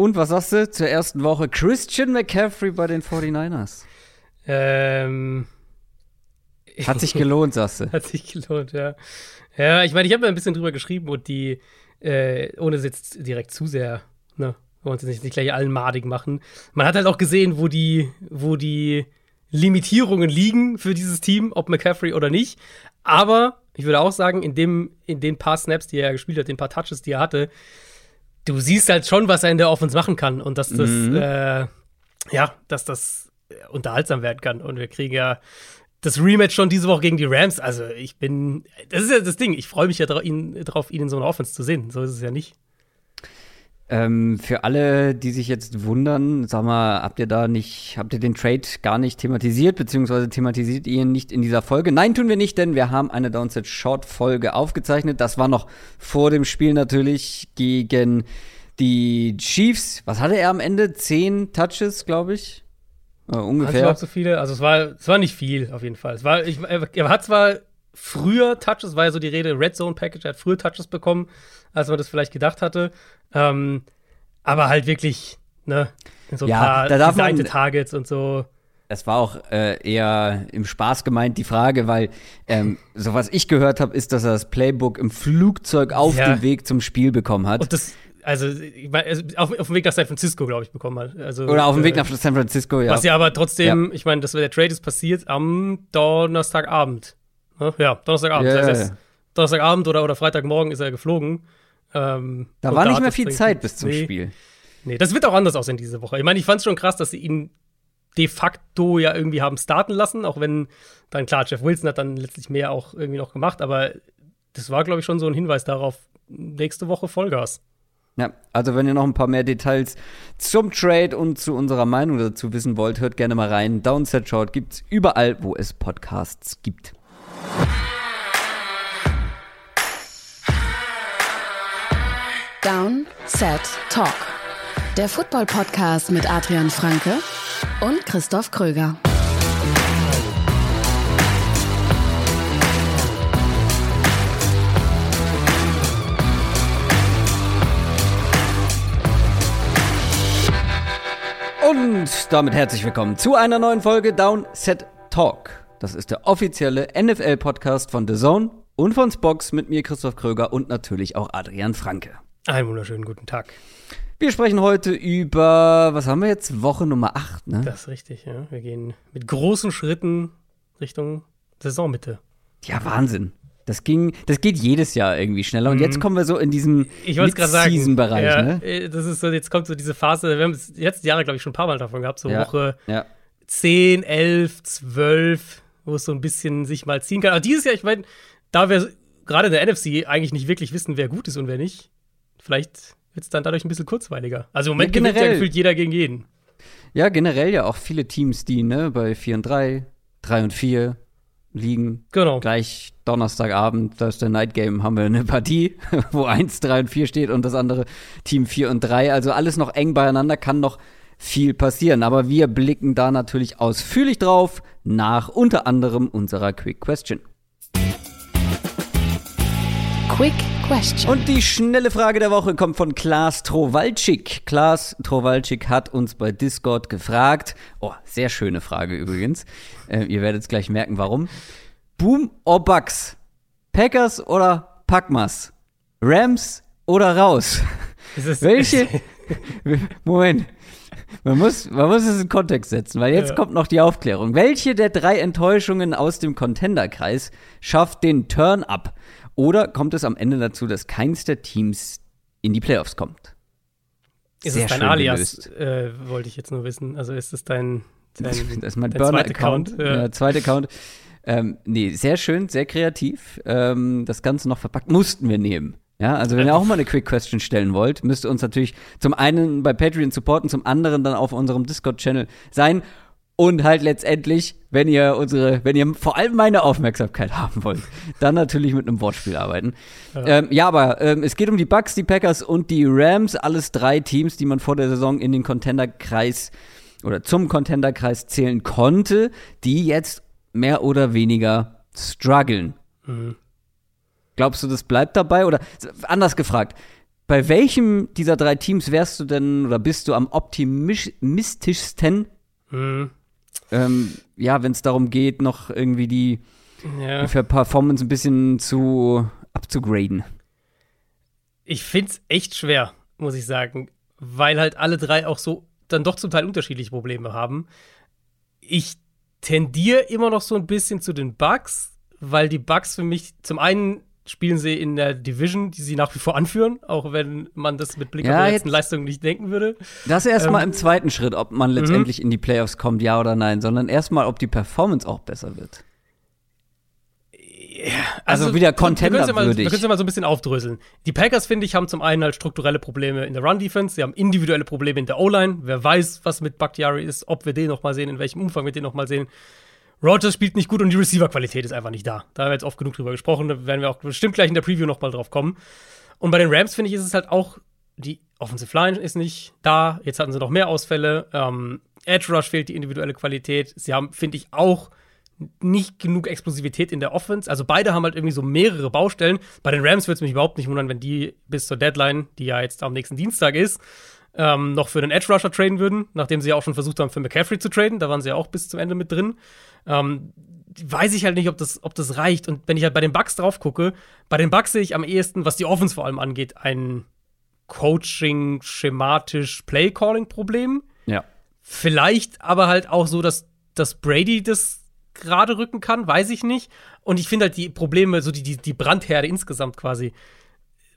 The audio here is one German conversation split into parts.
Und was sagst du zur ersten Woche? Christian McCaffrey bei den 49ers. Ähm. Hat sich gelohnt, sagst du. Hat sich gelohnt, ja. Ja, ich meine, ich habe ja ein bisschen drüber geschrieben und die, äh, ohne es jetzt direkt zu sehr, ne, wollen uns jetzt nicht gleich allen madig machen. Man hat halt auch gesehen, wo die, wo die Limitierungen liegen für dieses Team, ob McCaffrey oder nicht. Aber ich würde auch sagen, in, dem, in den paar Snaps, die er gespielt hat, den paar Touches, die er hatte, du siehst halt schon, was er in der Offense machen kann und dass das, mhm. äh, ja, dass das unterhaltsam werden kann. Und wir kriegen ja das Rematch schon diese Woche gegen die Rams. Also ich bin, das ist ja das Ding. Ich freue mich ja darauf, ihn, ihn in so einer Offense zu sehen. So ist es ja nicht. Ähm, für alle, die sich jetzt wundern, sag mal, habt ihr da nicht, habt ihr den Trade gar nicht thematisiert, beziehungsweise thematisiert ihr ihn nicht in dieser Folge? Nein, tun wir nicht, denn wir haben eine Downset Short Folge aufgezeichnet. Das war noch vor dem Spiel natürlich gegen die Chiefs. Was hatte er am Ende? Zehn Touches, glaube ich. Äh, ungefähr. Also so viele. Also es war, es war nicht viel auf jeden Fall. Es war, ich, er hat zwar früher Touches, war ja so die Rede, Red Zone Package, er hat früher Touches bekommen, als man das vielleicht gedacht hatte. Ähm, aber halt wirklich, ne, so ein ja, paar Seite Targets und so. Das war auch äh, eher im Spaß gemeint, die Frage, weil ähm, so was ich gehört habe, ist, dass er das Playbook im Flugzeug auf ja. dem Weg zum Spiel bekommen hat. Und das, also, also auf, auf dem Weg nach San Francisco, glaube ich, bekommen hat. Also, Oder auf dem Weg äh, nach San Francisco, ja. Was ja aber trotzdem, ja. ich meine, der Trade ist passiert am Donnerstagabend. Ja, Donnerstagabend. Ja, das heißt, Donnerstagabend oder, oder Freitagmorgen ist er geflogen. Ähm, da war nicht mehr viel Zeit bis zum nee, Spiel. Nee, das wird auch anders aussehen diese Woche. Ich meine, ich fand es schon krass, dass sie ihn de facto ja irgendwie haben starten lassen, auch wenn dann klar, Jeff Wilson hat dann letztlich mehr auch irgendwie noch gemacht, aber das war, glaube ich, schon so ein Hinweis darauf, nächste Woche Vollgas. Ja, also wenn ihr noch ein paar mehr Details zum Trade und zu unserer Meinung dazu wissen wollt, hört gerne mal rein. Downset Short gibt's überall, wo es Podcasts gibt. Down, Set, Talk. Der Football-Podcast mit Adrian Franke und Christoph Kröger. Und damit herzlich willkommen zu einer neuen Folge Down, Set, Talk. Das ist der offizielle NFL-Podcast von The Zone und von Spox mit mir, Christoph Kröger und natürlich auch Adrian Franke. Einen wunderschönen guten Tag. Wir sprechen heute über, was haben wir jetzt? Woche Nummer 8, ne? Das ist richtig, ja. Wir gehen mit großen Schritten Richtung Saisonmitte. Ja, Wahnsinn. Das ging, das geht jedes Jahr irgendwie schneller. Und jetzt mhm. kommen wir so in diesen Season-Bereich. Ja, ne? Äh, das ist so, jetzt kommt so diese Phase, wir haben es jetzt Jahre, glaube ich, schon ein paar Mal davon gehabt, so ja, Woche ja. 10, 11, 12, wo es so ein bisschen sich mal ziehen kann. Aber dieses Jahr, ich meine, da wir gerade in der NFC eigentlich nicht wirklich wissen, wer gut ist und wer nicht, vielleicht wird es dann dadurch ein bisschen kurzweiliger. Also im Moment ja, gewinnt ja gefühlt jeder gegen jeden. Ja, generell ja auch viele Teams, die ne, bei 4 und 3, 3 und 4 liegen. Genau. Gleich Donnerstagabend, da ist der Night Game, haben wir eine Partie, wo 1, 3 und 4 steht und das andere Team 4 und 3. Also alles noch eng beieinander, kann noch viel passieren. Aber wir blicken da natürlich ausführlich drauf nach unter anderem unserer Quick Question. Quick Question. Und die schnelle Frage der Woche kommt von Klaas Trowalczyk. Klaas Trowalczyk hat uns bei Discord gefragt. Oh, sehr schöne Frage übrigens. Äh, ihr werdet es gleich merken, warum. Boom or Bucks? Packers oder Packmas? Rams oder raus? Welche? Moment. Man muss, man muss es in Kontext setzen, weil jetzt ja. kommt noch die Aufklärung. Welche der drei Enttäuschungen aus dem Contender-Kreis schafft den Turn-up? Oder kommt es am Ende dazu, dass keins der Teams in die Playoffs kommt? Ist Sehr es dein Alias, äh, wollte ich jetzt nur wissen. Also ist es dein, dein das ist mein Burner-Account. Ja. ja. zweite Account. Ähm, nee, sehr schön, sehr kreativ. Ähm, das Ganze noch verpackt mussten wir nehmen. Ja, also wenn ihr auch mal eine Quick Question stellen wollt, müsst ihr uns natürlich zum einen bei Patreon supporten, zum anderen dann auf unserem Discord-Channel sein. Und halt letztendlich, wenn ihr unsere, wenn ihr vor allem meine Aufmerksamkeit haben wollt, dann natürlich mit einem Wortspiel arbeiten. Ja, ähm, ja aber ähm, es geht um die Bucks, die Packers und die Rams, alles drei Teams, die man vor der Saison in den Contenderkreis oder zum Contenderkreis zählen konnte, die jetzt mehr oder weniger strugglen. Mhm. Glaubst du, das bleibt dabei? Oder anders gefragt, bei welchem dieser drei Teams wärst du denn oder bist du am optimistischsten? Mhm. Ähm, ja, wenn es darum geht, noch irgendwie die, ja. die Performance ein bisschen zu abzugraden. Ich finde es echt schwer, muss ich sagen, weil halt alle drei auch so dann doch zum Teil unterschiedliche Probleme haben. Ich tendiere immer noch so ein bisschen zu den Bugs, weil die Bugs für mich zum einen spielen sie in der Division, die sie nach wie vor anführen, auch wenn man das mit Blick ja, auf die letzten Leistungen nicht denken würde. Das erstmal ähm, im zweiten Schritt, ob man letztendlich mhm. in die Playoffs kommt, ja oder nein, sondern erstmal, ob die Performance auch besser wird. Ja, also, also, wieder Contender wir können es ja mal so ein bisschen aufdröseln. Die Packers, finde ich, haben zum einen halt strukturelle Probleme in der Run-Defense, sie haben individuelle Probleme in der O-Line. Wer weiß, was mit Bakhtiari ist, ob wir den noch mal sehen, in welchem Umfang wir den noch mal sehen. Rogers spielt nicht gut und die Receiver-Qualität ist einfach nicht da. Da haben wir jetzt oft genug drüber gesprochen, da werden wir auch bestimmt gleich in der Preview noch mal drauf kommen. Und bei den Rams, finde ich, ist es halt auch, die Offensive Line ist nicht da. Jetzt hatten sie noch mehr Ausfälle. Ähm, Edge Rush fehlt die individuelle Qualität. Sie haben, finde ich, auch nicht genug Explosivität in der Offense. Also beide haben halt irgendwie so mehrere Baustellen. Bei den Rams würde es mich überhaupt nicht wundern, wenn die bis zur Deadline, die ja jetzt am nächsten Dienstag ist, ähm, noch für den Edge Rusher traden würden, nachdem sie ja auch schon versucht haben, für McCaffrey zu traden. Da waren sie ja auch bis zum Ende mit drin. Ähm, weiß ich halt nicht, ob das, ob das reicht. Und wenn ich halt bei den Bugs drauf gucke, bei den Bugs sehe ich am ehesten, was die Offense vor allem angeht, ein Coaching, schematisch Play-Calling-Problem. Ja. Vielleicht aber halt auch so, dass, dass Brady das gerade rücken kann, weiß ich nicht. Und ich finde halt die Probleme, so die, die, die Brandherde insgesamt quasi,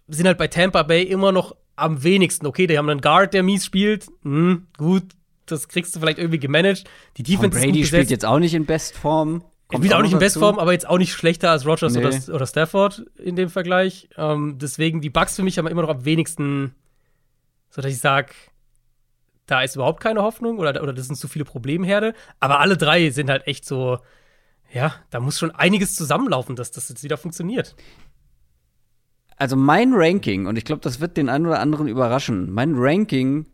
sind halt bei Tampa Bay immer noch am wenigsten. Okay, die haben einen Guard, der mies spielt. Hm, gut, das kriegst du vielleicht irgendwie gemanagt. Die Defense Tom Brady spielt jetzt auch nicht in Bestform. Er spielt auch nicht in Bestform, aber jetzt auch nicht schlechter als Rogers nee. oder, oder, Stafford in dem Vergleich. Ähm, deswegen, die Bugs für mich haben immer noch am wenigsten, so dass ich sage, da ist überhaupt keine Hoffnung oder, oder das sind zu viele Problemherde. Aber alle drei sind halt echt so, ja, da muss schon einiges zusammenlaufen, dass das jetzt wieder funktioniert. Also mein Ranking, und ich glaube, das wird den einen oder anderen überraschen, mein Ranking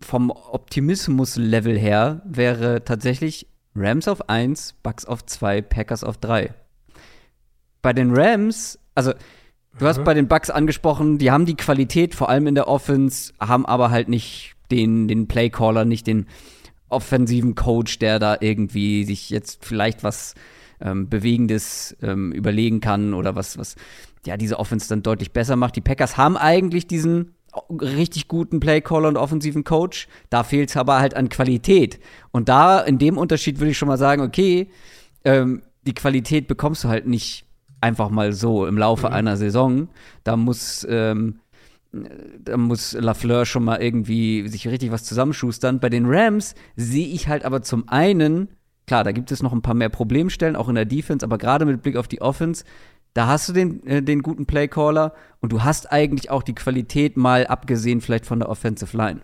vom Optimismus-Level her wäre tatsächlich Rams auf 1, Bucks auf 2, Packers auf 3. Bei den Rams, also du hast mhm. bei den Bucks angesprochen, die haben die Qualität, vor allem in der Offense, haben aber halt nicht den, den Playcaller, nicht den offensiven Coach, der da irgendwie sich jetzt vielleicht was ähm, Bewegendes ähm, überlegen kann oder was, was ja diese Offense dann deutlich besser macht. Die Packers haben eigentlich diesen richtig guten Playcaller und offensiven Coach. Da fehlt es aber halt an Qualität. Und da, in dem Unterschied würde ich schon mal sagen, okay, ähm, die Qualität bekommst du halt nicht einfach mal so im Laufe mhm. einer Saison. Da muss ähm, da muss Lafleur schon mal irgendwie sich richtig was zusammenschustern. Bei den Rams sehe ich halt aber zum einen, klar, da gibt es noch ein paar mehr Problemstellen, auch in der Defense, aber gerade mit Blick auf die Offense, da hast du den, äh, den guten Playcaller und du hast eigentlich auch die Qualität mal abgesehen vielleicht von der Offensive Line.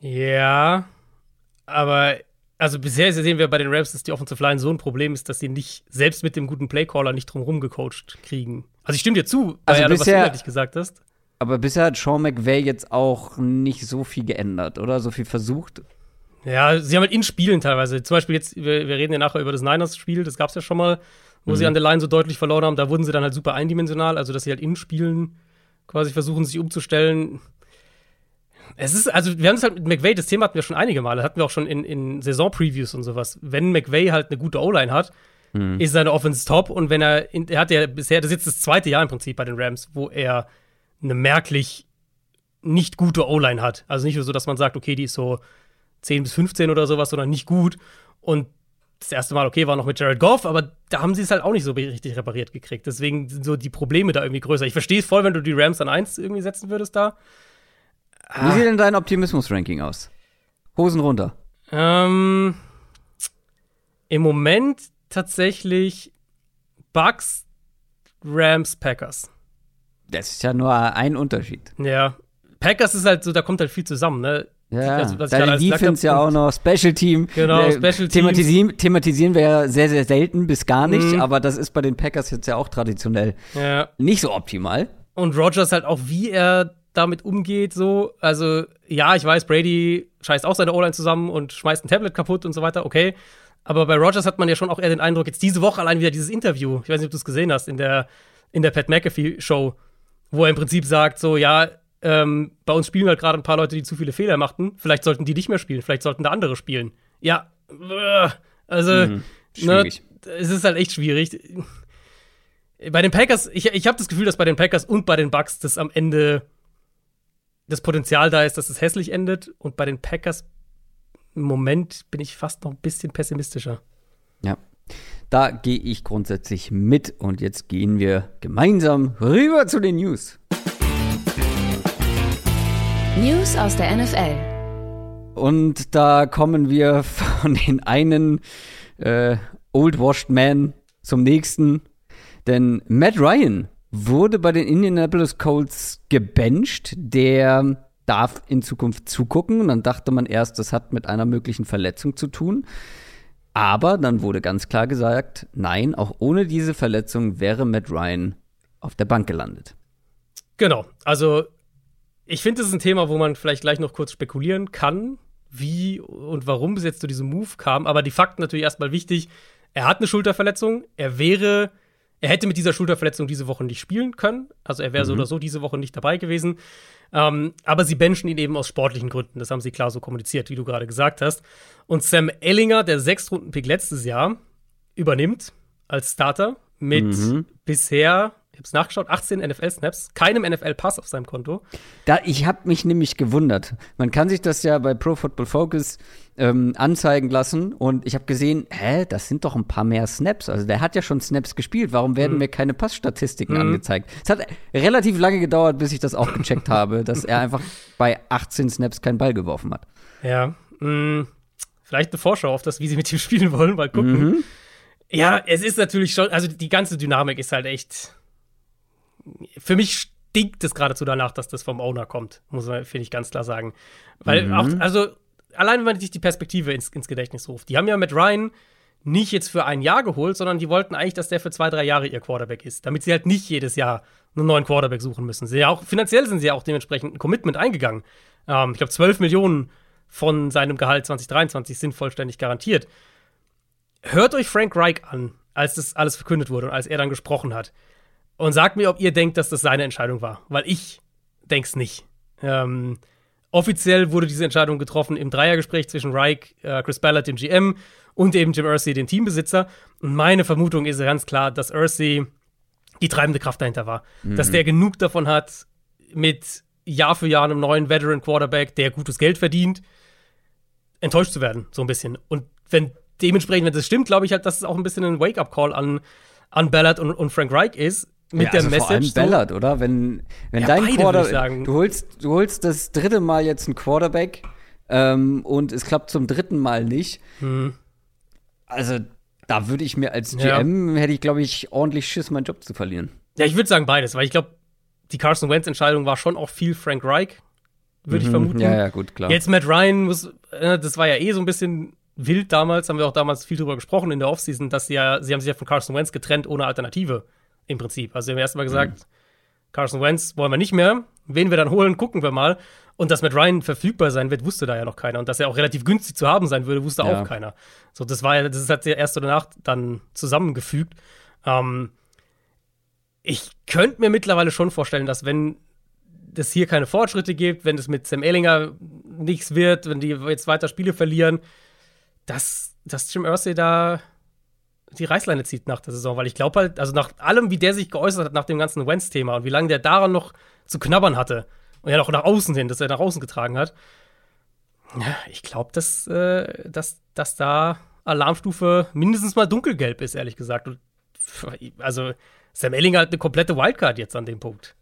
Ja, aber also bisher sehen wir bei den Rams, dass die Offensive Line so ein Problem ist, dass sie nicht selbst mit dem guten Playcaller nicht drumherum gecoacht kriegen. Also ich stimme dir zu, also Jana, bisher, was du gesagt hast. Aber bisher hat Sean McVay jetzt auch nicht so viel geändert, oder? So viel versucht. Ja, sie haben halt in Spielen teilweise. Zum Beispiel jetzt, wir, wir reden ja nachher über das Niners-Spiel, das gab es ja schon mal, wo mhm. sie an der Line so deutlich verloren haben. Da wurden sie dann halt super eindimensional, also dass sie halt in Spielen quasi versuchen, sich umzustellen. Es ist, also wir haben es halt mit McVay, das Thema hatten wir schon einige Male, hatten wir auch schon in, in Saison-Previews und sowas. Wenn McVay halt eine gute O-Line hat, mhm. ist seine Offense top. Und wenn er, er hat ja bisher, das ist jetzt das zweite Jahr im Prinzip bei den Rams, wo er eine merklich nicht gute O-Line hat. Also nicht nur so, dass man sagt, okay, die ist so 10 bis 15 oder sowas, sondern nicht gut. Und das erste Mal, okay, war noch mit Jared Goff, aber da haben sie es halt auch nicht so richtig repariert gekriegt. Deswegen sind so die Probleme da irgendwie größer. Ich verstehe es voll, wenn du die Rams an 1 irgendwie setzen würdest da. Wie sieht denn dein Optimismus-Ranking aus? Hosen runter. Ähm, Im Moment tatsächlich Bucks, Rams, Packers. Das ist ja nur ein Unterschied. Ja. Packers ist halt so, da kommt halt viel zusammen, ne? Ja, also, deine Defense ja auch noch, Special Team. Genau, äh, Special thematisieren, thematisieren wir ja sehr, sehr selten bis gar nicht, mhm. aber das ist bei den Packers jetzt ja auch traditionell ja. nicht so optimal. Und Rogers halt auch, wie er damit umgeht, so. Also, ja, ich weiß, Brady scheißt auch seine O-Line zusammen und schmeißt ein Tablet kaputt und so weiter, okay. Aber bei Rogers hat man ja schon auch eher den Eindruck, jetzt diese Woche allein wieder dieses Interview, ich weiß nicht, ob du es gesehen hast, in der, in der Pat McAfee-Show, wo er im Prinzip sagt, so, ja, ähm, bei uns spielen halt gerade ein paar Leute, die zu viele Fehler machten. Vielleicht sollten die nicht mehr spielen, vielleicht sollten da andere spielen. Ja, also, mhm, ne, es ist halt echt schwierig. Bei den Packers, ich, ich habe das Gefühl, dass bei den Packers und bei den Bucks das am Ende das Potenzial da ist, dass es hässlich endet. Und bei den Packers im Moment bin ich fast noch ein bisschen pessimistischer. Ja, da gehe ich grundsätzlich mit. Und jetzt gehen wir gemeinsam rüber zu den News. News aus der NFL. Und da kommen wir von den einen äh, Old Washed Man zum nächsten. Denn Matt Ryan wurde bei den Indianapolis Colts gebencht. Der darf in Zukunft zugucken. Und dann dachte man erst, das hat mit einer möglichen Verletzung zu tun. Aber dann wurde ganz klar gesagt, nein, auch ohne diese Verletzung wäre Matt Ryan auf der Bank gelandet. Genau. Also ich finde, das ist ein Thema, wo man vielleicht gleich noch kurz spekulieren kann, wie und warum es jetzt zu diesem Move kam. Aber die Fakten natürlich erstmal wichtig. Er hat eine Schulterverletzung. Er wäre, er hätte mit dieser Schulterverletzung diese Woche nicht spielen können. Also er wäre mhm. so oder so diese Woche nicht dabei gewesen. Ähm, aber sie benchen ihn eben aus sportlichen Gründen. Das haben sie klar so kommuniziert, wie du gerade gesagt hast. Und Sam Ellinger, der Sechstrunden-Pick letztes Jahr, übernimmt als Starter mit mhm. bisher habe es nachgeschaut, 18 NFL-Snaps, keinem NFL-Pass auf seinem Konto. Da, ich habe mich nämlich gewundert. Man kann sich das ja bei Pro Football Focus ähm, anzeigen lassen und ich habe gesehen, hä, das sind doch ein paar mehr Snaps. Also der hat ja schon Snaps gespielt. Warum werden mhm. mir keine Passstatistiken mhm. angezeigt? Es hat relativ lange gedauert, bis ich das auch gecheckt habe, dass er einfach bei 18 Snaps keinen Ball geworfen hat. Ja, mh, mm, vielleicht eine Vorschau auf das, wie sie mit ihm spielen wollen, mal gucken. Mhm. Ja, es ist natürlich schon, also die ganze Dynamik ist halt echt für mich stinkt es geradezu danach, dass das vom Owner kommt, muss man, finde ich, ganz klar sagen. Weil mhm. auch, also, allein wenn man sich die Perspektive ins, ins Gedächtnis ruft, die haben ja mit Ryan nicht jetzt für ein Jahr geholt, sondern die wollten eigentlich, dass der für zwei, drei Jahre ihr Quarterback ist, damit sie halt nicht jedes Jahr einen neuen Quarterback suchen müssen. Sie ja auch, finanziell sind sie ja auch dementsprechend ein Commitment eingegangen. Ähm, ich glaube, 12 Millionen von seinem Gehalt 2023 sind vollständig garantiert. Hört euch Frank Reich an, als das alles verkündet wurde und als er dann gesprochen hat. Und sagt mir, ob ihr denkt, dass das seine Entscheidung war. Weil ich denke es nicht. Ähm, offiziell wurde diese Entscheidung getroffen im Dreiergespräch zwischen Reich, äh, Chris Ballard, dem GM, und eben Jim Irsay, dem Teambesitzer. Und meine Vermutung ist ganz klar, dass Irsay die treibende Kraft dahinter war. Mhm. Dass der genug davon hat, mit Jahr für Jahr einem neuen Veteran Quarterback, der gutes Geld verdient, enttäuscht zu werden, so ein bisschen. Und wenn dementsprechend, wenn das stimmt, glaube ich halt, dass es auch ein bisschen ein Wake-up-Call an, an Ballard und, und Frank Reich ist, mit ja, der also Message. Vor allem Ballard, oder? Wenn, wenn ja, dein Quarterback. Du holst, du holst das dritte Mal jetzt einen Quarterback ähm, und es klappt zum dritten Mal nicht. Hm. Also, da würde ich mir als GM, ja. hätte ich, glaube ich, ordentlich Schiss, meinen Job zu verlieren. Ja, ich würde sagen beides, weil ich glaube, die Carson Wentz-Entscheidung war schon auch viel Frank Reich, würde mhm. ich vermuten. Ja, ja, gut, klar. Jetzt Matt Ryan muss, äh, das war ja eh so ein bisschen wild damals, haben wir auch damals viel drüber gesprochen in der Offseason, dass sie ja, sie haben sich ja von Carson Wentz getrennt ohne Alternative im Prinzip. Also, wir haben erstmal gesagt, mhm. Carson Wentz wollen wir nicht mehr. Wen wir dann holen, gucken wir mal. Und dass Matt Ryan verfügbar sein wird, wusste da ja noch keiner. Und dass er auch relativ günstig zu haben sein würde, wusste ja. auch keiner. So, das war ja, das hat ja erst oder nach dann zusammengefügt. Ähm, ich könnte mir mittlerweile schon vorstellen, dass wenn es hier keine Fortschritte gibt, wenn es mit Sam Ellinger nichts wird, wenn die jetzt weiter Spiele verlieren, dass, dass Jim Irsay da die Reißleine zieht nach der Saison, weil ich glaube halt, also nach allem, wie der sich geäußert hat nach dem ganzen Wentz-Thema und wie lange der daran noch zu knabbern hatte und ja noch nach außen hin, dass er nach außen getragen hat, ja, ich glaube, dass, äh, dass, dass da Alarmstufe mindestens mal dunkelgelb ist, ehrlich gesagt. Und, also Sam Ellinger hat eine komplette Wildcard jetzt an dem Punkt.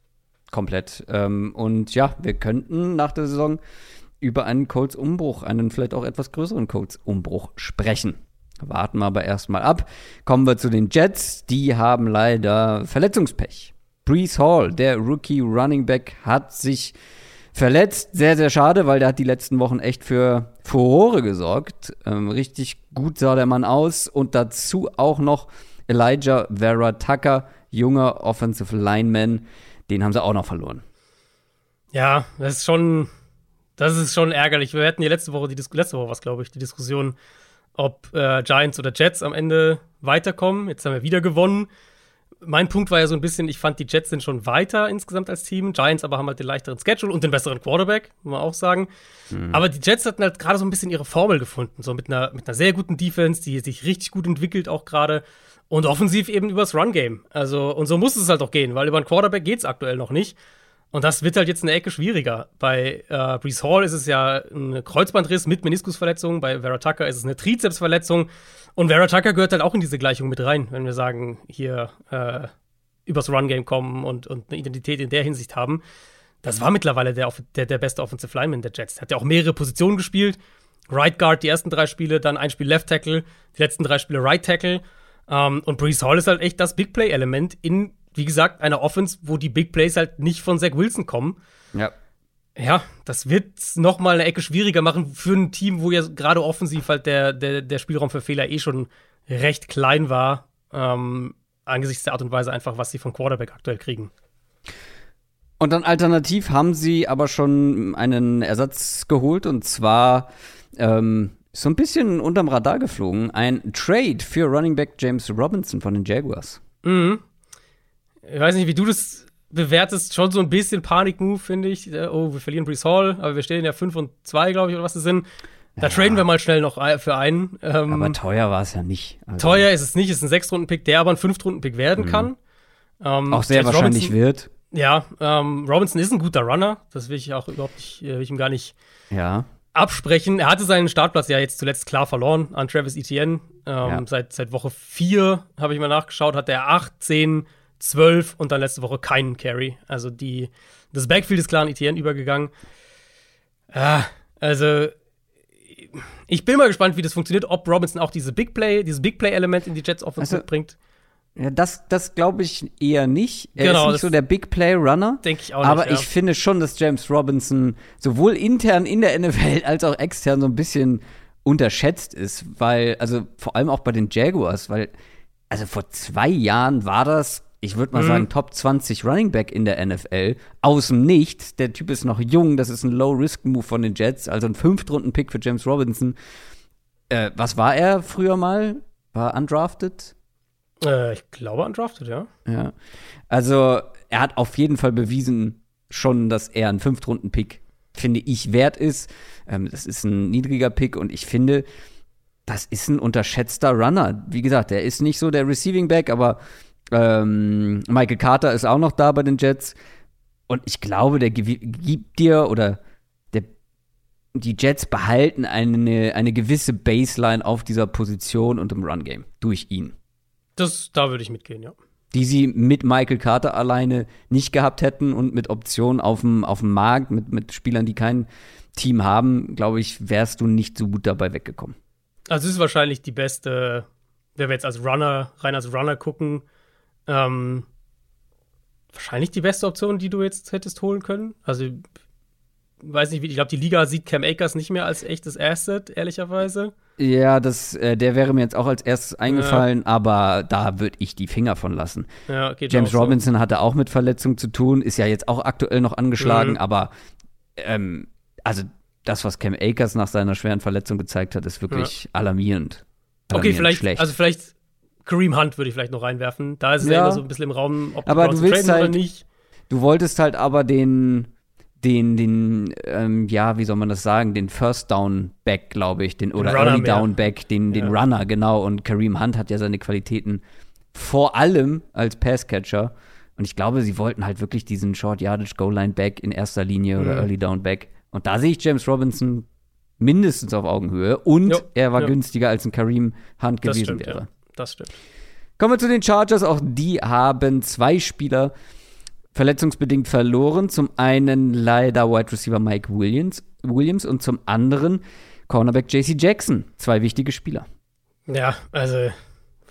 Komplett. Ähm, und ja, wir könnten nach der Saison über einen Colts-Umbruch, einen vielleicht auch etwas größeren Colts-Umbruch sprechen. Warten wir aber erstmal ab. Kommen wir zu den Jets. Die haben leider Verletzungspech. Brees Hall, der Rookie Running Back, hat sich verletzt. Sehr, sehr schade, weil der hat die letzten Wochen echt für Furore gesorgt. Ähm, richtig gut sah der Mann aus. Und dazu auch noch Elijah Vera Tucker, junger Offensive Lineman. Den haben sie auch noch verloren. Ja, das ist schon, das ist schon ärgerlich. Wir hatten ja letzte Woche, die Dis letzte Woche was, glaube ich, die Diskussion ob äh, Giants oder Jets am Ende weiterkommen. Jetzt haben wir wieder gewonnen. mein Punkt war ja so ein bisschen, ich fand, die Jets sind schon weiter insgesamt als Team. Giants aber haben halt den leichteren Schedule und den besseren Quarterback, muss man auch sagen. Mhm. Aber die Jets hatten halt gerade so ein bisschen ihre Formel gefunden. So mit einer, mit einer sehr guten Defense, die sich richtig gut entwickelt, auch gerade. Und offensiv eben übers Run-Game. Also, und so muss es halt auch gehen, weil über einen Quarterback geht es aktuell noch nicht. Und das wird halt jetzt eine Ecke schwieriger. Bei äh, Brees Hall ist es ja ein Kreuzbandriss mit Meniskusverletzung. Bei Vera Tucker ist es eine Trizepsverletzung. Und Vera Tucker gehört halt auch in diese Gleichung mit rein, wenn wir sagen, hier äh, übers Run-Game kommen und, und eine Identität in der Hinsicht haben. Das war mittlerweile der, der, der beste Offensive Lineman der Jets. Hat ja auch mehrere Positionen gespielt. Right Guard die ersten drei Spiele, dann ein Spiel Left Tackle, die letzten drei Spiele Right Tackle. Um, ähm, und Brees Hall ist halt echt das Big Play-Element in, wie gesagt, einer Offense, wo die Big Plays halt nicht von Zach Wilson kommen. Ja ja, das wird noch mal eine Ecke schwieriger machen für ein Team, wo ja gerade offensiv halt der, der, der Spielraum für Fehler eh schon recht klein war, ähm, angesichts der Art und Weise einfach, was sie von Quarterback aktuell kriegen. Und dann alternativ haben sie aber schon einen Ersatz geholt und zwar ähm, so ein bisschen unterm Radar geflogen. Ein Trade für Running Back James Robinson von den Jaguars. Mhm. Ich weiß nicht, wie du das bewertest schon so ein bisschen Panik-Move, finde ich. Äh, oh, wir verlieren Brees Hall, aber wir stehen ja 5 und 2, glaube ich, oder was das sind. Da ja. traden wir mal schnell noch für einen. Ähm, aber teuer war es ja nicht. Also teuer ist es nicht, ist ein Sechs-Runden-Pick, der aber ein Fünf-Runden-Pick werden mhm. kann. Ähm, auch sehr James wahrscheinlich Robinson, wird. Ja, ähm, Robinson ist ein guter Runner. Das will ich auch überhaupt nicht, äh, will ich ihm gar nicht ja. absprechen. Er hatte seinen Startplatz ja jetzt zuletzt klar verloren an Travis Etienne. Ähm, ja. seit, seit Woche 4 habe ich mal nachgeschaut, hat er 8, 10, 12 und dann letzte Woche keinen Carry. Also die, das Backfield ist klar an ETN übergegangen. Ah, also ich bin mal gespannt, wie das funktioniert, ob Robinson auch diese Big Play, dieses Big Play-Element in die Jets Offense also, bringt. Ja, das, das glaube ich eher nicht. Er genau, ist nicht so der Big Play Runner. Denke ich auch nicht. Aber ja. ich finde schon, dass James Robinson sowohl intern in der NFL als auch extern so ein bisschen unterschätzt ist, weil, also vor allem auch bei den Jaguars, weil, also vor zwei Jahren war das ich würde mal mhm. sagen, Top 20 Running Back in der NFL. Aus dem Nichts. Der Typ ist noch jung. Das ist ein Low-Risk-Move von den Jets. Also ein Fünftrunden-Pick für James Robinson. Äh, was war er früher mal? War undrafted? Äh, ich glaube undrafted, ja. Ja. Also, er hat auf jeden Fall bewiesen schon, dass er ein Fünftrunden-Pick, finde ich, wert ist. Ähm, das ist ein niedriger Pick und ich finde, das ist ein unterschätzter Runner. Wie gesagt, der ist nicht so der Receiving Back, aber ähm, Michael Carter ist auch noch da bei den Jets. Und ich glaube, der gibt dir oder der, die Jets behalten eine, eine gewisse Baseline auf dieser Position und im Run-Game durch ihn. Das, da würde ich mitgehen, ja. Die sie mit Michael Carter alleine nicht gehabt hätten und mit Optionen auf dem, auf dem Markt, mit, mit Spielern, die kein Team haben, glaube ich, wärst du nicht so gut dabei weggekommen. Also es ist wahrscheinlich die beste, wenn wir jetzt als Runner, rein als Runner gucken, ähm, wahrscheinlich die beste Option, die du jetzt hättest holen können. Also, weiß nicht, ich glaube, die Liga sieht Cam Akers nicht mehr als echtes Asset, ehrlicherweise. Ja, das, äh, der wäre mir jetzt auch als erstes eingefallen, ja. aber da würde ich die Finger von lassen. Ja, James Robinson so. hatte auch mit Verletzungen zu tun, ist ja jetzt auch aktuell noch angeschlagen, mhm. aber ähm, also das, was Cam Akers nach seiner schweren Verletzung gezeigt hat, ist wirklich ja. alarmierend. alarmierend. Okay, vielleicht, schlecht. also vielleicht Kareem Hunt würde ich vielleicht noch reinwerfen. Da ist es ja, ja immer so ein bisschen im Raum, ob aber du willst halt, oder nicht. Du wolltest halt aber den, den, den, ähm, ja, wie soll man das sagen, den First Down Back, glaube ich, den, oder Early mehr. Down Back, den, den ja. Runner, genau. Und Kareem Hunt hat ja seine Qualitäten vor allem als Passcatcher. Und ich glaube, sie wollten halt wirklich diesen Short Yardage Goal Line Back in erster Linie oder mhm. Early Down Back. Und da sehe ich James Robinson mindestens auf Augenhöhe. Und jo, er war jo. günstiger als ein Kareem Hunt gewesen stimmt, wäre. Ja. Das stimmt. Kommen wir zu den Chargers. Auch die haben zwei Spieler verletzungsbedingt verloren. Zum einen leider Wide Receiver Mike Williams, Williams und zum anderen Cornerback JC Jackson. Zwei wichtige Spieler. Ja, also,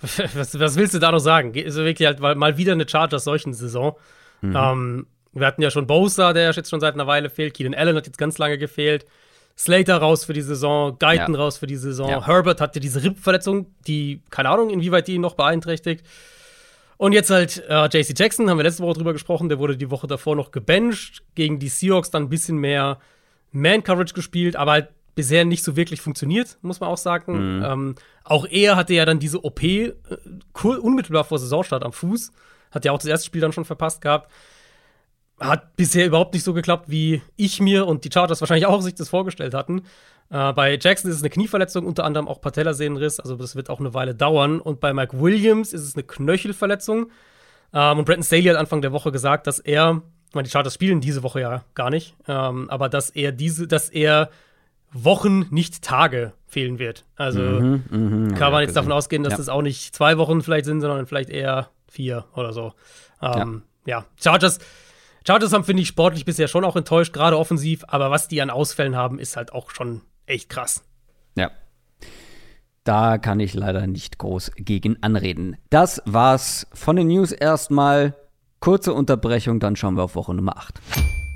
was, was willst du da noch sagen? Ist wirklich halt mal wieder eine Chargers solchen Saison. Mhm. Ähm, wir hatten ja schon Bosa, der jetzt schon seit einer Weile fehlt. Keenan Allen hat jetzt ganz lange gefehlt. Slater raus für die Saison, Guyton ja. raus für die Saison. Ja. Herbert hatte diese Rippverletzung, die, keine Ahnung, inwieweit die ihn noch beeinträchtigt. Und jetzt halt äh, JC Jackson, haben wir letzte Woche drüber gesprochen, der wurde die Woche davor noch gebencht, gegen die Seahawks dann ein bisschen mehr Man-Coverage gespielt, aber halt bisher nicht so wirklich funktioniert, muss man auch sagen. Mhm. Ähm, auch er hatte ja dann diese OP äh, unmittelbar vor Saisonstart am Fuß. Hat ja auch das erste Spiel dann schon verpasst gehabt. Hat bisher überhaupt nicht so geklappt, wie ich mir und die Chargers wahrscheinlich auch sich das vorgestellt hatten. Äh, bei Jackson ist es eine Knieverletzung, unter anderem auch Patellasehnenriss, also das wird auch eine Weile dauern. Und bei Mike Williams ist es eine Knöchelverletzung. Ähm, und Bretton Staley hat Anfang der Woche gesagt, dass er, ich meine, die Chargers spielen diese Woche ja gar nicht, ähm, aber dass er diese, dass er Wochen, nicht Tage fehlen wird. Also mhm, mh, kann man jetzt davon ausgehen, dass ja. das auch nicht zwei Wochen vielleicht sind, sondern vielleicht eher vier oder so. Ähm, ja. ja, Chargers. Chargers haben, finde ich, sportlich bisher schon auch enttäuscht, gerade offensiv, aber was die an Ausfällen haben, ist halt auch schon echt krass. Ja. Da kann ich leider nicht groß gegen anreden. Das war's von den News erstmal. Kurze Unterbrechung, dann schauen wir auf Woche Nummer 8.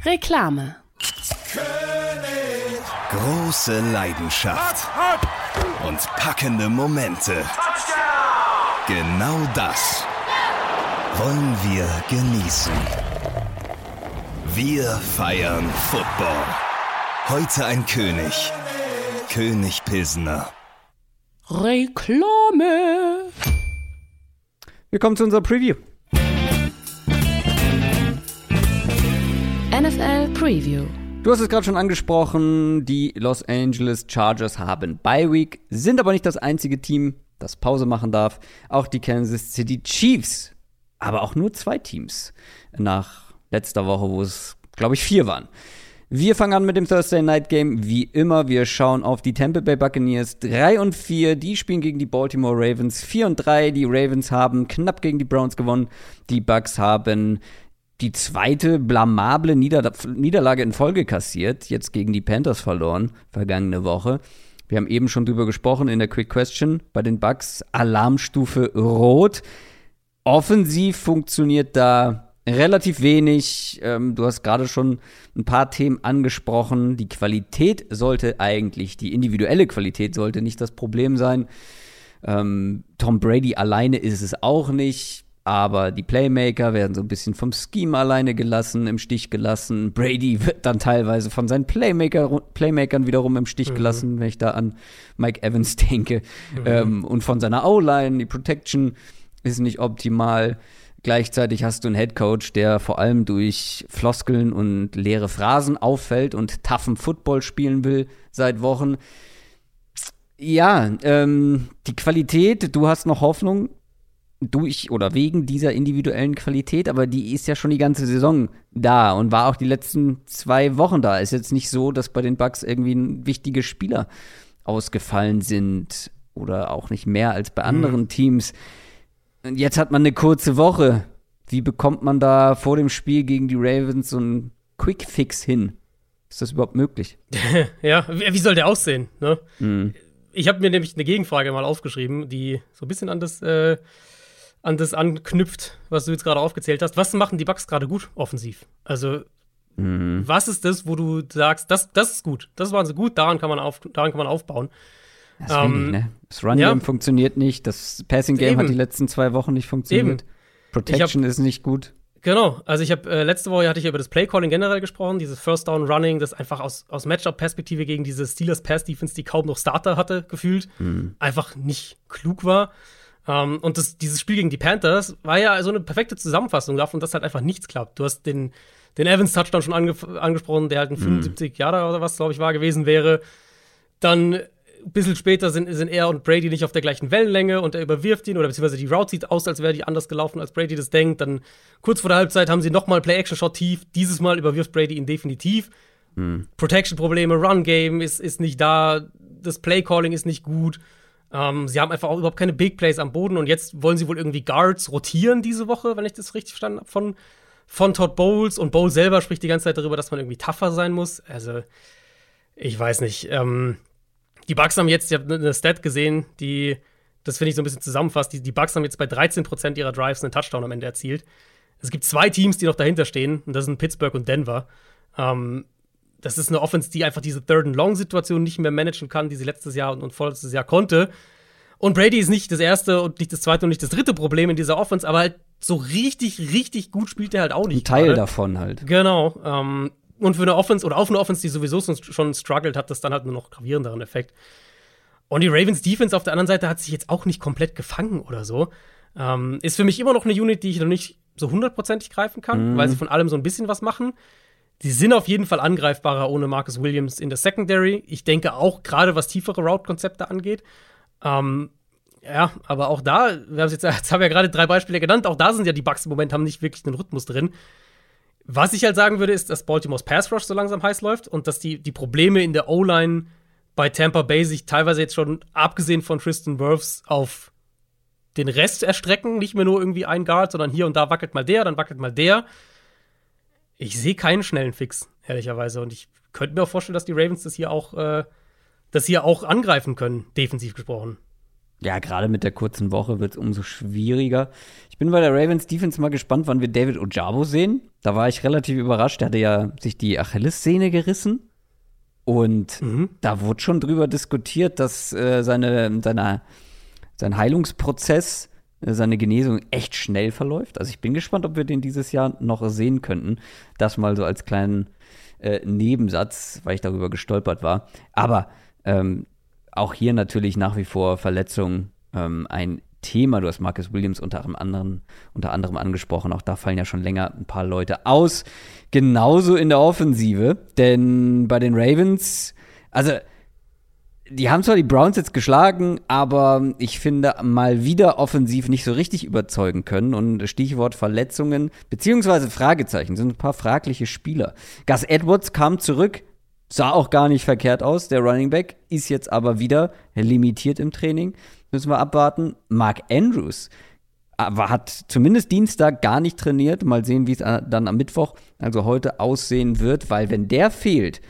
Reklame. Große Leidenschaft und packende Momente. Genau das wollen wir genießen. Wir feiern Football. Heute ein König. König Pilsner. Reklame. Wir kommen zu unserer Preview. NFL Preview. Du hast es gerade schon angesprochen, die Los Angeles Chargers haben Bye Week, sind aber nicht das einzige Team, das Pause machen darf. Auch die Kansas City Chiefs, aber auch nur zwei Teams nach letzter Woche, wo es, glaube ich, vier waren. Wir fangen an mit dem Thursday Night Game. Wie immer, wir schauen auf die Tampa Bay Buccaneers 3 und 4. Die spielen gegen die Baltimore Ravens 4 und 3. Die Ravens haben knapp gegen die Browns gewonnen. Die Bucks haben die zweite blamable Nieder Niederlage in Folge kassiert. Jetzt gegen die Panthers verloren, vergangene Woche. Wir haben eben schon drüber gesprochen in der Quick Question bei den Bucks. Alarmstufe Rot. Offensiv funktioniert da relativ wenig. Ähm, du hast gerade schon ein paar Themen angesprochen. Die Qualität sollte eigentlich, die individuelle Qualität sollte nicht das Problem sein. Ähm, Tom Brady alleine ist es auch nicht. Aber die Playmaker werden so ein bisschen vom Scheme alleine gelassen, im Stich gelassen. Brady wird dann teilweise von seinen Playmaker, Playmakern wiederum im Stich mhm. gelassen, wenn ich da an Mike Evans denke. Mhm. Ähm, und von seiner O-Line, die Protection ist nicht optimal. Gleichzeitig hast du einen Headcoach, der vor allem durch Floskeln und leere Phrasen auffällt und toughen Football spielen will seit Wochen. Ja, ähm, die Qualität, du hast noch Hoffnung durch oder wegen dieser individuellen Qualität, aber die ist ja schon die ganze Saison da und war auch die letzten zwei Wochen da. Ist jetzt nicht so, dass bei den Bucks irgendwie wichtige Spieler ausgefallen sind oder auch nicht mehr als bei anderen mhm. Teams. Jetzt hat man eine kurze Woche. Wie bekommt man da vor dem Spiel gegen die Ravens so einen Quick-Fix hin? Ist das überhaupt möglich? ja, wie soll der aussehen? Ne? Mhm. Ich habe mir nämlich eine Gegenfrage mal aufgeschrieben, die so ein bisschen an das, äh, an das anknüpft, was du jetzt gerade aufgezählt hast. Was machen die Bugs gerade gut offensiv? Also, mhm. was ist das, wo du sagst, das, das ist gut, das waren sie gut, daran kann man, auf, daran kann man aufbauen? Das, ähm, nicht, ne? das Run Game ja. funktioniert nicht, das Passing Game Eben. hat die letzten zwei Wochen nicht funktioniert. Eben. Protection hab, ist nicht gut. Genau, also ich habe äh, letzte Woche hatte ich über das Play Calling generell gesprochen, dieses First Down Running, das einfach aus, aus Matchup-Perspektive gegen diese Steelers Pass Defense, die kaum noch Starter hatte, gefühlt, mhm. einfach nicht klug war. Um, ähm, und das, dieses Spiel gegen die Panthers war ja so eine perfekte Zusammenfassung davon, dass halt einfach nichts klappt. Du hast den, den Evans-Touchdown schon ange angesprochen, der halt ein 75 mhm. Jahre oder was, glaube ich, war gewesen wäre. Dann ein bisschen später sind, sind er und Brady nicht auf der gleichen Wellenlänge und er überwirft ihn oder beziehungsweise die Route sieht aus, als wäre die anders gelaufen, als Brady das denkt. Dann kurz vor der Halbzeit haben sie nochmal Play-Action-Shot tief. Dieses Mal überwirft Brady ihn definitiv. Mhm. Protection-Probleme, Run-Game ist, ist nicht da, das Play-Calling ist nicht gut. Ähm, sie haben einfach auch überhaupt keine Big Plays am Boden und jetzt wollen sie wohl irgendwie Guards rotieren diese Woche, wenn ich das richtig verstanden habe, von, von Todd Bowles. Und Bowles selber spricht die ganze Zeit darüber, dass man irgendwie tougher sein muss. Also, ich weiß nicht. Ähm, die Bucks haben jetzt, ich habe eine Stat gesehen, die, das finde ich so ein bisschen zusammenfasst, die, die Bucks haben jetzt bei 13% ihrer Drives einen Touchdown am Ende erzielt. Es gibt zwei Teams, die noch dahinter stehen, und das sind Pittsburgh und Denver. Ähm, das ist eine Offense, die einfach diese Third-and-Long-Situation nicht mehr managen kann, die sie letztes Jahr und, und vorletztes Jahr konnte. Und Brady ist nicht das erste und nicht das zweite und nicht das dritte Problem in dieser Offense, aber halt so richtig, richtig gut spielt er halt auch nicht. Ein Teil gerade. davon halt. Genau. Ähm, und für eine Offense oder auf eine Offense, die sowieso schon struggled, hat das dann halt nur noch gravierenderen Effekt. Und die Ravens Defense auf der anderen Seite hat sich jetzt auch nicht komplett gefangen oder so. Ähm, ist für mich immer noch eine Unit, die ich noch nicht so hundertprozentig greifen kann, mhm. weil sie von allem so ein bisschen was machen. Sie sind auf jeden Fall angreifbarer ohne Marcus Williams in der Secondary. Ich denke auch, gerade was tiefere Route-Konzepte angeht. Ähm, ja, aber auch da, wir haben jetzt, jetzt haben wir ja gerade drei Beispiele genannt, auch da sind ja die Bugs im Moment, haben nicht wirklich einen Rhythmus drin. Was ich halt sagen würde, ist, dass Baltimore's Pass Rush so langsam heiß läuft und dass die, die Probleme in der O-Line bei Tampa Bay sich teilweise jetzt schon, abgesehen von Tristan Wirfs, auf den Rest erstrecken. Nicht mehr nur irgendwie ein Guard, sondern hier und da wackelt mal der, dann wackelt mal der ich sehe keinen schnellen Fix, ehrlicherweise. Und ich könnte mir auch vorstellen, dass die Ravens das hier auch, äh, das hier auch angreifen können, defensiv gesprochen. Ja, gerade mit der kurzen Woche wird es umso schwieriger. Ich bin bei der Ravens Defense mal gespannt, wann wir David Ojabo sehen. Da war ich relativ überrascht. Der hatte ja sich die Achillessehne gerissen. Und mhm. da wurde schon drüber diskutiert, dass äh, seine, seine, sein Heilungsprozess seine Genesung echt schnell verläuft. Also ich bin gespannt, ob wir den dieses Jahr noch sehen könnten. Das mal so als kleinen äh, Nebensatz, weil ich darüber gestolpert war. Aber ähm, auch hier natürlich nach wie vor Verletzungen ähm, ein Thema. Du hast Marcus Williams unter anderem, unter anderem angesprochen. Auch da fallen ja schon länger ein paar Leute aus. Genauso in der Offensive. Denn bei den Ravens, also die haben zwar die Browns jetzt geschlagen, aber ich finde mal wieder offensiv nicht so richtig überzeugen können. Und Stichwort Verletzungen, beziehungsweise Fragezeichen, sind ein paar fragliche Spieler. Gus Edwards kam zurück, sah auch gar nicht verkehrt aus, der Running Back, ist jetzt aber wieder limitiert im Training. Müssen wir abwarten. Mark Andrews aber hat zumindest Dienstag gar nicht trainiert. Mal sehen, wie es dann am Mittwoch, also heute, aussehen wird, weil wenn der fehlt,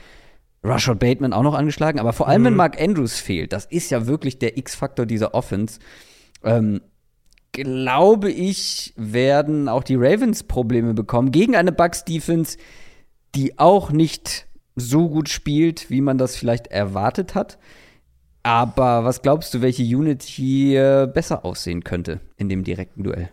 Rashad Bateman auch noch angeschlagen, aber vor allem, mhm. wenn Mark Andrews fehlt, das ist ja wirklich der X-Faktor dieser Offense. Ähm, glaube ich, werden auch die Ravens Probleme bekommen gegen eine Bucks-Defense, die auch nicht so gut spielt, wie man das vielleicht erwartet hat. Aber was glaubst du, welche Unit hier besser aussehen könnte in dem direkten Duell?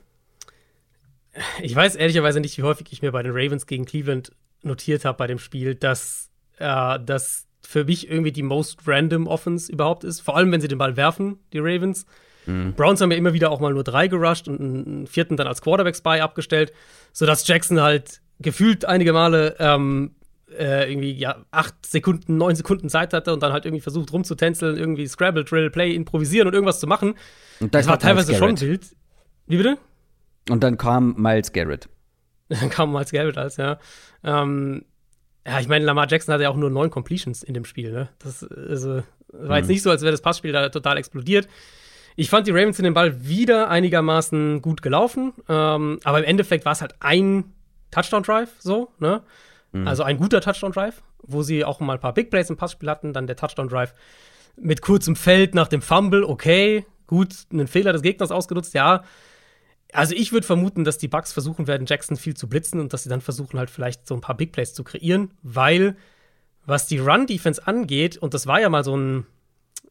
Ich weiß ehrlicherweise nicht, wie häufig ich mir bei den Ravens gegen Cleveland notiert habe bei dem Spiel, dass äh, das für mich irgendwie die most random Offense überhaupt ist. Vor allem, wenn sie den Ball werfen, die Ravens. Mhm. Browns haben ja immer wieder auch mal nur drei gerusht und einen vierten dann als Quarterback-Spy abgestellt, sodass Jackson halt gefühlt einige Male ähm, äh, irgendwie ja acht Sekunden, neun Sekunden Zeit hatte und dann halt irgendwie versucht rumzutänzeln, irgendwie Scrabble, Drill, Play, improvisieren und irgendwas zu machen. Und das war teilweise schon wild. Wie bitte? Und dann kam Miles Garrett. Dann kam Miles Garrett als, ja. Ähm, ja, ich meine, Lamar Jackson hatte ja auch nur neun Completions in dem Spiel. Ne? Das also, war jetzt mhm. nicht so, als wäre das Passspiel da total explodiert. Ich fand die Ravens in den Ball wieder einigermaßen gut gelaufen, ähm, aber im Endeffekt war es halt ein Touchdown-Drive, so, ne? Mhm. Also ein guter Touchdown-Drive, wo sie auch mal ein paar Big Plays im Passspiel hatten, dann der Touchdown-Drive mit kurzem Feld nach dem Fumble, okay, gut, einen Fehler des Gegners ausgenutzt, ja. Also ich würde vermuten, dass die Bucks versuchen werden, Jackson viel zu blitzen und dass sie dann versuchen halt vielleicht so ein paar Big Plays zu kreieren, weil was die Run-Defense angeht, und das war ja mal so ein,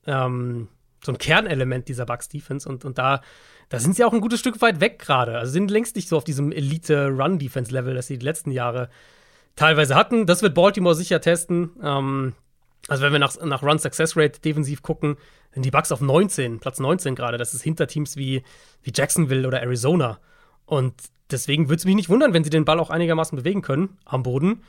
ähm, so ein Kernelement dieser Bucks-Defense und, und da, da sind sie auch ein gutes Stück weit weg gerade. Also sind längst nicht so auf diesem Elite-Run-Defense-Level, das sie die letzten Jahre teilweise hatten. Das wird Baltimore sicher testen. Ähm, also wenn wir nach, nach Run-Success-Rate defensiv gucken, sind die Bucks auf 19, Platz 19 gerade. Das ist hinter Teams wie, wie Jacksonville oder Arizona. Und deswegen würde es mich nicht wundern, wenn sie den Ball auch einigermaßen bewegen können am Boden.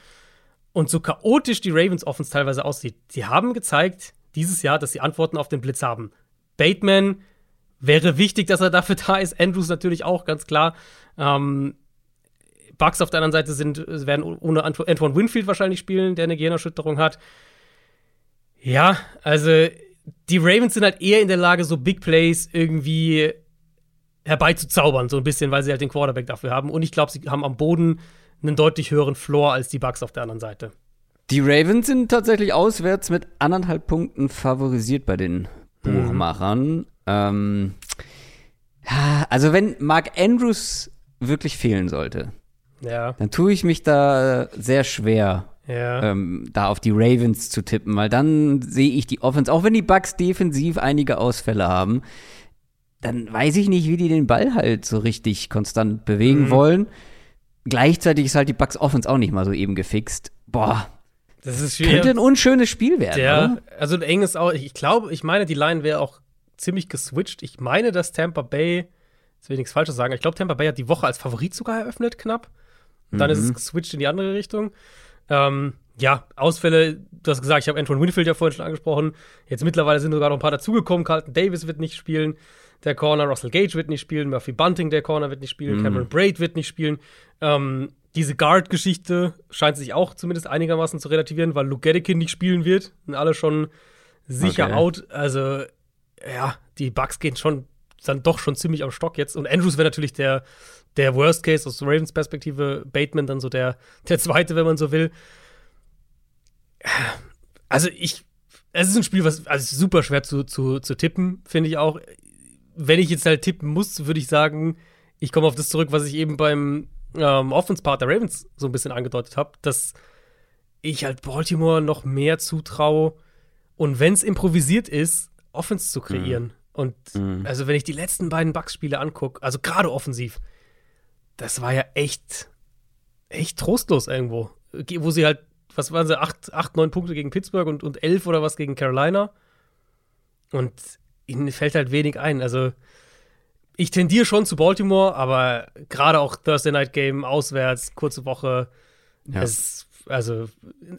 Und so chaotisch die Ravens Offense teilweise aussieht, sie haben gezeigt dieses Jahr, dass sie Antworten auf den Blitz haben. Bateman wäre wichtig, dass er dafür da ist. Andrews natürlich auch, ganz klar. Ähm, Bucks auf der anderen Seite sind, werden ohne Antoine Winfield wahrscheinlich spielen, der eine Gehirnerschütterung hat. Ja, also die Ravens sind halt eher in der Lage, so Big Plays irgendwie herbeizuzaubern, so ein bisschen, weil sie halt den Quarterback dafür haben. Und ich glaube, sie haben am Boden einen deutlich höheren Floor als die Bucks auf der anderen Seite. Die Ravens sind tatsächlich auswärts mit anderthalb Punkten favorisiert bei den Buchmachern. Mhm. Ähm, also wenn Mark Andrews wirklich fehlen sollte, ja. dann tue ich mich da sehr schwer, ja. ähm, da auf die Ravens zu tippen, weil dann sehe ich die Offense, auch wenn die Bucks defensiv einige Ausfälle haben, dann weiß ich nicht, wie die den Ball halt so richtig konstant bewegen mhm. wollen. Gleichzeitig ist halt die Bucks Offense auch nicht mal so eben gefixt. Boah. Das ist schwierig. Könnte ein unschönes Spiel werden. Ja, oder? also ein enges auch. Ich glaube, ich meine, die Line wäre auch ziemlich geswitcht. Ich meine, dass Tampa Bay Jetzt will ich nichts Falsches sagen. Ich glaube, Tampa Bay hat die Woche als Favorit sogar eröffnet, knapp. Und dann mhm. ist es geswitcht in die andere Richtung. Ähm, ja, Ausfälle, du hast gesagt, ich habe Antoine Winfield ja vorhin schon angesprochen. Jetzt mittlerweile sind sogar noch ein paar dazugekommen. Carlton Davis wird nicht spielen, der Corner. Russell Gage wird nicht spielen. Murphy Bunting, der Corner, wird nicht spielen. Mhm. Cameron Braid wird nicht spielen. Ähm, diese Guard-Geschichte scheint sich auch zumindest einigermaßen zu relativieren, weil Luke Geddekin nicht spielen wird. Und alle schon sicher okay. out. Also, ja, die Bugs gehen schon dann doch schon ziemlich am Stock jetzt. Und Andrews wäre natürlich der, der Worst Case aus Ravens Perspektive. Bateman dann so der, der zweite, wenn man so will. Also ich, es ist ein Spiel, was also super schwer zu, zu, zu tippen, finde ich auch. Wenn ich jetzt halt tippen muss, würde ich sagen, ich komme auf das zurück, was ich eben beim ähm, Offense-Part der Ravens so ein bisschen angedeutet habe, dass ich halt Baltimore noch mehr zutraue und wenn es improvisiert ist, Offense zu kreieren. Mhm. Und mhm. also wenn ich die letzten beiden Bucks-Spiele angucke, also gerade offensiv, das war ja echt, echt trostlos irgendwo. Wo sie halt was waren sie, acht, acht, neun Punkte gegen Pittsburgh und, und elf oder was gegen Carolina. Und ihnen fällt halt wenig ein. Also ich tendiere schon zu Baltimore, aber gerade auch Thursday Night Game auswärts, kurze Woche. Ja. Es, also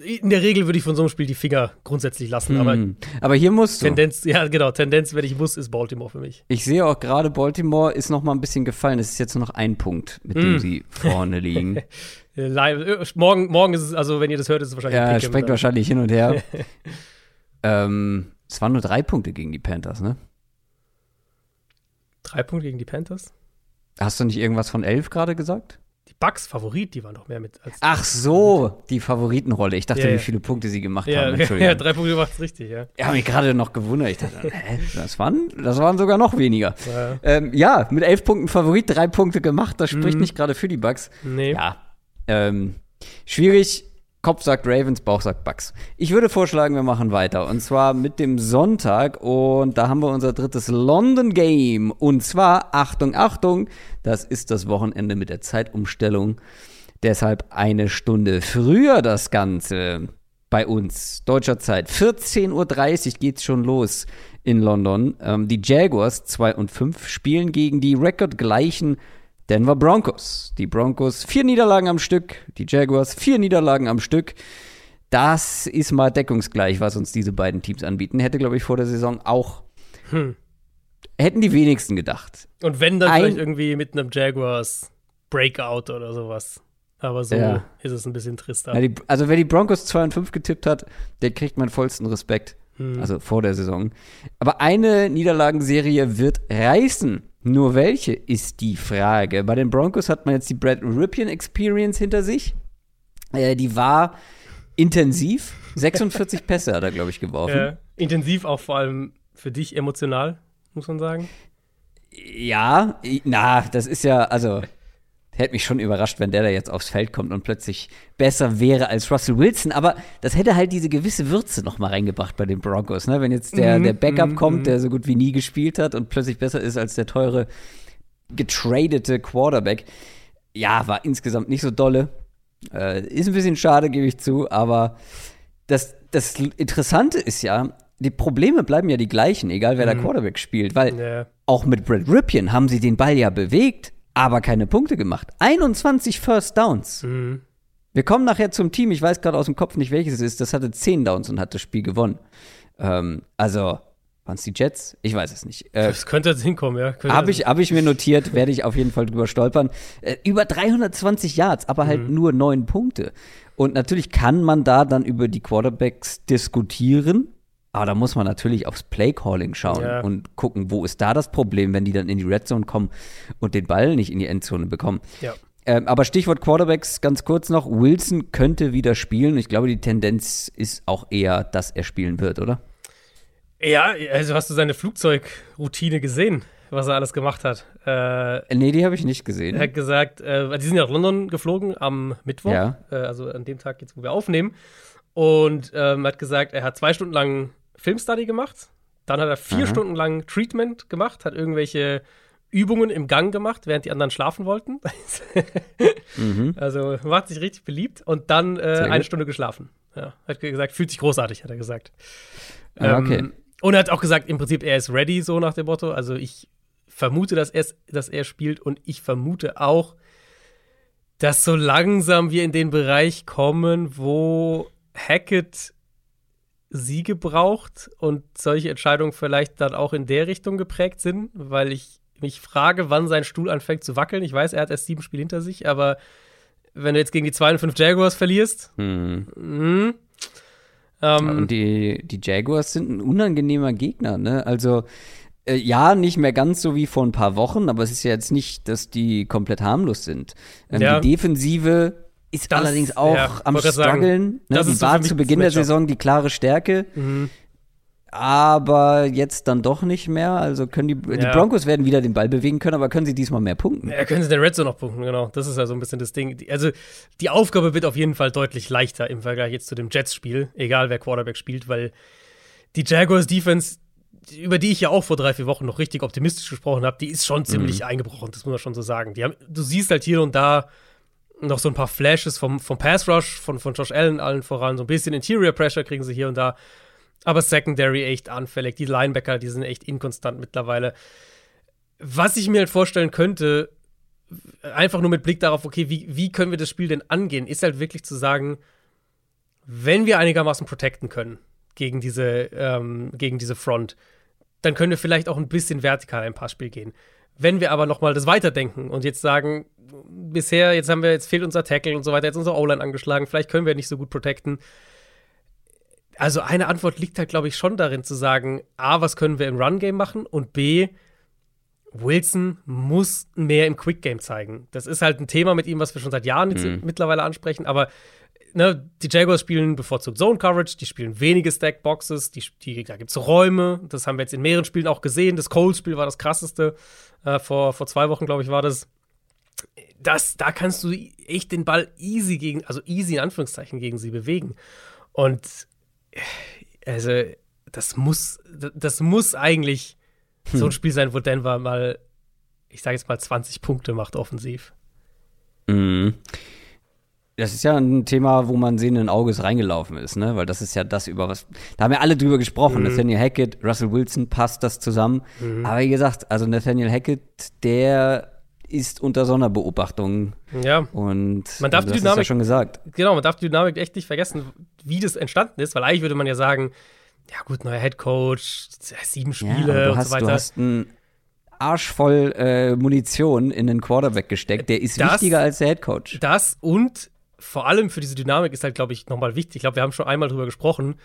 in der Regel würde ich von so einem Spiel die Finger grundsätzlich lassen. Hm. Aber, aber hier musst du. Tendenz, ja, genau. Tendenz, wenn ich muss, ist Baltimore für mich. Ich sehe auch gerade, Baltimore ist noch mal ein bisschen gefallen. Es ist jetzt nur noch ein Punkt, mit dem hm. sie vorne liegen. Live. Äh, morgen, morgen ist es, also wenn ihr das hört, ist es wahrscheinlich. Ja, springt wahrscheinlich hin und her. ähm, es waren nur drei Punkte gegen die Panthers, ne? Drei Punkte gegen die Panthers? Hast du nicht irgendwas von elf gerade gesagt? Die Bucks Favorit, die waren doch mehr mit als. Ach so, die Favoritenrolle. Ich dachte, ja, ja. wie viele Punkte sie gemacht ja, haben. Entschuldigung. Ja, drei Punkte macht es richtig, ja. Ich habe mich gerade noch gewundert. Ich dachte, hä, das waren, das waren sogar noch weniger. Ja, ähm, ja mit elf Punkten Favorit, drei Punkte gemacht. Das spricht mhm. nicht gerade für die Bucks. Nee. Ja, ähm, schwierig. Kopf sagt Ravens, Bauch sagt Bucks. Ich würde vorschlagen, wir machen weiter. Und zwar mit dem Sonntag. Und da haben wir unser drittes London Game. Und zwar, Achtung, Achtung, das ist das Wochenende mit der Zeitumstellung. Deshalb eine Stunde früher das Ganze bei uns. Deutscher Zeit. 14.30 Uhr geht's schon los in London. Ähm, die Jaguars 2 und 5 spielen gegen die rekordgleichen Denver Broncos. Die Broncos vier Niederlagen am Stück, die Jaguars vier Niederlagen am Stück. Das ist mal deckungsgleich, was uns diese beiden Teams anbieten. Hätte, glaube ich, vor der Saison auch. Hm. Hätten die wenigsten gedacht. Und wenn dann Ein, vielleicht irgendwie mit einem Jaguars Breakout oder sowas. Aber so ja. ist es ein bisschen trister. Ja, die, also wer die Broncos 2 und 5 getippt hat, der kriegt meinen vollsten Respekt. Hm. Also vor der Saison. Aber eine Niederlagenserie wird reißen. Nur welche ist die Frage. Bei den Broncos hat man jetzt die Brad Ripien Experience hinter sich. Äh, die war intensiv. 46 Pässe hat er, glaube ich, geworfen. Äh, intensiv auch vor allem für dich emotional, muss man sagen. Ja, na, das ist ja, also hätte mich schon überrascht, wenn der da jetzt aufs Feld kommt und plötzlich besser wäre als Russell Wilson. Aber das hätte halt diese gewisse Würze noch mal reingebracht bei den Broncos. Ne? Wenn jetzt der, mhm, der Backup mm, kommt, der so gut wie nie gespielt hat und plötzlich besser ist als der teure, getradete Quarterback. Ja, war insgesamt nicht so dolle. Äh, ist ein bisschen schade, gebe ich zu. Aber das, das Interessante ist ja, die Probleme bleiben ja die gleichen, egal wer mhm. der Quarterback spielt. Weil ja. auch mit Brad Ripien haben sie den Ball ja bewegt aber keine Punkte gemacht. 21 First Downs. Mhm. Wir kommen nachher zum Team, ich weiß gerade aus dem Kopf nicht, welches es ist, das hatte 10 Downs und hat das Spiel gewonnen. Ähm, also, waren es die Jets? Ich weiß es nicht. Äh, das könnte jetzt hinkommen, ja. Habe ich, hab ich mir notiert, werde ich auf jeden Fall drüber stolpern. Äh, über 320 Yards, aber halt mhm. nur 9 Punkte. Und natürlich kann man da dann über die Quarterbacks diskutieren. Aber da muss man natürlich aufs Playcalling schauen ja. und gucken, wo ist da das Problem, wenn die dann in die Red Zone kommen und den Ball nicht in die Endzone bekommen. Ja. Ähm, aber Stichwort Quarterbacks ganz kurz noch. Wilson könnte wieder spielen. Ich glaube, die Tendenz ist auch eher, dass er spielen wird, oder? Ja, also hast du seine Flugzeugroutine gesehen, was er alles gemacht hat? Äh, nee, die habe ich nicht gesehen. Er hat gesagt, äh, die sind ja nach London geflogen am Mittwoch, ja. äh, also an dem Tag jetzt, wo wir aufnehmen. Und ähm, hat gesagt, er hat zwei Stunden lang Filmstudy gemacht. Dann hat er vier Aha. Stunden lang Treatment gemacht, hat irgendwelche Übungen im Gang gemacht, während die anderen schlafen wollten. mhm. Also macht sich richtig beliebt und dann äh, eine Stunde geschlafen. Ja, hat gesagt, fühlt sich großartig, hat er gesagt. Ah, okay. Ähm, und er hat auch gesagt, im Prinzip, er ist ready, so nach dem Motto. Also ich vermute, dass, er, dass er spielt und ich vermute auch, dass so langsam wir in den Bereich kommen, wo Hackett Siege braucht und solche Entscheidungen vielleicht dann auch in der Richtung geprägt sind, weil ich mich frage, wann sein Stuhl anfängt zu wackeln. Ich weiß, er hat erst sieben Spiele hinter sich, aber wenn du jetzt gegen die 2 und 5 Jaguars verlierst, hm. Mh, ähm, und die, die Jaguars sind ein unangenehmer Gegner, ne? Also äh, ja, nicht mehr ganz so wie vor ein paar Wochen, aber es ist ja jetzt nicht, dass die komplett harmlos sind. Ähm, ja. Die Defensive ist das, allerdings auch ja, am struggeln. Ne? Die war zu Beginn der Saison die klare Stärke. Mhm. Aber jetzt dann doch nicht mehr. Also können die, ja. die Broncos werden wieder den Ball bewegen können, aber können sie diesmal mehr punkten? Ja, können sie den Red Zone noch punkten, genau. Das ist ja so ein bisschen das Ding. Also die Aufgabe wird auf jeden Fall deutlich leichter im Vergleich jetzt zu dem Jets-Spiel, egal wer Quarterback spielt, weil die Jaguars Defense, über die ich ja auch vor drei, vier Wochen noch richtig optimistisch gesprochen habe, die ist schon ziemlich mhm. eingebrochen, das muss man schon so sagen. Haben, du siehst halt hier und da noch so ein paar Flashes vom, vom Pass Rush, von, von Josh Allen allen voran. So ein bisschen Interior Pressure kriegen sie hier und da. Aber Secondary echt anfällig. Die Linebacker, die sind echt inkonstant mittlerweile. Was ich mir halt vorstellen könnte, einfach nur mit Blick darauf, okay, wie, wie können wir das Spiel denn angehen, ist halt wirklich zu sagen, wenn wir einigermaßen protecten können gegen diese, ähm, gegen diese Front, dann können wir vielleicht auch ein bisschen vertikal ein Passspiel gehen. Wenn wir aber nochmal das weiterdenken und jetzt sagen, bisher, jetzt haben wir, jetzt fehlt unser Tackle und so weiter, jetzt unser O-Line angeschlagen, vielleicht können wir nicht so gut protecten. Also eine Antwort liegt halt, glaube ich, schon darin zu sagen, A, was können wir im Run-Game machen und B, Wilson muss mehr im Quick-Game zeigen. Das ist halt ein Thema mit ihm, was wir schon seit Jahren mhm. mittlerweile ansprechen, aber ne, die Jaguars spielen bevorzugt Zone-Coverage, die spielen wenige Stack-Boxes, die, die, da gibt es Räume, das haben wir jetzt in mehreren Spielen auch gesehen. Das Cold-Spiel war das krasseste, äh, vor, vor zwei Wochen, glaube ich, war das das, da kannst du echt den Ball easy gegen, also easy in Anführungszeichen gegen sie bewegen. Und also, das muss, das muss eigentlich hm. so ein hm. Spiel sein, wo Denver mal, ich sage jetzt mal, 20 Punkte macht offensiv. Mhm. Das ist ja ein Thema, wo man sehenden Auges reingelaufen ist, ne? Weil das ist ja das über was. Da haben ja alle drüber gesprochen. Mhm. Nathaniel Hackett, Russell Wilson passt das zusammen. Mhm. Aber wie gesagt, also Nathaniel Hackett, der ist unter Sonderbeobachtung. Ja. Und man darf die Dynamik, ja schon gesagt. Genau, man darf die Dynamik echt nicht vergessen, wie das entstanden ist, weil eigentlich würde man ja sagen, ja gut, neuer Head Coach, sieben Spiele ja, und hast, so weiter. Du hast einen Arsch voll äh, Munition in den Quarterback gesteckt. Der ist das, wichtiger als der Head Coach. Das und vor allem für diese Dynamik ist halt, glaube ich, nochmal wichtig. Ich glaube, wir haben schon einmal drüber gesprochen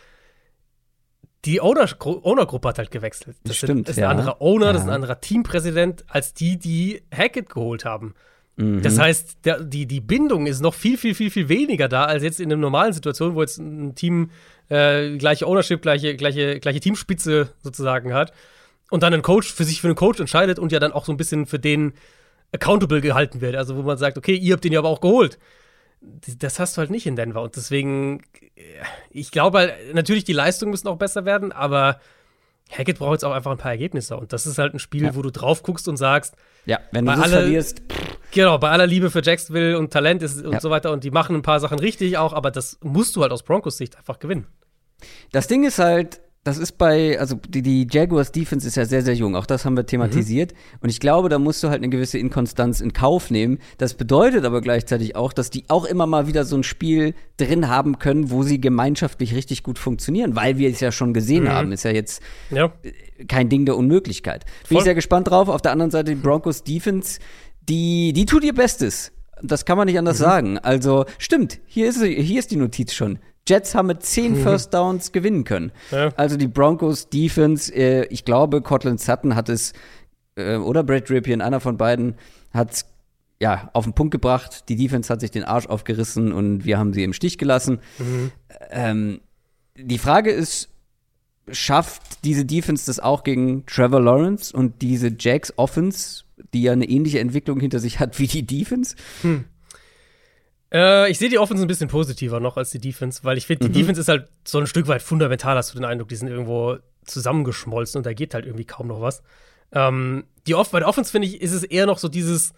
die Owner-Gruppe hat halt gewechselt. Das, stimmt, ist ein ja. anderer Owner, ja. das ist ein anderer Teampräsident als die, die Hackett geholt haben. Mhm. Das heißt, der, die, die Bindung ist noch viel, viel, viel, viel weniger da als jetzt in einer normalen Situation, wo jetzt ein Team äh, gleiche Ownership, gleiche, gleiche, gleiche Teamspitze sozusagen hat und dann ein Coach für sich für einen Coach entscheidet und ja dann auch so ein bisschen für den accountable gehalten wird. Also wo man sagt, okay, ihr habt den ja aber auch geholt das hast du halt nicht in Denver. Und deswegen, äh, ich glaube halt, natürlich, die Leistungen müssen auch besser werden, aber Hackett braucht jetzt auch einfach ein paar Ergebnisse. Und das ist halt ein Spiel, ja. wo du drauf guckst und sagst, ja, wenn du das verlierst. Genau, bei aller Liebe für Jacksonville und Talent ist und ja. so weiter und die machen ein paar Sachen richtig auch, aber das musst du halt aus Broncos Sicht einfach gewinnen. Das Ding ist halt, das ist bei, also die, die, Jaguars Defense ist ja sehr, sehr jung. Auch das haben wir thematisiert. Mhm. Und ich glaube, da musst du halt eine gewisse Inkonstanz in Kauf nehmen. Das bedeutet aber gleichzeitig auch, dass die auch immer mal wieder so ein Spiel drin haben können, wo sie gemeinschaftlich richtig gut funktionieren, weil wir es ja schon gesehen mhm. haben. Ist ja jetzt ja. kein Ding der Unmöglichkeit. Bin Voll. ich sehr gespannt drauf. Auf der anderen Seite die Broncos Defense, die, die tut ihr Bestes. Das kann man nicht anders mhm. sagen. Also, stimmt, hier ist, hier ist die Notiz schon. Jets haben mit zehn mhm. First Downs gewinnen können. Ja. Also die Broncos Defense, äh, ich glaube, Cortland Sutton hat es, äh, oder Brad Ripien, einer von beiden, hat es ja, auf den Punkt gebracht. Die Defense hat sich den Arsch aufgerissen und wir haben sie im Stich gelassen. Mhm. Ähm, die Frage ist, schafft diese Defense das auch gegen Trevor Lawrence und diese Jacks Offense, die ja eine ähnliche Entwicklung hinter sich hat wie die Defense? Hm. Äh, ich sehe die Offense ein bisschen positiver noch als die Defense, weil ich finde, die mhm. Defense ist halt so ein Stück weit fundamental, hast du den Eindruck, die sind irgendwo zusammengeschmolzen und da geht halt irgendwie kaum noch was. Ähm, die Off bei der Offense, finde ich, ist es eher noch so dieses,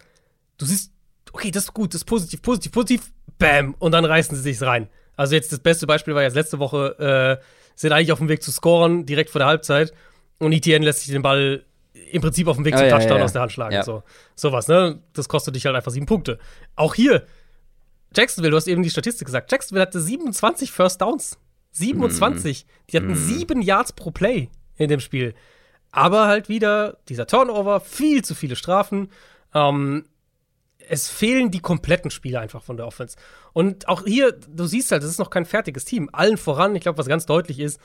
du siehst, okay, das ist gut, das ist positiv, positiv, positiv, bam, und dann reißen sie sich rein. Also jetzt das beste Beispiel war jetzt letzte Woche, äh, sind eigentlich auf dem Weg zu scoren, direkt vor der Halbzeit, und ETN lässt sich den Ball im Prinzip auf dem Weg zum ja, Touchdown ja, ja. aus der Hand schlagen. So, sowas, ne? Das kostet dich halt einfach sieben Punkte. Auch hier, Jacksonville, du hast eben die Statistik gesagt. Jacksonville hatte 27 First Downs. 27. Die hatten sieben Yards pro Play in dem Spiel. Aber halt wieder dieser Turnover, viel zu viele Strafen. Ähm, es fehlen die kompletten Spiele einfach von der Offense. Und auch hier, du siehst halt, das ist noch kein fertiges Team. Allen voran, ich glaube, was ganz deutlich ist,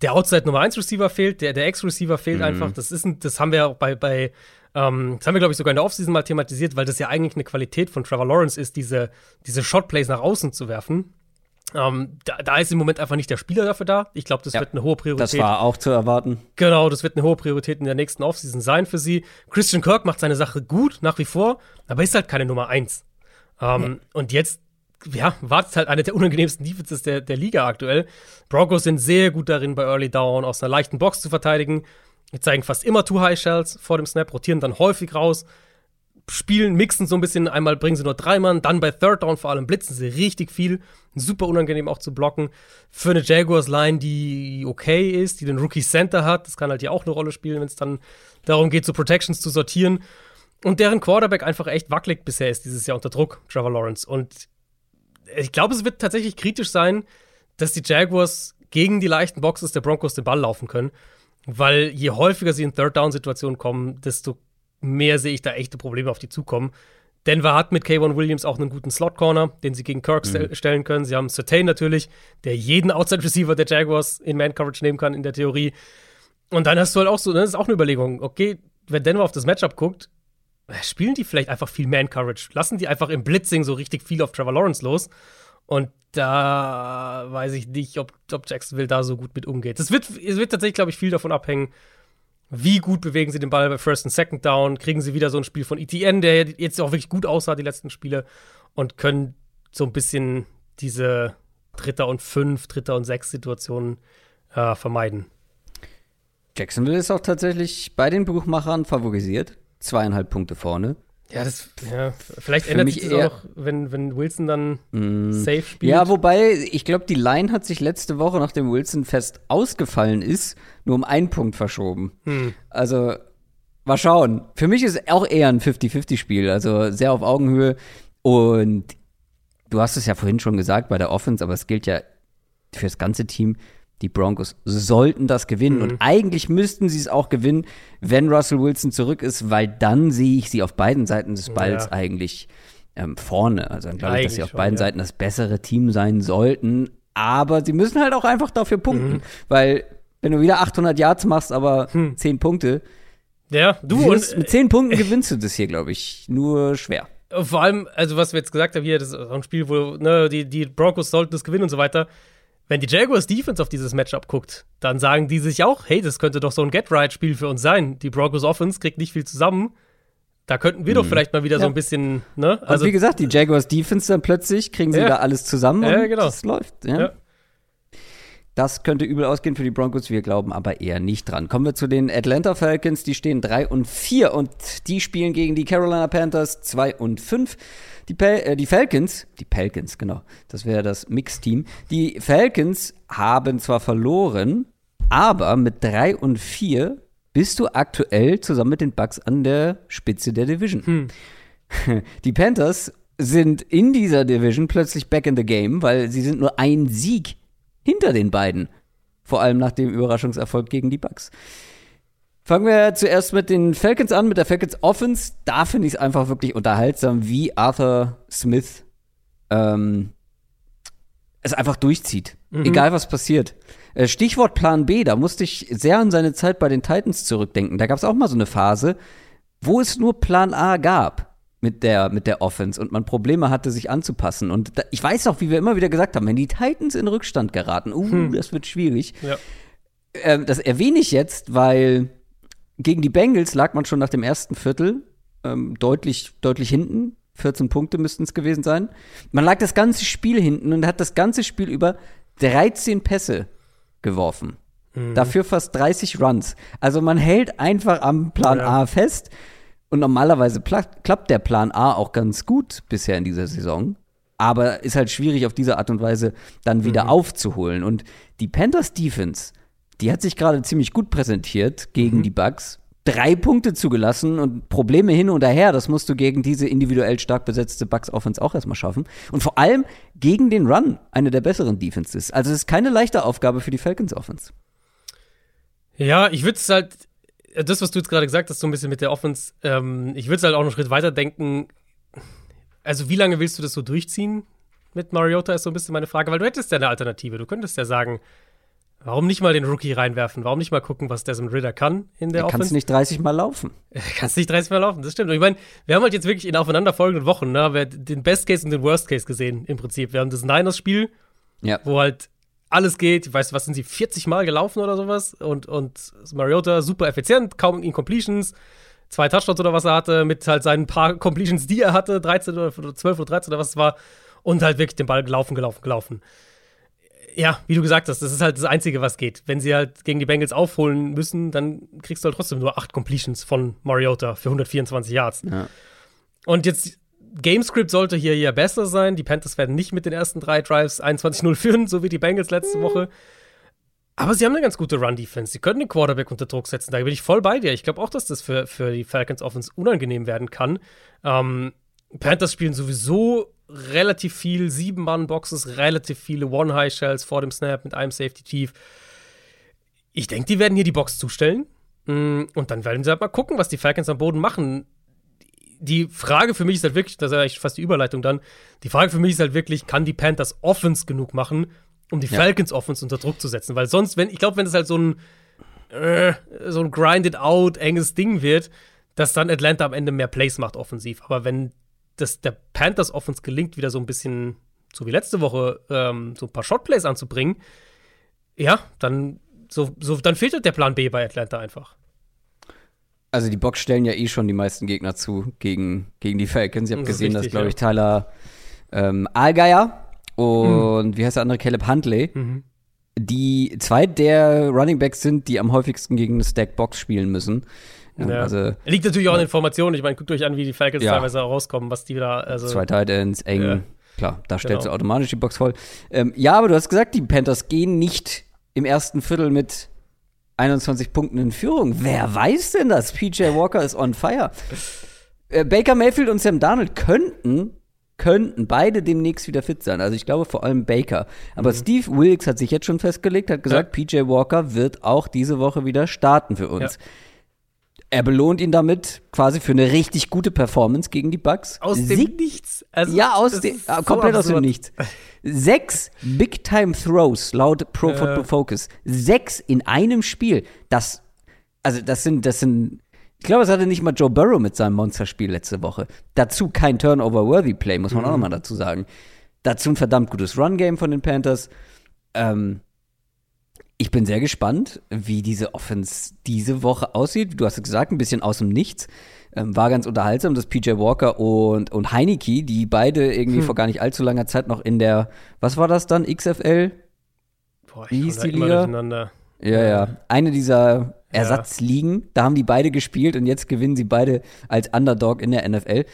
der Outside Nummer 1 Receiver fehlt, der, der Ex-Receiver fehlt einfach. Das ist ein, das haben wir auch bei, bei ähm, das haben wir, glaube ich, sogar in der Offseason mal thematisiert, weil das ja eigentlich eine Qualität von Trevor Lawrence ist, diese, diese Shotplays nach außen zu werfen. Ähm, da, da ist im Moment einfach nicht der Spieler dafür da. Ich glaube, das Ja, wird eine hohe Priorität. Das war auch zu erwarten. Genau, das wird eine hohe Priorität in der nächsten Offseason sein für sie. Christian Kirk macht seine Sache gut, nach wie vor, aber ist halt keine Nummer eins. Ähm, Und jetzt, ja, wartet halt eine der unangenehmsten Defenses der, der Liga aktuell. Broncos sind sehr gut darin, bei Early Down aus einer leichten Box zu verteidigen. Die zeigen fast immer Two High Shells vor dem Snap, rotieren dann häufig raus, spielen, mixen so ein bisschen. Einmal bringen sie nur drei Mann, dann bei Third Down vor allem blitzen sie richtig viel. Super unangenehm auch zu blocken. Für eine Jaguars-Line, die okay ist, die den Rookie Center hat, das kann halt hier auch eine Rolle spielen, wenn es dann darum geht, so Protections zu sortieren. Und deren Quarterback einfach echt wackelig bisher ist dieses Jahr unter Druck, Trevor Lawrence. Und ich glaube, es wird tatsächlich kritisch sein, dass die Jaguars gegen die leichten Boxes der Broncos den Ball laufen können. Weil je häufiger sie in Third-Down-Situationen kommen, desto mehr sehe ich da echte Probleme auf die zukommen. Denver hat mit Kayvon Williams auch einen guten Slot-Corner, den sie gegen Kirk stel- stellen können. Sie haben Certain natürlich, der jeden Outside-Receiver der Jaguars in Man-Coverage nehmen kann, in der Theorie. Und dann hast du halt auch so, das ist auch eine Überlegung, okay, wenn Denver auf das Matchup guckt, spielen die vielleicht einfach viel Man-Coverage. Lassen die einfach im Blitzing so richtig viel auf Trevor Lawrence los. Und da weiß ich nicht, ob, ob Jacksonville da so gut mit umgeht. Es wird, es wird tatsächlich, glaube ich, viel davon abhängen, wie gut bewegen sie den Ball bei First und Second Down. Kriegen sie wieder so ein Spiel von ETN, der jetzt auch wirklich gut aussah, die letzten Spiele. Und können so ein bisschen diese Dritter und Fünf, Dritter und Sechs Situationen äh, vermeiden. Jacksonville ist auch tatsächlich bei den Buchmachern favorisiert. Zweieinhalb Punkte vorne. Ja, das, ja, vielleicht ändert sich das auch wenn, wenn Wilson dann safe spielt. Ja, wobei, ich glaube, die Line hat sich letzte Woche, nachdem Wilson fest ausgefallen ist, nur um einen Punkt verschoben. Hm. Also, mal schauen. Für mich ist auch eher ein 50-50-Spiel, also sehr auf Augenhöhe. Und du hast es ja vorhin schon gesagt bei der Offense, aber es gilt ja für das ganze Team. Die Broncos sollten das gewinnen. Mhm. Und eigentlich müssten sie es auch gewinnen, wenn Russell Wilson zurück ist, weil dann sehe ich sie auf beiden Seiten des Balls Ja. eigentlich ähm, vorne. Also dann glaube ich, dass sie auf schon, beiden ja. Seiten das bessere Team sein sollten. Aber sie müssen halt auch einfach dafür punkten. Mhm. Weil, wenn du wieder 800 Yards machst, aber 10 Punkte, ja, du und mit 10 Punkten gewinnst du das hier, glaube ich, nur schwer. vor allem, also was wir jetzt gesagt haben hier, das ist auch ein Spiel, wo ne, die, die Broncos sollten das gewinnen und so weiter. Wenn die Jaguars Defense auf dieses Matchup guckt, dann sagen die sich auch, hey, das könnte doch so ein Get-Right-Spiel für uns sein. Die Broncos Offense kriegt nicht viel zusammen. Da könnten wir doch vielleicht mal wieder so Mhm. Ja. ein bisschen, ne? Also, Also, wie gesagt, die Jaguars Defense dann plötzlich, kriegen sie Ja. da alles zusammen Ja, und genau. das läuft. Ja. Das könnte übel ausgehen für die Broncos, wir glauben aber eher nicht dran. Kommen wir zu den Atlanta Falcons, die stehen 3 und 4 und die spielen gegen die Carolina Panthers 2 und 5. Die, Pel äh, die Falcons, die Falcons, genau, das wäre das Mix-Team. Die Falcons haben zwar verloren, aber mit 3 und 4 bist du aktuell zusammen mit den Bucks an der Spitze der Division. Die Panthers sind in dieser Division plötzlich back in the game, weil sie sind nur ein Sieg hinter den beiden. Vor allem nach dem Überraschungserfolg gegen die Bucks. Fangen wir zuerst mit den Falcons an, mit der Falcons Offense. Da finde ich es einfach wirklich unterhaltsam, wie Arthur Smith ähm, es einfach durchzieht. Egal was passiert. Äh, Stichwort Plan B, da musste ich sehr an seine Zeit bei den Titans zurückdenken. Da gab es auch mal so eine Phase, wo es nur Plan A gab mit der, mit der Offense und man Probleme hatte, sich anzupassen. Und da, ich weiß auch, wie wir immer wieder gesagt haben, wenn die Titans in Rückstand geraten, uh, das wird schwierig. ja. Ähm, das erwähne ich jetzt, weil gegen die Bengals lag man schon nach dem ersten Viertel ähm, deutlich, deutlich hinten. 14 Punkte müssten es gewesen sein. Man lag das ganze Spiel hinten und hat das ganze Spiel über 13 Pässe geworfen. Dafür fast 30 Runs. Also man hält einfach am Plan Ja. A fest. Und normalerweise klappt der Plan A auch ganz gut bisher in dieser Saison. Aber ist halt schwierig auf diese Art und Weise dann wieder aufzuholen. Und die Panthers Defense, die hat sich gerade ziemlich gut präsentiert gegen die Bucks. drei Punkte zugelassen und Probleme hin und her. Das musst du gegen diese individuell stark besetzte Bucks Offense auch erstmal schaffen. Und vor allem gegen den Run, eine der besseren Defenses. Also es ist keine leichte Aufgabe für die Falcons Offense. Ja, ich würde es halt, das, was du jetzt gerade gesagt hast, so ein bisschen mit der Offense, ähm, ich würde es halt auch noch einen Schritt weiter denken. Also, wie lange willst du das so durchziehen mit Mariota, ist so ein bisschen meine Frage, weil du hättest ja eine Alternative. Du könntest ja sagen, Warum nicht mal den Rookie reinwerfen? Warum nicht mal gucken, was Desmond Ritter kann in der Offense? Kannst nicht 30 Mal laufen. Kannst nicht 30 Mal laufen, das stimmt. Und ich meine, wir haben halt jetzt wirklich in aufeinanderfolgenden Wochen ne, den Best Case und den Worst Case gesehen, im Prinzip. Wir haben das Niners-Spiel, ja. wo halt alles geht. Ich weiß, was sind sie, 40 Mal gelaufen oder sowas? Und, und Mariota super effizient, kaum Incompletions, zwei Touchdowns oder was er hatte, mit halt seinen paar Completions, die er hatte, 13 oder 12 oder 13 oder was es war. Und halt wirklich den Ball gelaufen, gelaufen, gelaufen ja, wie du gesagt hast, das ist halt das Einzige, was geht. Wenn sie halt gegen die Bengals aufholen müssen, dann kriegst du halt trotzdem nur acht Completions von Mariota für 124 Yards. Ja. Und jetzt, Gamescript sollte hier ja besser sein. Die Panthers werden nicht mit den ersten drei Drives 21-0 führen, so wie die Bengals letzte mhm. Woche. Aber sie haben eine ganz gute Run-Defense. Sie können den Quarterback unter Druck setzen. Da bin ich voll bei dir. Ich glaube auch, dass das für, für die Falcons Offense unangenehm werden kann. Ähm, Panthers spielen sowieso relativ viel Sieben-Mann-Boxes, relativ viele One-High-Shells vor dem Snap mit einem Safety Chief. Ich denke, die werden hier die Box zustellen. Mm, und dann werden sie halt mal gucken, was die Falcons am Boden machen. Die Frage für mich ist halt wirklich, das ist ja fast die Überleitung dann, die Frage für mich ist halt wirklich, kann die Panthers Offense genug machen, um die ja. Falcons Offense unter Druck zu setzen? Weil sonst, wenn, ich glaube, wenn es halt so ein, äh, so ein grinded out, enges Ding wird, dass dann Atlanta am Ende mehr Plays macht offensiv. Aber wenn dass der Panthers Offense gelingt, wieder so ein bisschen, so wie letzte Woche, ähm, so ein paar Shotplays anzubringen, ja, dann, so, so, dann fehlt halt der Plan B bei Atlanta einfach. Also die Box stellen ja eh schon die meisten Gegner zu gegen, gegen die Falcons. Ich habe gesehen, richtig, dass, glaube ich, Tyler ähm, Allgeier und mhm. wie heißt der andere, Caleb Huntley, mhm. die zwei der Running Backs sind, die am häufigsten gegen eine Stack Box spielen müssen. Ja. Also, Liegt natürlich auch an Informationen. Ich meine, guckt euch an, wie die Falcons ja. teilweise rauskommen, was die da. Also, Zwei Titans, eng. Ja. Klar, da stellst genau. du automatisch die Box voll. Ähm, ja, aber du hast gesagt, die Panthers gehen nicht im ersten Viertel mit 21 Punkten in Führung. Wer weiß denn das? PJ Walker ist on fire. Äh, Baker Mayfield und Sam Darnold könnten könnten beide demnächst wieder fit sein. Also ich glaube vor allem Baker. Aber mhm. Steve Wilkes hat sich jetzt schon festgelegt, hat gesagt, ja. PJ Walker wird auch diese Woche wieder starten für uns. Ja er belohnt ihn damit quasi für eine richtig gute Performance gegen die Bucks. Aus dem Sie Nichts. Also, ja, aus dem, so komplett absurd. aus dem Nichts. Sechs Big-Time-Throws laut Pro äh. Football Focus. Sechs in einem Spiel. Das, also das sind, das sind, ich glaube, es hatte nicht mal Joe Burrow mit seinem Monsterspiel letzte Woche. Dazu kein Turnover-worthy Play, muss man mhm. auch nochmal dazu sagen. Dazu ein verdammt gutes Run-Game von den Panthers. Ähm, ich bin sehr gespannt, wie diese Offense diese Woche aussieht. Du hast es gesagt, ein bisschen aus dem Nichts. Ähm, war ganz unterhaltsam, dass PJ Walker und, und Heineke, die beide irgendwie hm. vor gar nicht allzu langer Zeit noch in der, was war das dann, XFL? Boah, wie hieß die Liga? Ja, ja. Eine dieser Ersatzligen, ja. da haben die beide gespielt und jetzt gewinnen sie beide als Underdog in der NFL.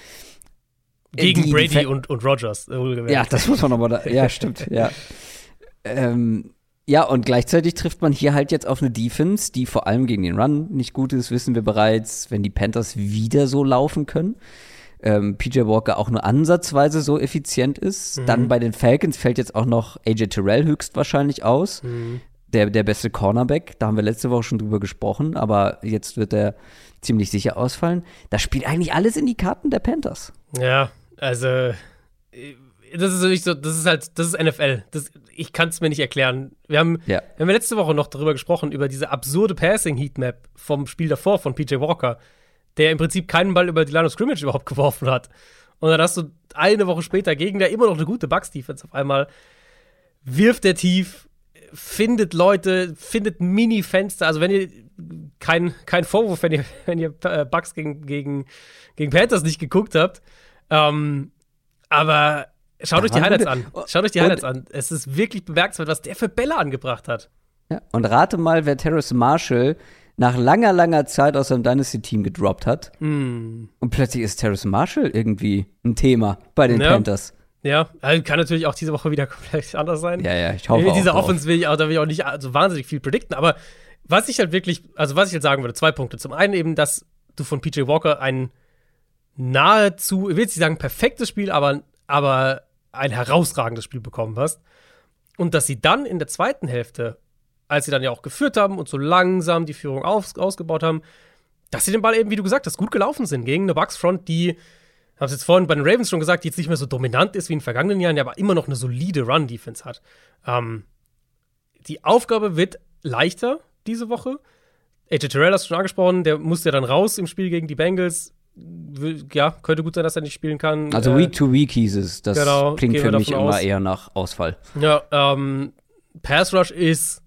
Gegen die, Brady und, und Rogers. Ja, das muss man aber da, ja, stimmt, ja. Ähm, ja, und gleichzeitig trifft man hier halt jetzt auf eine Defense, die vor allem gegen den Run nicht gut ist, wissen wir bereits, wenn die Panthers wieder so laufen können. Ähm, PJ Walker auch nur ansatzweise so effizient ist. Mhm. Dann bei den Falcons fällt jetzt auch noch AJ Terrell höchstwahrscheinlich aus. Mhm. Der, der beste Cornerback, da haben wir letzte Woche schon drüber gesprochen, aber jetzt wird er ziemlich sicher ausfallen. Das spielt eigentlich alles in die Karten der Panthers. Ja, also das ist nicht so, das ist halt, das ist NFL. Das, ich kann es mir nicht erklären. Wir haben, ja. wir haben letzte Woche noch darüber gesprochen, über diese absurde Passing-Heatmap vom Spiel davor von PJ Walker, der im Prinzip keinen Ball über die Line of Scrimmage überhaupt geworfen hat. Und dann hast du eine Woche später gegen der immer noch eine gute Bucks-Defense auf einmal, wirft der tief, findet Leute, findet Mini-Fenster. Also wenn ihr kein, kein Vorwurf, wenn ihr, wenn ihr äh, Bucks gegen, gegen, gegen Panthers nicht geguckt habt. Ähm, aber Schaut euch die Highlights an. Schaut euch die Highlights an. Es ist wirklich bemerkenswert, was der für Bälle angebracht hat. Ja, und rate mal, wer Terrace Marshall nach langer, langer Zeit aus seinem Dynasty-Team gedroppt hat. Mm. Und plötzlich ist Terrace Marshall irgendwie ein Thema bei den ja. Panthers. Ja, also kann natürlich auch diese Woche wieder komplett anders sein. Ja, ja, ich hoffe. In dieser Offense will ich auch, da will ich auch nicht so wahnsinnig viel predikten, aber was ich halt wirklich, also was ich halt sagen würde, zwei Punkte. Zum einen eben, dass du von PJ Walker ein nahezu, ich will jetzt nicht sagen perfektes Spiel, aber, aber ein herausragendes Spiel bekommen hast. Und dass sie dann in der zweiten Hälfte, als sie dann ja auch geführt haben und so langsam die Führung auf, ausgebaut haben, dass sie den Ball eben, wie du gesagt hast, gut gelaufen sind gegen eine Bucks-Front, die, habe es jetzt vorhin bei den Ravens schon gesagt, die jetzt nicht mehr so dominant ist wie in den vergangenen Jahren, aber immer noch eine solide Run-Defense hat. Ähm, die Aufgabe wird leichter diese Woche. AJ Terrell hast du schon angesprochen, der musste ja dann raus im Spiel gegen die Bengals. Ja, könnte gut sein, dass er nicht spielen kann. Also äh, Week to Week hieß es. Das genau, klingt für mich immer aus. eher nach Ausfall. Ja, ähm, Pass Rush ist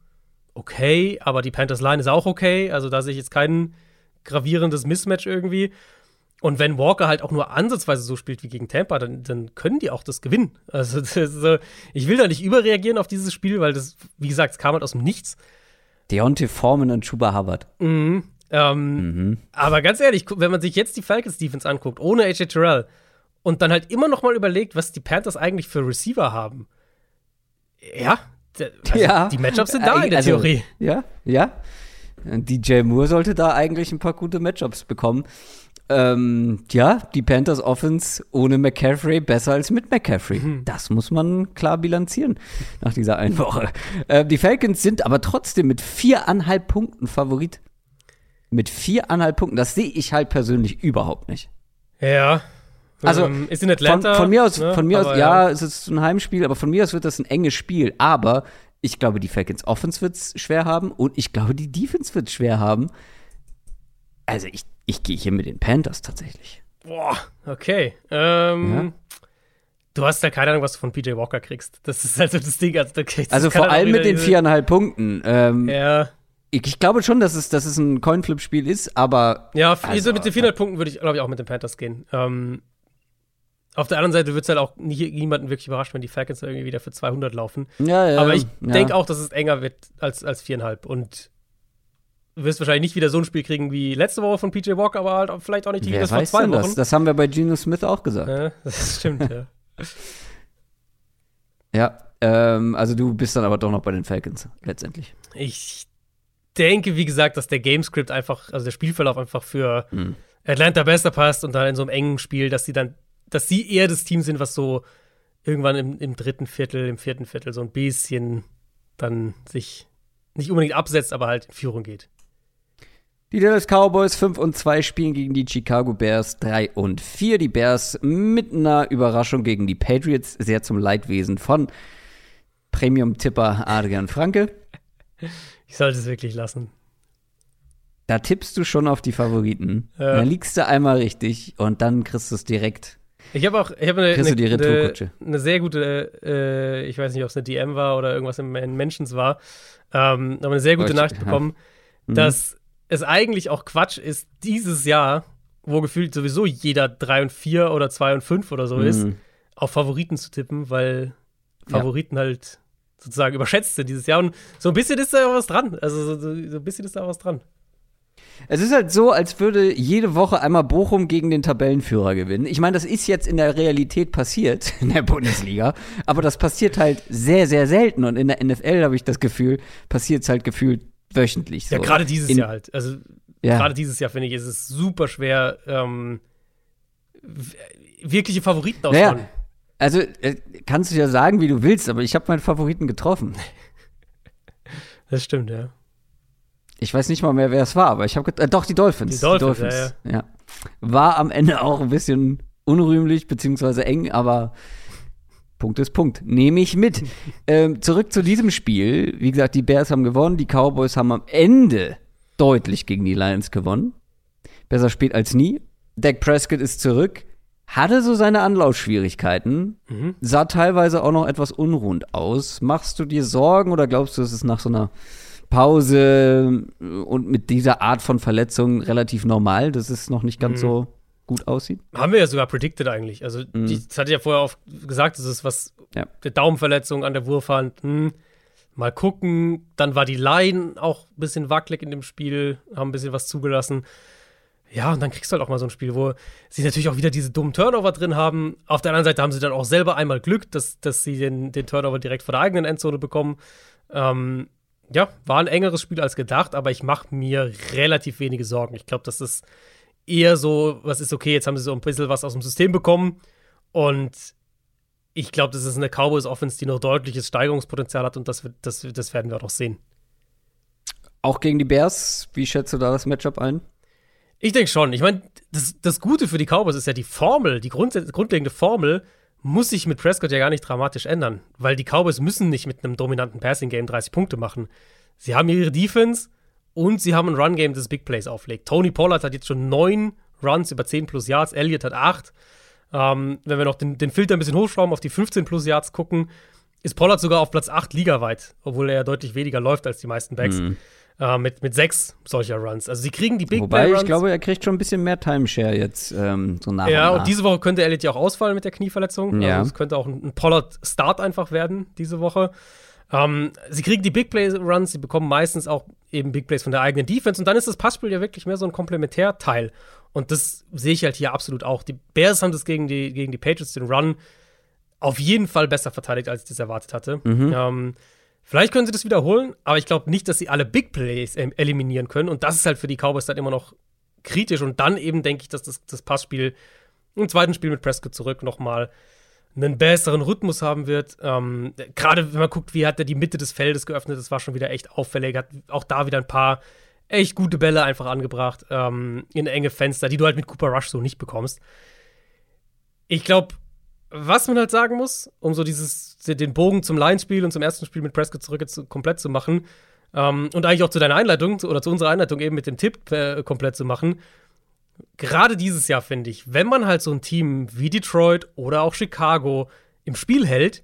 okay, aber die Panthers Line ist auch okay. Also da sehe ich jetzt kein gravierendes Mismatch irgendwie. Und wenn Walker halt auch nur ansatzweise so spielt wie gegen Tampa, dann, dann können die auch das gewinnen. Also das, ich will da nicht überreagieren auf dieses Spiel, weil das, wie gesagt, es kam halt aus dem Nichts. Deontay Foreman und Chuba Hubbard. Mhm. Ähm, mhm. Aber ganz ehrlich, wenn man sich jetzt die Falcons Defense anguckt, ohne AJ Terrell, und dann halt immer noch mal überlegt, was die Panthers eigentlich für Receiver haben. Ja, also ja. die Matchups sind da in der also, Theorie. Ja, ja. DJ Moore sollte da eigentlich ein paar gute Matchups bekommen. Ähm, ja, die Panthers Offense ohne McCaffrey besser als mit McCaffrey. Mhm. Das muss man klar bilanzieren nach dieser einen Woche. Äh, die Falcons sind aber trotzdem mit viereinhalb Punkten Favorit. Mit viereinhalb Punkten. Das sehe ich halt persönlich überhaupt nicht. Ja. Also ähm, ist in Atlanta. Von, von mir aus, ne? von mir aus, ja, ja, es ist ein Heimspiel, aber von mir aus wird das ein enges Spiel. Aber ich glaube, die Falcons Offense wird es schwer haben und ich glaube, die Defense wird es schwer haben. Also ich ich gehe hier mit den Panthers tatsächlich. Boah, okay. Ähm, ja. Du hast ja keine Ahnung, was du von PJ Walker kriegst. Das ist also das Ding. Also, das also vor allem mit den viereinhalb Punkten. Ähm, ja. Ich, glaube schon, dass es, dass es ein Coinflip-Spiel ist, aber. Ja, also, mit den viereinhalb Punkten würde ich, glaube ich, auch mit den Panthers gehen. Ähm, auf der anderen Seite wird es halt auch nie, niemanden wirklich überraschen, wenn die Falcons irgendwie wieder für 200 laufen. Ja, ja. Aber ich ja. denke auch, dass es enger wird als, als viereinhalb. Und du wirst wahrscheinlich nicht wieder so ein Spiel kriegen wie letzte Woche von PJ Walker, aber halt vielleicht auch nicht wie das vor zwei Wochen. Das? das haben wir bei Geno Smith auch gesagt. Ja, das stimmt, ja. ja, ähm, also du bist dann aber doch noch bei den Falcons letztendlich. Ich denke, wie gesagt, dass der Gamescript einfach, also der Spielverlauf einfach für mhm. Atlanta besser passt und dann in so einem engen Spiel, dass sie dann, dass sie eher das Team sind, was so irgendwann im, im dritten Viertel, im vierten Viertel so ein bisschen dann sich nicht unbedingt absetzt, aber halt in Führung geht. Die Dallas Cowboys 5 und 2 spielen gegen die Chicago Bears 3 und 4. Die Bears mit einer Überraschung gegen die Patriots, sehr zum Leidwesen von Premium-Tipper Adrian Franke. Ich sollte es wirklich lassen. Da tippst du schon auf die Favoriten. Ja. Dann liegst du einmal richtig und dann kriegst du es direkt. Ich habe auch ich hab eine, eine, eine, eine, sehr gute, äh, ich weiß nicht, ob es eine DM war oder irgendwas in, in Mentions war, ähm, aber eine sehr gute Nachricht bekommen, ja. mhm. dass es eigentlich auch Quatsch ist, dieses Jahr, wo gefühlt sowieso jeder 3 und 4 oder 2 und 5 oder so mhm. ist, auf Favoriten zu tippen, weil Favoriten ja. halt sozusagen überschätzt sind dieses Jahr. Und so ein bisschen ist da was dran. Also so, ein bisschen ist da auch was dran. Es ist halt so, als würde jede Woche einmal Bochum gegen den Tabellenführer gewinnen. Ich meine, das ist jetzt in der Realität passiert in der Bundesliga, aber das passiert halt sehr, sehr selten. Und in der NFL habe ich das Gefühl, passiert es halt gefühlt wöchentlich. So. Ja, gerade dieses In, Jahr halt. Also ja. gerade dieses Jahr finde ich, ist es super schwer, ähm, wirkliche Favoriten auszumachen. Naja, also äh, kannst du ja sagen, wie du willst, aber ich habe meinen Favoriten getroffen. Das stimmt, ja. Ich weiß nicht mal mehr, wer es war, aber ich habe äh, doch die Dolphins. Die Dolphins, die Dolphins. Ja, ja. ja, War am Ende auch ein bisschen unrühmlich beziehungsweise eng, aber Punkt ist Punkt. Nehme ich mit. ähm, zurück zu diesem Spiel. Wie gesagt, die Bears haben gewonnen, die Cowboys haben am Ende deutlich gegen die Lions gewonnen. Besser spät als nie. Dak Prescott ist zurück. Hatte so seine Anlaufschwierigkeiten, mhm. sah teilweise auch noch etwas unrund aus. Machst du dir Sorgen oder glaubst du, es ist nach so einer Pause und mit dieser Art von Verletzung relativ normal, dass es noch nicht ganz mhm. so gut aussieht. Haben wir ja sogar predicted eigentlich. Also, mhm. die, das hatte ja vorher auch gesagt, das ist was, ja. der Daumenverletzung an der Wurfhand, hm, mal gucken. Dann war die Line auch ein bisschen wackelig in dem Spiel, haben ein bisschen was zugelassen. Ja, und dann kriegst du halt auch mal so ein Spiel, wo sie natürlich auch wieder diese dummen Turnover drin haben. Auf der anderen Seite haben sie dann auch selber einmal Glück, dass, dass sie den, den Turnover direkt vor der eigenen Endzone bekommen. Ähm, ja, war ein engeres Spiel als gedacht, aber ich mache mir relativ wenige Sorgen. Ich glaube, das eher so, was ist okay, jetzt haben sie so ein bisschen was aus dem System bekommen und ich glaube, das ist eine Cowboys-Offense, die noch deutliches Steigerungspotenzial hat und das, das, das werden wir auch sehen. Auch gegen die Bears, wie schätzt du da das Matchup ein? Ich denke schon. Ich meine, das, das Gute für die Cowboys ist ja die Formel, die Grund, grundlegende Formel muss sich mit Prescott ja gar nicht dramatisch ändern, weil die Cowboys müssen nicht mit einem dominanten Passing-Game 30 Punkte machen. Sie haben ihre Defense und sie haben ein Run-Game, das Big Plays auflegt. Tony Pollard hat jetzt schon neun Runs über 10 plus Yards, Elliott hat acht. Ähm, wenn wir noch den, den, Filter ein bisschen hochschrauben, auf die 15 plus Yards gucken, ist Pollard sogar auf Platz 8 ligaweit, obwohl er ja deutlich weniger läuft als die meisten Backs. Mhm. Äh, mit, mit sechs solcher Runs. Also sie kriegen die Big Wobei, Play Runs. ich glaube, er kriegt schon ein bisschen mehr Timeshare jetzt ähm, so nach Ja, und, nach. und diese Woche könnte Elliott ja auch ausfallen mit der Knieverletzung. Ja. Also es könnte auch ein, ein Pollard-Start einfach werden diese Woche. Ähm, sie kriegen die Big Play Runs, sie bekommen meistens auch eben Big Plays von der eigenen Defense und dann ist das Passspiel ja wirklich mehr so ein Komplementärteil. Und das sehe ich halt hier absolut auch. Die Bears haben das gegen die, gegen die Patriots, den Run, auf jeden Fall besser verteidigt, als ich das erwartet hatte. Mhm. Ähm, vielleicht können sie das wiederholen, aber ich glaube nicht, dass sie alle Big Plays ähm, eliminieren können. Und das ist halt für die Cowboys dann immer noch kritisch. Und dann eben denke ich, dass das, das Passspiel im zweiten Spiel mit Prescott zurück nochmal einen besseren Rhythmus haben wird. Ähm, Gerade wenn man guckt, wie hat er die Mitte des Feldes geöffnet, das war schon wieder echt auffällig. Hat auch da wieder ein paar echt gute Bälle einfach angebracht ähm, in enge Fenster, die du halt mit Cooper Rush so nicht bekommst. Ich glaube, was man halt sagen muss, um so dieses, den Bogen zum Lions-Spiel und zum ersten Spiel mit Prescott zurück jetzt komplett zu machen ähm, und eigentlich auch zu deiner Einleitung oder zu unserer Einleitung eben mit dem Tipp äh, komplett zu machen. Gerade dieses Jahr finde ich, wenn man halt so ein Team wie Detroit oder auch Chicago im Spiel hält,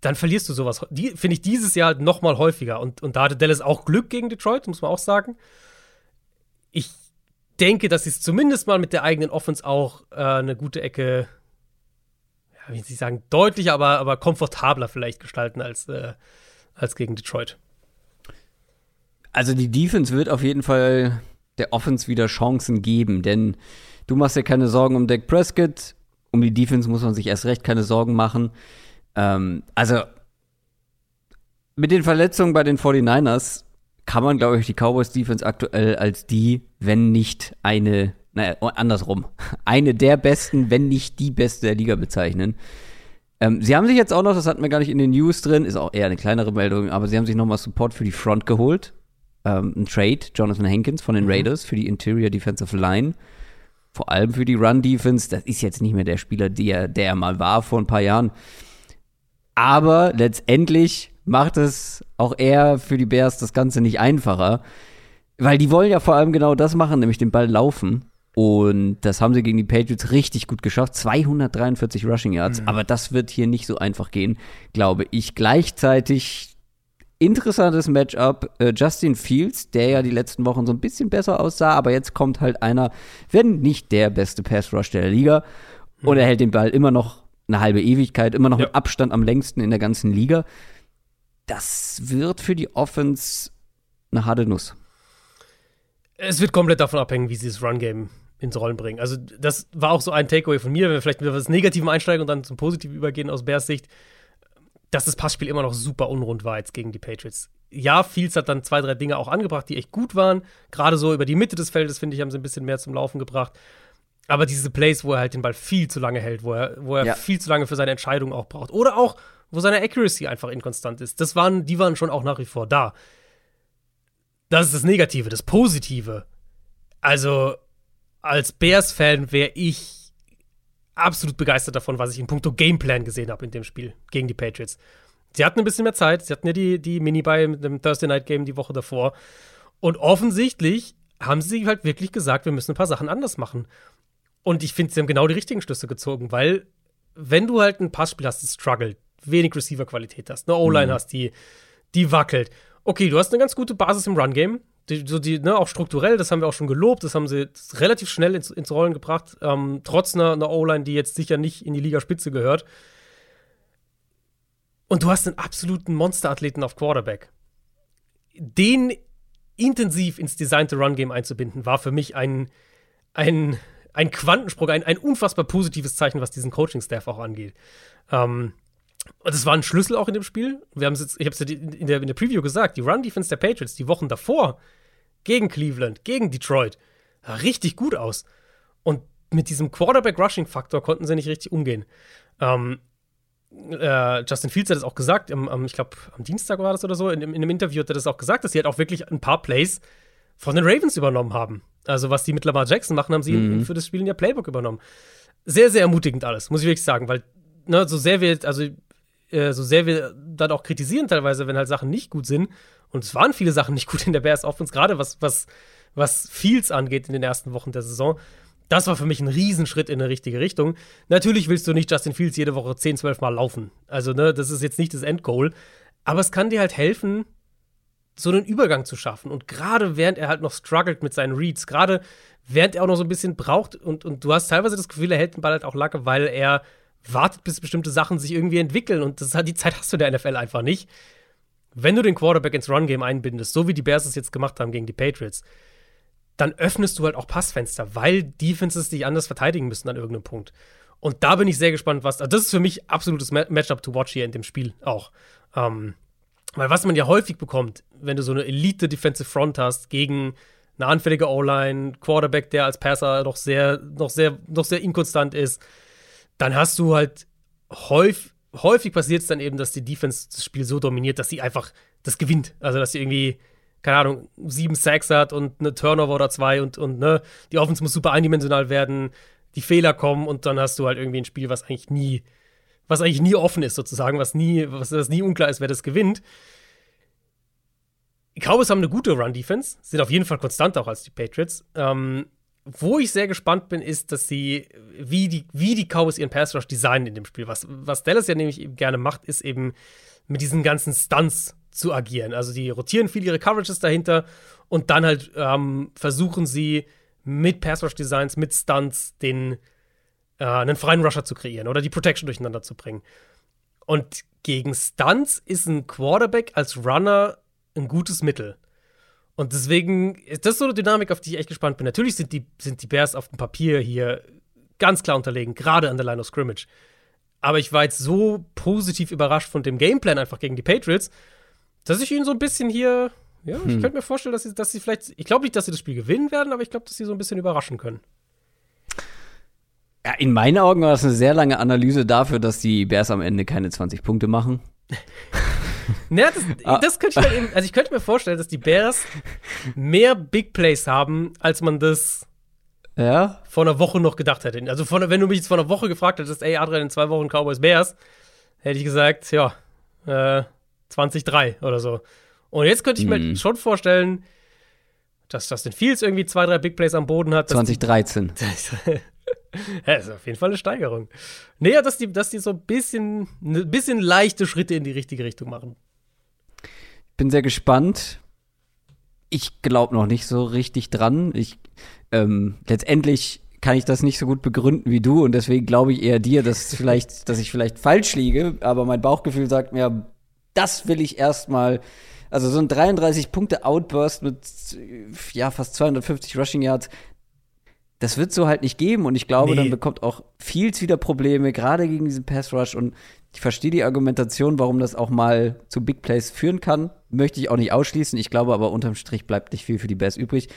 dann verlierst du sowas. Finde ich dieses Jahr halt noch mal häufiger. Und, und da hatte Dallas auch Glück gegen Detroit, muss man auch sagen. Ich denke, dass sie es zumindest mal mit der eigenen Offense auch äh, eine gute Ecke, ja, wie Sie sagen, deutlicher, aber, aber komfortabler vielleicht gestalten als, äh, als gegen Detroit. Also die Defense wird auf jeden Fall der Offense wieder Chancen geben, denn du machst dir keine Sorgen um Dak Prescott, um die Defense muss man sich erst recht keine Sorgen machen. Ähm, also mit den Verletzungen bei den 49ers kann man, glaube ich, die Cowboys Defense aktuell als die, wenn nicht eine, naja, andersrum, eine der besten, wenn nicht die beste der Liga bezeichnen. Ähm, sie haben sich jetzt auch noch, das hatten wir gar nicht in den News drin, ist auch eher eine kleinere Meldung, aber sie haben sich nochmal Support für die Front geholt. Ähm, ein Trade, Jonathan Hankins von den mhm. Raiders für die Interior Defensive Line. Vor allem für die Run Defense. Das ist jetzt nicht mehr der Spieler, der, der er mal war vor ein paar Jahren. Aber letztendlich macht es auch er für die Bears das Ganze nicht einfacher, weil die wollen ja vor allem genau das machen, nämlich den Ball laufen. Und das haben sie gegen die Patriots richtig gut geschafft. 243 Rushing Yards. Mhm. Aber das wird hier nicht so einfach gehen, glaube ich. Gleichzeitig interessantes Matchup. Äh, Justin Fields, der ja die letzten Wochen so ein bisschen besser aussah, aber jetzt kommt halt einer, wenn nicht der beste Pass Rush der Liga. Mhm. Und er hält den Ball immer noch eine halbe Ewigkeit, immer noch ja. mit Abstand am längsten in der ganzen Liga. Das wird für die Offense eine harte Nuss. Es wird komplett davon abhängen, wie sie das Run-Game ins Rollen bringen. Also, das war auch so ein Takeaway von mir, wenn wir vielleicht mit etwas Negativem einsteigen und dann zum Positiven übergehen aus Bears Sicht, dass das Passspiel immer noch super unrund war jetzt gegen die Patriots. Ja, Fields hat dann zwei, drei Dinge auch angebracht, die echt gut waren. Gerade so über die Mitte des Feldes, finde ich, haben sie ein bisschen mehr zum Laufen gebracht. Aber diese Plays, wo er halt den Ball viel zu lange hält, wo er, wo er ja. viel zu lange für seine Entscheidung auch braucht. Oder auch, wo seine Accuracy einfach inkonstant ist. Das waren, die waren schon auch nach wie vor da. Das ist das Negative, das Positive. Also, als Bears-Fan wäre ich absolut begeistert davon, was ich in puncto Gameplan gesehen habe in dem Spiel gegen die Patriots. Sie hatten ein bisschen mehr Zeit, sie hatten ja die, die Mini-Buy mit dem Thursday Night Game die Woche davor. Und offensichtlich haben sie halt wirklich gesagt, wir müssen ein paar Sachen anders machen. Und ich finde, sie haben genau die richtigen Schlüsse gezogen, weil wenn du halt ein Passspiel hast, das struggelt, wenig Receiver-Qualität hast, eine O-Line mhm. hast, die, die wackelt. Okay, du hast eine ganz gute Basis im Run-Game. Die, so die, ne, auch strukturell, das haben wir auch schon gelobt, das haben sie relativ schnell ins, ins Rollen gebracht, ähm, trotz einer, einer O-Line, die jetzt sicher nicht in die Ligaspitze gehört. Und du hast einen absoluten Monsterathleten auf Quarterback. Den intensiv ins designte Run-Game einzubinden, war für mich ein, ein ein Quantensprung, ein, ein unfassbar positives Zeichen, was diesen Coaching-Staff auch angeht. Ähm, das war ein Schlüssel auch in dem Spiel. Wir haben jetzt, ich habe es in der, in der Preview gesagt, die Run-Defense der Patriots die Wochen davor gegen Cleveland, gegen Detroit, sah richtig gut aus. Und mit diesem Quarterback-Rushing-Faktor konnten sie nicht richtig umgehen. Ähm, äh, Justin Fields hat es auch gesagt, im, am, ich glaube, am Dienstag war das oder so, in, in, einem Interview hat er das auch gesagt, dass sie halt auch wirklich ein paar Plays von den Ravens übernommen haben. Also, was die mit Lamar Jackson machen, haben sie mhm. für das Spiel in ihr Playbook übernommen. Sehr, sehr ermutigend alles, muss ich wirklich sagen, weil, ne, so sehr wir, also, äh, so sehr wir dann auch kritisieren teilweise, wenn halt Sachen nicht gut sind, und es waren viele Sachen nicht gut in der Bears Offense, gerade was, was, was Fields angeht in den ersten Wochen der Saison. Das war für mich ein Riesenschritt in eine richtige Richtung. Natürlich willst du nicht Justin Fields jede Woche 10, 12 Mal laufen. Also, ne, das ist jetzt nicht das Endgoal. Aber es kann dir halt helfen, so einen Übergang zu schaffen. Und gerade während er halt noch struggelt mit seinen Reads, gerade während er auch noch so ein bisschen braucht und, und du hast teilweise das Gefühl, er hält den Ball halt auch lange, weil er wartet, bis bestimmte Sachen sich irgendwie entwickeln. Und das die Zeit hast du der NFL einfach nicht. Wenn du den Quarterback ins Run-Game einbindest, so wie die Bears es jetzt gemacht haben gegen die Patriots, dann öffnest du halt auch Passfenster, weil Defenses dich anders verteidigen müssen an irgendeinem Punkt. Und da bin ich sehr gespannt, was. Also das ist für mich absolutes Matchup to watch hier in dem Spiel auch. Ähm, weil was man ja häufig bekommt, wenn du so eine Elite Defensive Front hast gegen eine anfällige O-Line, Quarterback, der als Passer noch sehr, noch sehr, noch sehr inkonstant ist, dann hast du halt häufig, häufig passiert es dann eben, dass die Defense das Spiel so dominiert, dass sie einfach das gewinnt. Also, dass sie irgendwie, keine Ahnung, sieben Sacks hat und eine Turnover oder zwei und, und ne, die Offense muss super eindimensional werden, die Fehler kommen und dann hast du halt irgendwie ein Spiel, was eigentlich nie, was eigentlich nie offen ist, sozusagen, was nie, was, was nie unklar ist, wer das gewinnt. Die Cowboys haben eine gute Run-Defense, sind auf jeden Fall konstanter auch als die Patriots. Ähm, wo ich sehr gespannt bin, ist, dass sie, wie die, wie die Cowboys ihren Pass Rush designen in dem Spiel. Was, was Dallas ja nämlich eben gerne macht, ist eben mit diesen ganzen Stunts zu agieren. Also die rotieren viel ihre Coverages dahinter und dann halt ähm, versuchen sie mit Pass Rush Designs, mit Stunts den äh, einen freien Rusher zu kreieren oder die Protection durcheinander zu bringen. Und gegen Stunts ist ein Quarterback als Runner ein gutes Mittel. Und deswegen ist das so eine Dynamik, auf die ich echt gespannt bin. Natürlich sind die, sind die Bears auf dem Papier hier ganz klar unterlegen, gerade an der Line of Scrimmage. Aber ich war jetzt so positiv überrascht von dem Gameplan einfach gegen die Patriots, dass ich ihnen so ein bisschen hier, ja, hm. ich könnte mir vorstellen, dass sie, dass sie vielleicht, ich glaube nicht, dass sie das Spiel gewinnen werden, aber ich glaube, dass sie so ein bisschen überraschen können. Ja, in meinen Augen war das eine sehr lange Analyse dafür, dass die Bears am Ende keine 20 Punkte machen. Ja, das, ah. das könnte ich mir eben, also ich könnte mir vorstellen, dass die Bears mehr Big Plays haben, als man das ja? vor einer Woche noch gedacht hätte. Also von, wenn du mich jetzt vor einer Woche gefragt hättest, ey, Adrian, in zwei Wochen Cowboys Bears, hätte ich gesagt, ja, äh, 2003 oder so. Und jetzt könnte ich mir mhm. schon vorstellen, dass Justin Fields irgendwie zwei, drei Big Plays am Boden hat. 2013. Ja, ist auf jeden Fall eine Steigerung. Nee, dass die, dass die so ein bisschen, ein bisschen leichte Schritte in die richtige Richtung machen. Bin sehr gespannt. Ich glaube noch nicht so richtig dran. Ich, ähm, letztendlich kann ich das nicht so gut begründen wie du und deswegen glaube ich eher dir, dass vielleicht, dass ich vielleicht falsch liege, aber mein Bauchgefühl sagt mir, das will ich erstmal. Also so ein 33 Punkte Outburst mit ja fast 250 Rushing Yards, das wird so halt nicht geben und ich glaube, nee. dann bekommt auch Fields wieder Probleme, gerade gegen diesen Pass Rush und ich verstehe die Argumentation, warum das auch mal zu Big Plays führen kann. Möchte ich auch nicht ausschließen. Ich glaube aber unterm Strich bleibt nicht viel für die Bears übrig.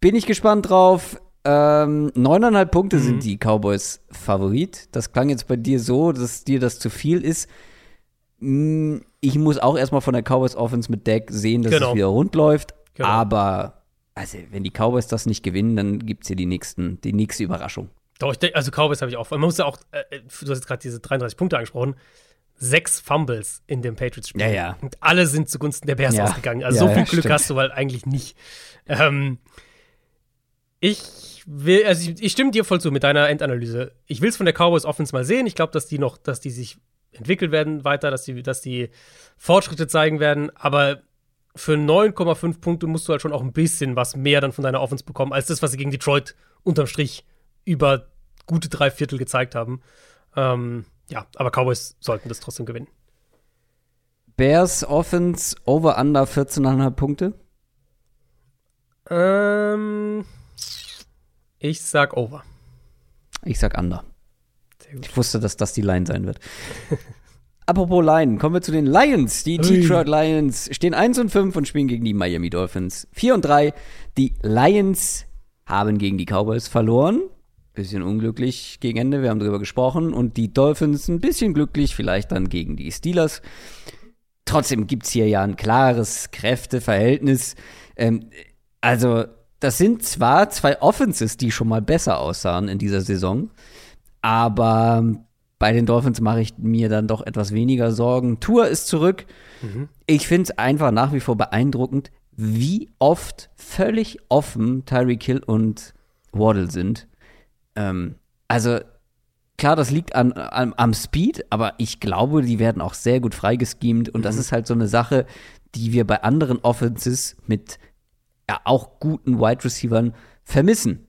Bin ich gespannt drauf. Ähm, neuneinhalb Punkte mhm. sind die Cowboys Favorit. Das klang jetzt bei dir so, dass dir das zu viel ist. Hm, ich muss auch erstmal von der Cowboys Offense mit Deck sehen, dass genau. es wieder rund läuft. Genau. Aber also, wenn die Cowboys das nicht gewinnen, dann gibt es hier die, nächsten, die nächste Überraschung. Doch, ich also Cowboys habe ich auch. Man muss ja auch, äh, äh du hast jetzt gerade diese 33 Punkte angesprochen. Sechs Fumbles in dem Patriots-Spiel. Ja, ja. Und alle sind zugunsten der Bears ja. ausgegangen. Also ja, so viel Glück stimmt. hast du halt eigentlich nicht. Ähm, ich will, also ich, ich, stimme dir voll zu mit deiner Endanalyse. Ich will es von der Cowboys Offense mal sehen. Ich glaube, dass die noch, dass die sich entwickelt werden weiter, dass die, dass die Fortschritte zeigen werden. Aber für 9,5 Punkte musst du halt schon auch ein bisschen was mehr dann von deiner Offense bekommen, als das, was sie gegen Detroit unterm Strich über gute drei Viertel gezeigt haben. Ähm, ja, aber Cowboys sollten das trotzdem gewinnen. Bears Offense over under 14,5 Punkte? Ähm, ich sag over. Ich sag under. Ich wusste, dass das die Line sein wird. Apropos Lion, kommen wir zu den Lions. Die Detroit Lions stehen 1 und 5 und spielen gegen die Miami Dolphins 4 und 3. Die Lions haben gegen die Cowboys verloren. Bisschen unglücklich gegen Ende, wir haben darüber gesprochen. Und die Dolphins ein bisschen glücklich, vielleicht dann gegen die Steelers. Trotzdem gibt es hier ja ein klares Kräfteverhältnis. Ähm, also, das sind zwar zwei Offenses, die schon mal besser aussahen in dieser Saison, aber bei den Dolphins mache ich mir dann doch etwas weniger Sorgen. Tour ist zurück. Mhm. Ich finde es einfach nach wie vor beeindruckend, wie oft völlig offen Tyreek Hill und Waddle sind. Ähm, also klar, das liegt an, an, am Speed, aber ich glaube, die werden auch sehr gut freigeschemt und mhm. das ist halt so eine Sache, die wir bei anderen Offenses mit ja auch guten Wide Receivern vermissen.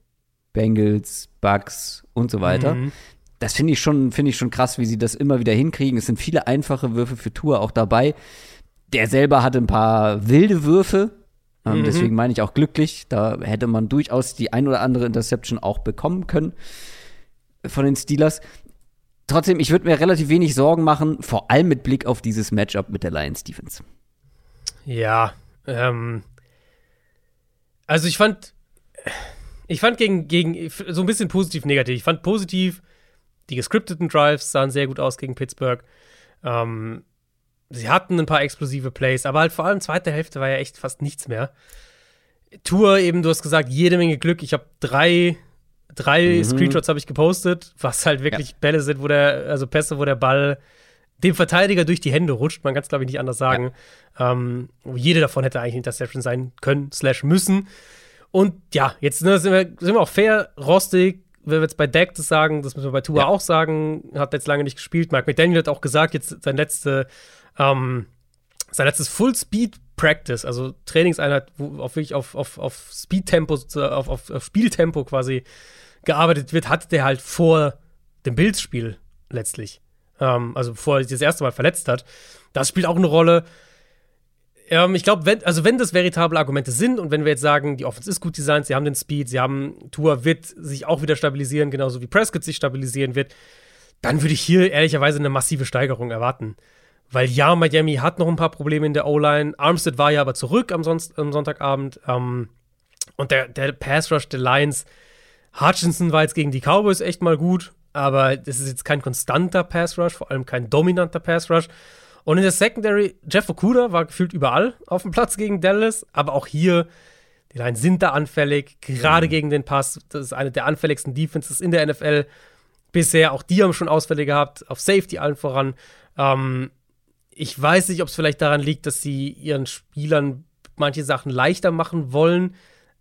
Bengals, Bucks und so weiter. Mhm das finde ich schon, finde ich schon krass, wie sie das immer wieder hinkriegen. Es sind viele einfache Würfe für Tour auch dabei. Der selber hatte ein paar wilde Würfe. Ähm, mhm. Deswegen meine ich auch glücklich. Da hätte man durchaus die ein oder andere Interception auch bekommen können von den Steelers. Trotzdem, ich würde mir relativ wenig Sorgen machen, vor allem mit Blick auf dieses Matchup mit der Lions Defense. Ja, ähm, also ich fand, ich fand gegen, gegen so ein bisschen positiv negativ. Ich fand positiv, die gescripteten Drives sahen sehr gut aus gegen Pittsburgh. Ähm, sie hatten ein paar explosive Plays, aber halt vor allem zweite Hälfte war ja echt fast nichts mehr. Tour eben, du hast gesagt, jede Menge Glück. Ich habe drei, drei mhm. Screenshots habe ich gepostet, was halt wirklich ja. Bälle sind, wo der, also Pässe, wo der Ball dem Verteidiger durch die Hände rutscht. Man kann es, glaube ich, nicht anders sagen. Ja. Ähm, jede davon hätte eigentlich Interception sein können, slash müssen. Und ja, jetzt ne, sind, wir, sind wir auch fair, rostig, wenn wir jetzt bei Dak das sagen, das müssen wir bei Tua ja. auch sagen, hat jetzt lange nicht gespielt. Mike McDaniel hat auch gesagt, jetzt sein letzte, ähm, sein letztes Full Speed Practice, also Trainingseinheit, wo auf wirklich auf, auf, auf Speed-Tempo, auf, auf, auf Spieltempo quasi gearbeitet wird, hatte der halt vor dem Bills-Spiel letztlich. Ähm, also bevor er sich das erste Mal verletzt hat. Das spielt auch eine Rolle. Ähm, ich glaube, wenn, also wenn das veritable Argumente sind und wenn wir jetzt sagen, die Offense ist gut designt, sie haben den Speed, sie haben, Tour wird sich auch wieder stabilisieren, genauso wie Prescott sich stabilisieren wird, dann würde ich hier ehrlicherweise eine massive Steigerung erwarten. Weil ja, Miami hat noch ein paar Probleme in der O-Line. Armstead war ja aber zurück am, Son am Sonntagabend. Ähm, und der, der Pass Rush der Lions, Hutchinson war jetzt gegen die Cowboys echt mal gut, aber das ist jetzt kein konstanter Pass Rush, vor allem kein dominanter Pass Rush. Und in der Secondary, Jeff Okuda war gefühlt überall auf dem Platz gegen Dallas, aber auch hier, die Lions sind da anfällig, gerade mhm. gegen den Pass. Das ist eine der anfälligsten Defenses in der NFL bisher. Auch die haben schon Ausfälle gehabt, auf Safety allen voran. Ähm, ich weiß nicht, ob es vielleicht daran liegt, dass sie ihren Spielern manche Sachen leichter machen wollen,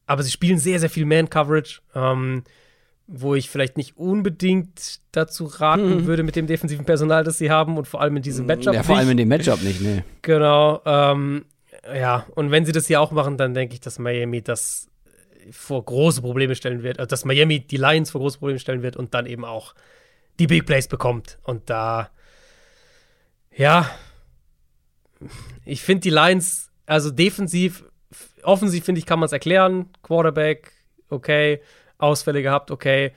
aber sie spielen sehr, sehr viel Man-Coverage. Ähm, wo ich vielleicht nicht unbedingt dazu raten mhm. würde mit dem defensiven Personal, das sie haben und vor allem in diesem Matchup. Ja, vor allem in dem Matchup nicht, ne. Genau. Ähm, ja, und wenn sie das hier auch machen, dann denke ich, dass Miami das vor große Probleme stellen wird. Also, dass Miami die Lions vor große Probleme stellen wird und dann eben auch die Big Plays bekommt. Und da, ja, ich finde die Lions, also defensiv, offensiv finde ich, kann man es erklären. Quarterback, okay. Ausfälle gehabt, okay.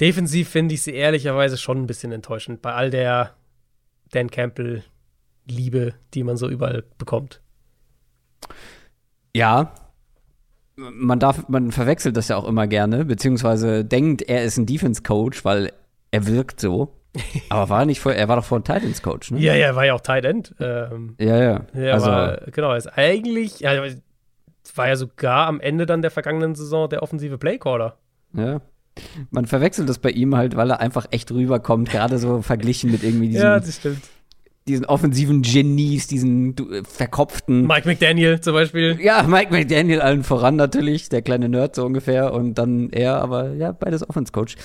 Defensiv finde ich sie ehrlicherweise schon ein bisschen enttäuschend bei all der Dan Campbell-Liebe, die man so überall bekommt. Ja, man darf, man verwechselt das ja auch immer gerne, beziehungsweise denkt, er ist ein Defense-Coach, weil er wirkt so. Aber war er nicht vor, er war doch vor Titans Coach, ne? Ja, ja, er war ja auch Tight End. Ähm, ja, ja. ja also, war, genau, ist eigentlich, ja, war ja sogar am Ende dann der vergangenen Saison der offensive Playcaller. Ja. Man verwechselt das bei ihm halt, weil er einfach echt rüberkommt, gerade so verglichen mit irgendwie diesen, ja, diesen offensiven Genies, diesen äh, verkopften. Mike McDaniel zum Beispiel. Ja, Mike McDaniel allen voran natürlich, der kleine Nerd so ungefähr und dann er, aber ja, beides Offense-Coach.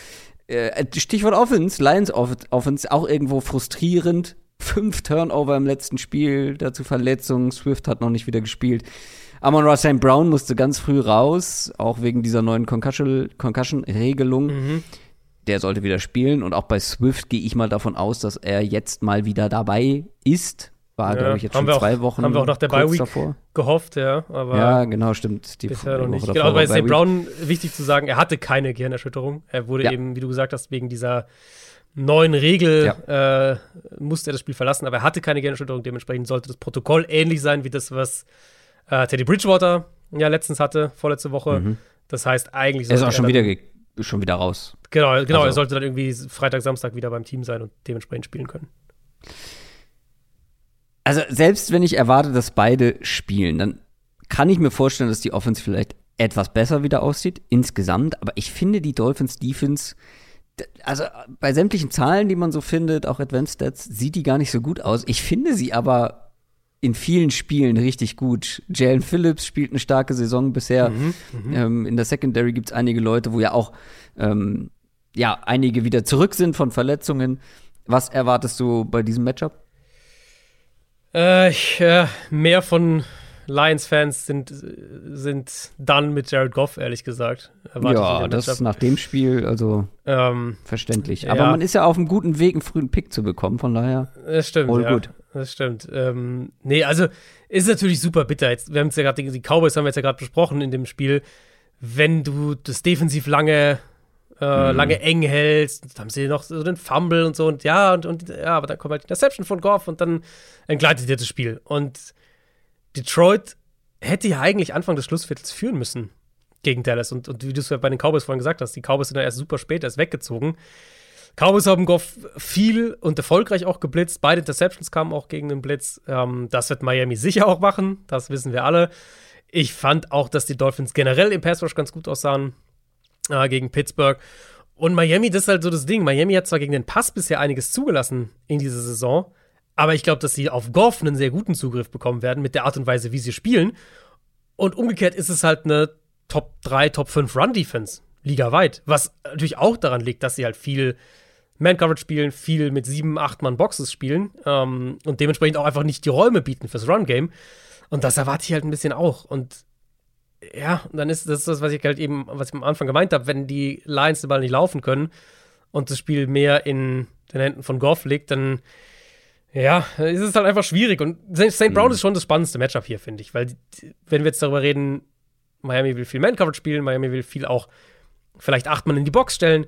Äh, Stichwort Offense, Lions Offense, auch irgendwo frustrierend. Fünf Turnover im letzten Spiel, dazu Verletzungen, Swift hat noch nicht wieder gespielt. Amon Ross St. Brown musste ganz früh raus, auch wegen dieser neuen Concussion-Regelung. Mhm. Der sollte wieder spielen und auch bei Swift gehe ich mal davon aus, dass er jetzt mal wieder dabei ist. War, ja, glaube ich, jetzt schon zwei auch, Wochen. Haben wir auch nach der Bye Week davor. gehofft, ja. Aber ja, genau, stimmt. Die bisher noch nicht. Genau, bei St. Brown wichtig zu sagen, er hatte keine Gehirnerschütterung. Er wurde ja. eben, wie du gesagt hast, wegen dieser neuen Regel ja. äh, musste er das Spiel verlassen, aber er hatte keine Gehirnerschütterung. Dementsprechend sollte das Protokoll ähnlich sein wie das, was äh, Teddy Bridgewater ja letztens hatte, vorletzte Woche. Mhm. Das heißt, eigentlich. Er ist auch schon wieder, schon wieder raus. Genau, genau. Also. Er sollte dann irgendwie Freitag, Samstag wieder beim Team sein und dementsprechend spielen können. Also, selbst wenn ich erwarte, dass beide spielen, dann kann ich mir vorstellen, dass die Offense vielleicht etwas besser wieder aussieht, insgesamt. Aber ich finde, die Dolphins Defense also bei sämtlichen Zahlen, die man so findet, auch Advanced Stats, sieht die gar nicht so gut aus. Ich finde sie aber in vielen Spielen richtig gut. Jalen Phillips spielt eine starke Saison bisher. Mhm, mhm. ähm, in der Secondary gibt es einige Leute, wo ja auch ähm, ja, einige wieder zurück sind von Verletzungen. Was erwartest du bei diesem Matchup? Äh, ich, äh, mehr von Lions-Fans sind, sind dann mit Jared Goff, ehrlich gesagt. Ja, das nach dem Spiel, also ähm, verständlich. Aber ja. man ist ja auf einem guten Weg, einen frühen Pick zu bekommen, von daher. Das stimmt. All ja, gut. Das stimmt. Ähm, nee, also ist natürlich super bitter. Jetzt, wir haben es ja gerade, die Cowboys haben wir jetzt ja gerade besprochen in dem Spiel. Wenn du das defensiv lange äh, mhm. lange eng hältst. Dann haben sie noch so den Fumble und so und ja, und, und ja, aber dann kommt halt die Interception von Goff und dann entgleitet dir das Spiel. Und Detroit hätte ja eigentlich Anfang des Schlussviertels führen müssen gegen Dallas. Und, und wie du es ja bei den Cowboys vorhin gesagt hast, die Cowboys sind ja erst super spät erst weggezogen. Cowboys haben Goff viel und erfolgreich auch geblitzt. Beide Interceptions kamen auch gegen den Blitz. Ähm, das wird Miami sicher auch machen. Das wissen wir alle. Ich fand auch, dass die Dolphins generell im Pass Rush ganz gut aussahen äh, gegen Pittsburgh. Und Miami, das ist halt so das Ding. Miami hat zwar gegen den Pass bisher einiges zugelassen in dieser Saison, aber ich glaube, dass sie auf Goff einen sehr guten Zugriff bekommen werden mit der Art und Weise, wie sie spielen. Und umgekehrt ist es halt eine Top 3, Top 5 Run-Defense, ligaweit. Was natürlich auch daran liegt, dass sie halt viel Man-Coverage spielen, viel mit 7, 8 Mann-Boxes spielen ähm, und dementsprechend auch einfach nicht die Räume bieten fürs Run-Game. Und das erwarte ich halt ein bisschen auch. Und ja, dann ist das das, was ich halt eben, was ich am Anfang gemeint habe, wenn die Lions den Ball nicht laufen können und das Spiel mehr in den Händen von Goff liegt, dann ja, es ist halt einfach schwierig. Und St. Brown mhm. ist schon das spannendste Matchup hier, finde ich. Weil, wenn wir jetzt darüber reden, Miami will viel Man-Coverage spielen, Miami will viel auch vielleicht acht Mann in die Box stellen.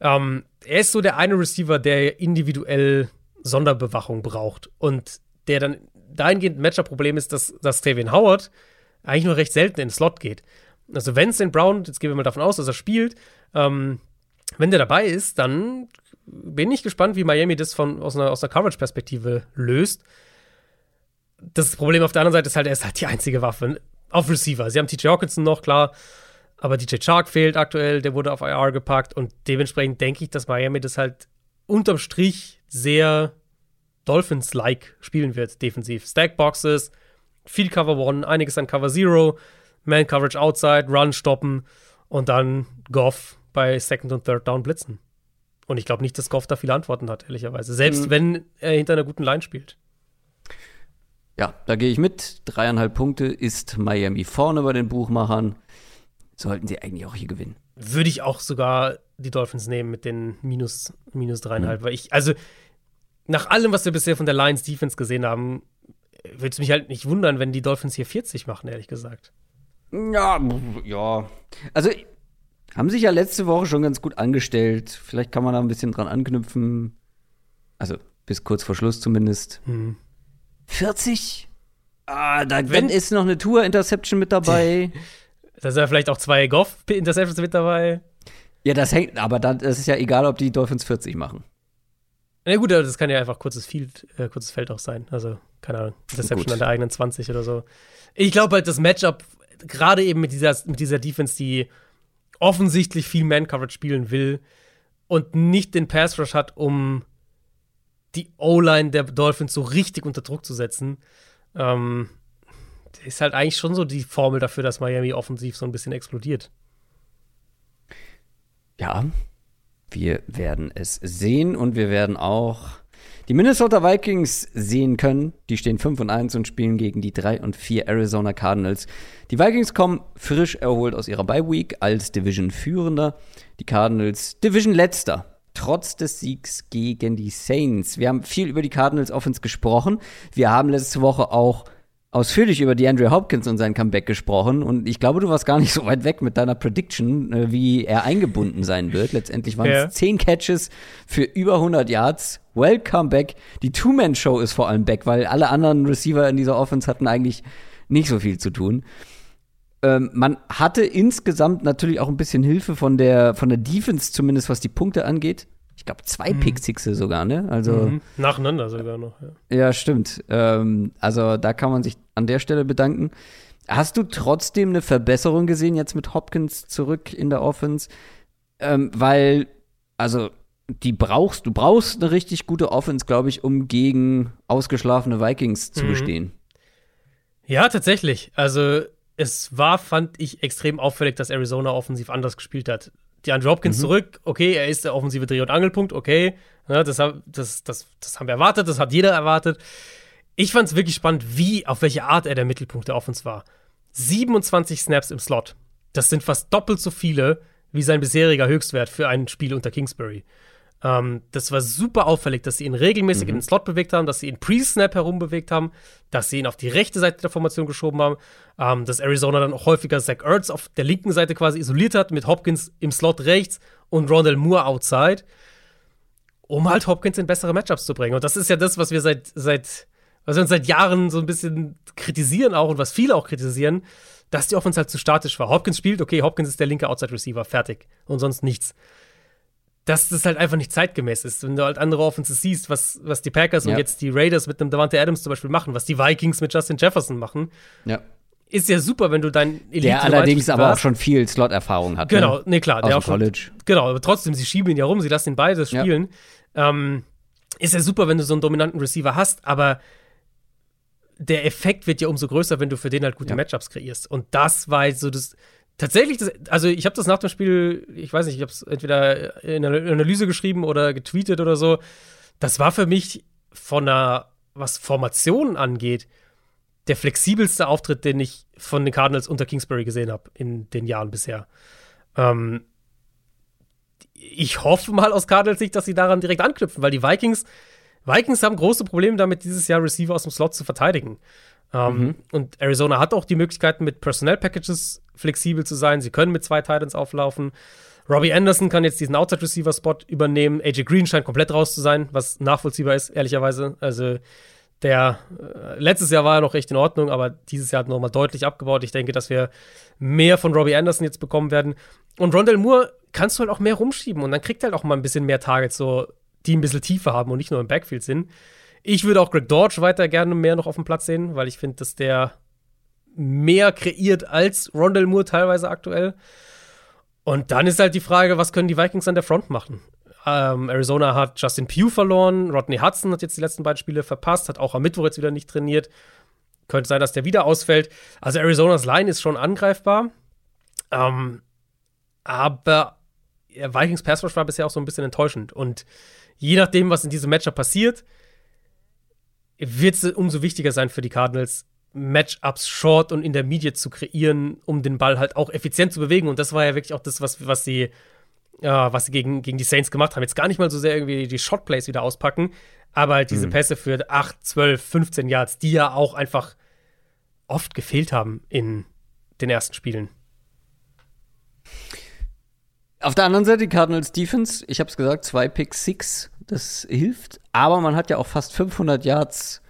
Ähm, er ist so der eine Receiver, der individuell Sonderbewachung braucht. Und der dann dahingehend ein Matchup-Problem ist, dass, dass Tavian Howard eigentlich nur recht selten in den Slot geht. Also, wenn St. Brown, jetzt gehen wir mal davon aus, dass er spielt, ähm, wenn der dabei ist, dann bin ich gespannt, wie Miami das von, aus einer, aus einer Coverage-Perspektive löst. Das Problem auf der anderen Seite ist halt, er ist halt die einzige Waffe auf Receiver. Sie haben TJ Hawkinson noch, klar, aber DJ Chark fehlt aktuell, der wurde auf IR gepackt und dementsprechend denke ich, dass Miami das halt unterm Strich sehr Dolphins-like spielen wird, defensiv. Stackboxes, viel Cover One, einiges an Cover Zero, Man Coverage Outside, Run stoppen und dann Goff bei Second und Third Down blitzen. Und ich glaube nicht, dass Goff da viele Antworten hat, ehrlicherweise. Selbst mhm. wenn er hinter einer guten Line spielt. Ja, da gehe ich mit. Dreieinhalb Punkte ist Miami vorne bei den Buchmachern. Sollten sie eigentlich auch hier gewinnen. Würde ich auch sogar die Dolphins nehmen mit den minus, minus dreieinhalb. Mhm. Weil ich, also nach allem, was wir bisher von der Lions Defense gesehen haben, würde es mich halt nicht wundern, wenn die Dolphins hier 40 machen, ehrlich gesagt. Ja, ja. Also haben sich ja letzte Woche schon ganz gut angestellt. Vielleicht kann man da ein bisschen dran anknüpfen. Also bis kurz vor Schluss zumindest. Hm. 40? Ah, da Wenn, ist noch eine Tour-Interception mit dabei. da sind ja vielleicht auch zwei Goff-Interceptions mit dabei. Ja, das hängt, aber dann das ist ja egal, ob die Dolphins 40 machen. Na gut, das kann ja einfach kurzes Field, äh, kurzes Feld auch sein. Also, keine Ahnung, Interception gut. an der eigenen 20 oder so. Ich glaube halt, das Matchup, gerade eben mit dieser, mit dieser Defense, die offensichtlich viel Man-Coverage spielen will und nicht den Pass-Rush hat, um die O-Line der Dolphins so richtig unter Druck zu setzen. Ähm, ist halt eigentlich schon so die Formel dafür, dass Miami offensiv so ein bisschen explodiert. Ja, wir werden es sehen und wir werden auch die Minnesota Vikings sehen können. Die stehen 5 und 1 und spielen gegen die 3 und 4 Arizona Cardinals. Die Vikings kommen frisch erholt aus ihrer Bye Week als Division-Führender. Die Cardinals Division-Letzter. Trotz des Siegs gegen die Saints. Wir haben viel über die Cardinals Offense gesprochen. Wir haben letzte Woche auch ausführlich über DeAndre Hopkins und sein Comeback gesprochen und ich glaube, du warst gar nicht so weit weg mit deiner Prediction, äh, wie er eingebunden sein wird. Letztendlich waren es ja. 10 Catches für über 100 Yards. Welcome back. Die Two-Man-Show ist vor allem back, weil alle anderen Receiver in dieser Offense hatten eigentlich nicht so viel zu tun. Ähm, man hatte insgesamt natürlich auch ein bisschen Hilfe von der, von der Defense, zumindest was die Punkte angeht ich glaube, zwei mhm. Pick-Sixe sogar, ne? Also, mhm. Nacheinander sogar noch, ja. Ja, stimmt. Ähm, also da kann man sich an der Stelle bedanken. Hast du trotzdem eine Verbesserung gesehen jetzt mit Hopkins zurück in der Offense? Ähm, weil, also, die brauchst, du brauchst eine richtig gute Offense, glaube ich, um gegen ausgeschlafene Vikings zu mhm. bestehen. Ja, tatsächlich. Also, es war, fand ich, extrem auffällig, dass Arizona offensiv anders gespielt hat die Andrew Hopkins mhm. zurück, okay, er ist der offensive Dreh- und Angelpunkt, okay, ja, das, das, das, das haben wir erwartet, das hat jeder erwartet. Ich fand es wirklich spannend, wie, auf welche Art er der Mittelpunkt der Offense war. 27 Snaps im Slot. Das sind fast doppelt so viele wie sein bisheriger Höchstwert für ein Spiel unter Kingsbury. Ähm, das war super auffällig, dass sie ihn regelmäßig mhm. in den Slot bewegt haben, dass sie ihn Pre-Snap herumbewegt haben, dass sie ihn auf die rechte Seite der Formation geschoben haben, ähm, dass Arizona dann auch häufiger Zach Ertz auf der linken Seite quasi isoliert hat, mit Hopkins im Slot rechts und Rondell Moore outside, um halt Hopkins in bessere Matchups zu bringen. Und das ist ja das, was wir seit, seit, was wir uns seit Jahren so ein bisschen kritisieren auch und was viele auch kritisieren, dass die Offense halt zu statisch war. Hopkins spielt, okay, Hopkins ist der linke Outside Receiver, fertig. Und sonst nichts dass das halt einfach nicht zeitgemäß ist. Wenn du halt andere Offenses siehst, was, was die Packers ja. und jetzt die Raiders mit einem Davante Adams zum Beispiel machen, was die Vikings mit Justin Jefferson machen, ja. ist ja super, wenn du dein Elite Der allerdings aber auch schon viel Slot-Erfahrung hat. Genau, ne, nee, klar. Aus der auch College. Schon, genau, aber trotzdem, sie schieben ihn ja rum, sie lassen ihn beides spielen. Ja. Ähm, ist ja super, wenn du so einen dominanten Receiver hast, aber der Effekt wird ja umso größer, wenn du für den halt gute Matchups kreierst. Und das war so das Tatsächlich, das, also ich habe das nach dem Spiel, ich weiß nicht, ich habe es entweder in einer Analyse geschrieben oder getweetet oder so. Das war für mich von einer, was Formationen angeht, der flexibelste Auftritt, den ich von den Cardinals unter Kingsbury gesehen habe in den Jahren bisher. Ähm, ich hoffe mal aus Cardinals Sicht, dass sie daran direkt anknüpfen, weil die Vikings, Vikings haben große Probleme damit, dieses Jahr Receiver aus dem Slot zu verteidigen. Ähm, mhm. Und Arizona hat auch die Möglichkeiten, mit Personnel-Packages flexibel zu sein. Sie können mit zwei Titans auflaufen. Robbie Anderson kann jetzt diesen Outside-Receiver-Spot übernehmen. AJ Green scheint komplett raus zu sein, was nachvollziehbar ist, ehrlicherweise. Also, der äh, letztes Jahr war er noch recht in Ordnung, aber dieses Jahr hat nochmal deutlich abgebaut. Ich denke, dass wir mehr von Robbie Anderson jetzt bekommen werden. Und Rondell Moore kannst du halt auch mehr rumschieben und dann kriegt er halt auch mal ein bisschen mehr Targets, so die ein bisschen tiefer haben und nicht nur im Backfield sind. Ich würde auch Greg Dodge weiter gerne mehr noch auf dem Platz sehen, weil ich finde, dass der mehr kreiert als Rondell Moore teilweise aktuell. Und dann ist halt die Frage, was können die Vikings an der Front machen? Ähm, Arizona hat Justin Pugh verloren, Rodney Hudson hat jetzt die letzten beiden Spiele verpasst, hat auch am Mittwoch jetzt wieder nicht trainiert. Könnte sein, dass der wieder ausfällt. Also Arizonas Line ist schon angreifbar. Ähm, aber Vikings Pass war bisher auch so ein bisschen enttäuschend. Und je nachdem, was in diesem Matchup passiert, wird es umso wichtiger sein für die Cardinals, Matchups short und intermediate zu kreieren, um den Ball halt auch effizient zu bewegen. Und das war ja wirklich auch das, was, was sie, ja, was sie gegen, gegen die Saints gemacht haben. Jetzt gar nicht mal so sehr irgendwie die Shotplays wieder auspacken, aber halt diese mhm. Pässe für 8, 12, 15 Yards, die ja auch einfach oft gefehlt haben in den ersten Spielen. Auf der anderen Seite die Cardinals Defense, ich habe es gesagt, zwei Pick Six, das hilft. Aber man hat ja auch fast 500 Yards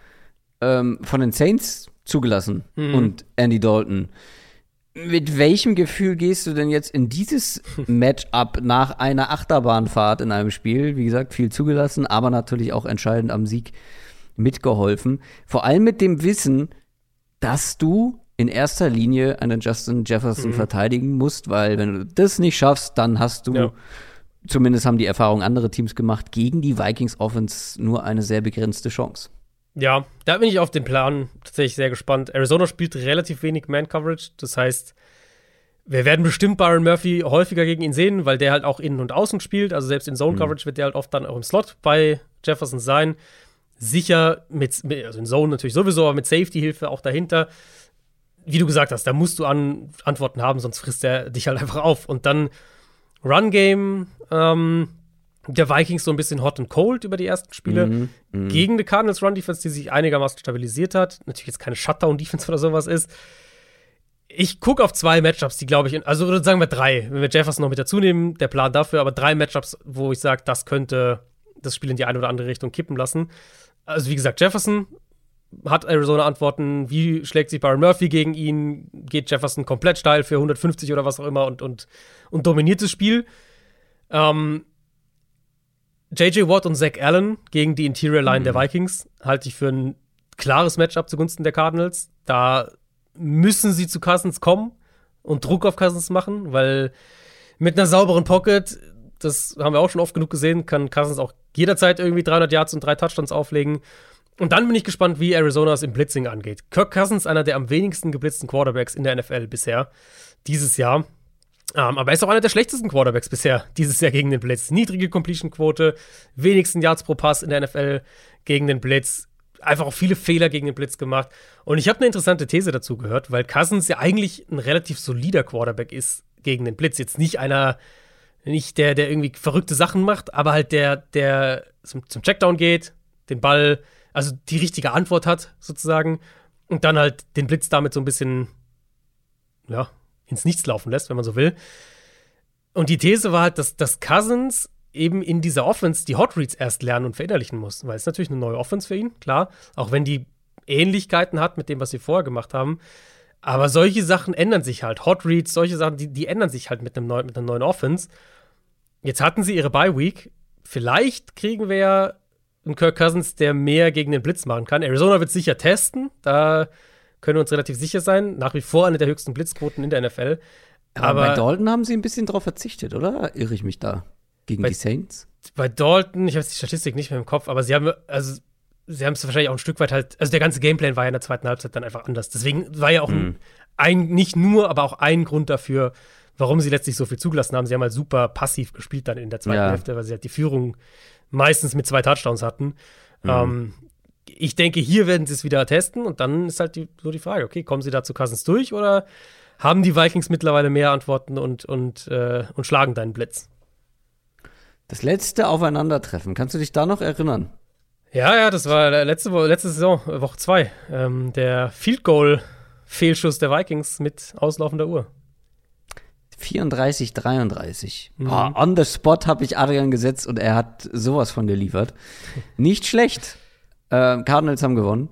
ähm, von den Saints zugelassen mhm. und Andy Dalton. Mit welchem Gefühl gehst du denn jetzt in dieses Matchup nach einer Achterbahnfahrt in einem Spiel? Wie gesagt, viel zugelassen, aber natürlich auch entscheidend am Sieg mitgeholfen. Vor allem mit dem Wissen, dass du in erster Linie einen Justin Jefferson mhm. verteidigen musst, weil wenn du das nicht schaffst, dann hast du, ja. zumindest haben die Erfahrung andere Teams gemacht, gegen die Vikings Offense nur eine sehr begrenzte Chance. Ja, da bin ich auf den Plan tatsächlich sehr gespannt. Arizona spielt relativ wenig Man-Coverage, das heißt, wir werden bestimmt Byron Murphy häufiger gegen ihn sehen, weil der halt auch innen und außen spielt. Also selbst in Zone-Coverage mhm. wird der halt oft dann auch im Slot bei Jefferson sein. Sicher mit, also in Zone natürlich sowieso, aber mit Safety-Hilfe auch dahinter wie du gesagt hast, da musst du an Antworten haben, sonst frisst er dich halt einfach auf. Und dann Run-Game, ähm, der Vikings so ein bisschen hot and cold über die ersten Spiele. Mhm, mh. Gegen die Cardinals Run Defense, die sich einigermaßen stabilisiert hat. Natürlich jetzt keine Shutdown Defense oder sowas ist. Ich gucke auf zwei Matchups, die glaube ich, also sagen wir drei, wenn wir Jefferson noch mit dazu nehmen, der Plan dafür, aber drei Matchups, wo ich sage, das könnte das Spiel in die eine oder andere Richtung kippen lassen. Also wie gesagt, Jefferson hat Arizona Antworten, wie schlägt sich Byron Murphy gegen ihn, geht Jefferson komplett steil für 150 oder was auch immer und, und, und dominiert das Spiel. Ähm, JJ Watt und Zach Allen gegen die Interior Line mhm. der Vikings halte ich für ein klares Matchup zugunsten der Cardinals. Da müssen sie zu Cousins kommen und Druck auf Cousins machen, weil mit einer sauberen Pocket, das haben wir auch schon oft genug gesehen, kann Cousins auch jederzeit irgendwie 300 Yards und drei Touchdowns auflegen. Und dann bin ich gespannt, wie Arizona es im Blitzing angeht. Kirk Cousins, einer der am wenigsten geblitzten Quarterbacks in der NFL bisher, dieses Jahr. Um, aber er ist auch einer der schlechtesten Quarterbacks bisher dieses Jahr gegen den Blitz. Niedrige Completion-Quote, wenigsten Yards pro Pass in der NFL gegen den Blitz. Einfach auch viele Fehler gegen den Blitz gemacht. Und ich habe eine interessante These dazu gehört, weil Cousins ja eigentlich ein relativ solider Quarterback ist gegen den Blitz. Jetzt nicht einer, nicht der, der irgendwie verrückte Sachen macht, aber halt der, der zum, zum Checkdown geht, den Ball, also die richtige Antwort hat, sozusagen. Und dann halt den Blitz damit so ein bisschen, ja, ins Nichts laufen lässt, wenn man so will. Und die These war halt, dass, dass Cousins eben in dieser Offense die Hot Reads erst lernen und verinnerlichen muss. Weil es natürlich eine neue Offense für ihn, klar. Auch wenn die Ähnlichkeiten hat mit dem, was sie vorher gemacht haben. Aber solche Sachen ändern sich halt. Hot Reads, solche Sachen, die, die ändern sich halt mit, einem neu, mit einer neuen Offense. Jetzt hatten sie ihre Bye Week. Vielleicht kriegen wir ja einen Kirk Cousins, der mehr gegen den Blitz machen kann. Arizona wird sicher testen. Da können wir uns relativ sicher sein. Nach wie vor eine der höchsten Blitzquoten in der NFL. Aber, bei Dalton haben sie ein bisschen drauf verzichtet, oder? Irre ich mich da? Gegen bei, die Saints? Bei Dalton, ich habe die Statistik nicht mehr im Kopf, aber sie haben, also sie haben es wahrscheinlich auch ein Stück weit halt, also der ganze Gameplan war ja in der zweiten Halbzeit dann einfach anders. Deswegen war ja auch mhm. ein, ein, nicht nur, aber auch ein Grund dafür, warum sie letztlich so viel zugelassen haben. Sie haben halt super passiv gespielt dann in der zweiten ja. Hälfte, weil sie halt die Führung meistens mit zwei Touchdowns hatten. Mhm. Ähm, ich denke, hier werden sie es wieder testen und dann ist halt die, so die Frage, okay, kommen sie da zu Cousins durch oder haben die Vikings mittlerweile mehr Antworten und, und, äh, und schlagen deinen Blitz? Das letzte Aufeinandertreffen, kannst du dich da noch erinnern? Ja, ja, das war letzte, letzte Saison, Woche 2. Ähm, der Field Goal Fehlschuss der Vikings mit auslaufender Uhr. 34, 33. Mhm. Oh, on the spot habe ich Adrian gesetzt und er hat sowas von geliefert. Nicht schlecht. Äh, Cardinals haben gewonnen.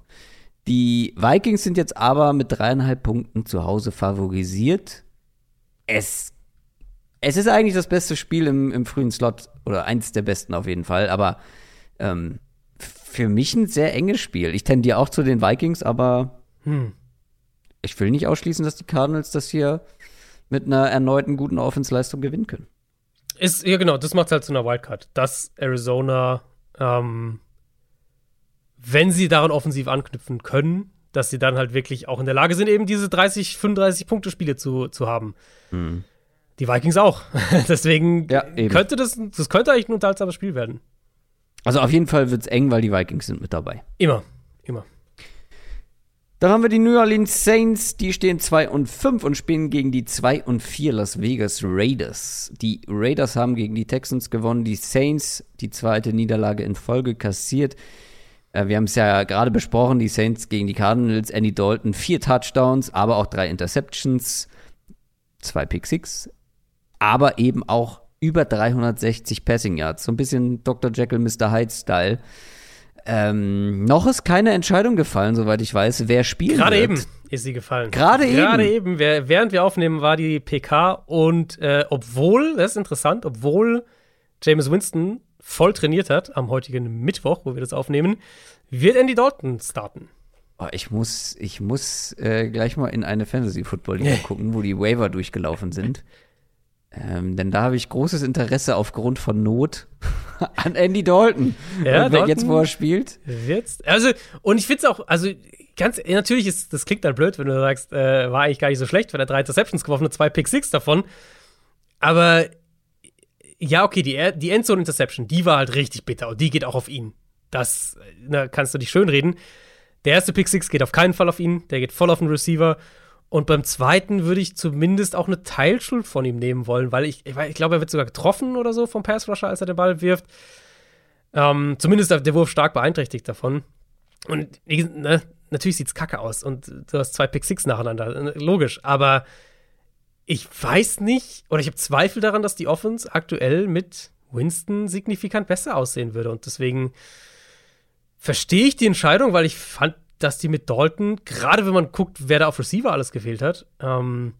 Die Vikings sind jetzt aber mit dreieinhalb Punkten zu Hause favorisiert. Es, es ist eigentlich das beste Spiel im, im frühen Slot oder eins der besten auf jeden Fall, aber ähm, für mich ein sehr enges Spiel. Ich tendiere auch zu den Vikings, aber hm. ich will nicht ausschließen, dass die Cardinals das hier mit einer erneuten guten Offensleistung gewinnen können. Ist, ja, genau, das macht halt zu einer Wildcard. Dass Arizona ähm, wenn sie daran offensiv anknüpfen können, dass sie dann halt wirklich auch in der Lage sind, eben diese 30, 35 Punkte Spiele zu, zu haben. Mhm. Die Vikings auch. Deswegen ja, könnte das, das könnte eigentlich ein unterhaltsames Spiel werden. Also auf jeden Fall wird es eng, weil die Vikings sind mit dabei. Immer, immer. Dann haben wir die New Orleans Saints, die stehen 2 und 5 und spielen gegen die 2 und 4 Las Vegas Raiders. Die Raiders haben gegen die Texans gewonnen, die Saints die zweite Niederlage in Folge kassiert. Äh, wir haben es ja gerade besprochen, die Saints gegen die Cardinals, Andy Dalton, vier Touchdowns, aber auch drei Interceptions, zwei Pick Six, aber eben auch über 360 Passing Yards. So ein bisschen Dr. Jekyll, Mr. Hyde-Style. Ähm, noch ist keine Entscheidung gefallen, soweit ich weiß, wer spielt. Gerade eben ist sie gefallen. Gerade eben. Gerade eben, während wir aufnehmen, war die PK und äh, obwohl, das ist interessant, obwohl James Winston voll trainiert hat am heutigen Mittwoch, wo wir das aufnehmen, wird Andy Dalton starten. Oh, ich muss, ich muss äh, gleich mal in eine Fantasy-Football-Liga gucken, wo die Waiver durchgelaufen sind. Ähm, denn da habe ich großes Interesse aufgrund von Not an Andy Dalton. Ja, und Dalton jetzt, wo er spielt. Jetzt, also, und ich finde es auch, also ganz, natürlich ist, das klingt dann blöd, wenn du sagst, äh, war eigentlich gar nicht so schlecht, weil er drei Interceptions geworfen hat, zwei Pick Six davon. Aber ja, okay, die, die Endzone-Interception, die war halt richtig bitter und die geht auch auf ihn. Das na, kannst du dich schön reden. Der erste Pick Six geht auf keinen Fall auf ihn, der geht voll auf den Receiver. Und beim zweiten würde ich zumindest auch eine Teilschuld von ihm nehmen wollen, weil ich, ich, ich glaube, er wird sogar getroffen oder so vom Pass Rusher, als er den Ball wirft. Ähm, zumindest der Wurf stark beeinträchtigt davon. Und ne, natürlich sieht es kacke aus und du hast zwei Pick Six nacheinander, logisch. Aber ich weiß nicht, oder ich habe Zweifel daran, dass die Offense aktuell mit Winston signifikant besser aussehen würde. Und deswegen verstehe ich die Entscheidung, weil ich fand, dass die mit Dalton, gerade wenn man guckt, wer da auf Receiver alles gefehlt hat, ähm,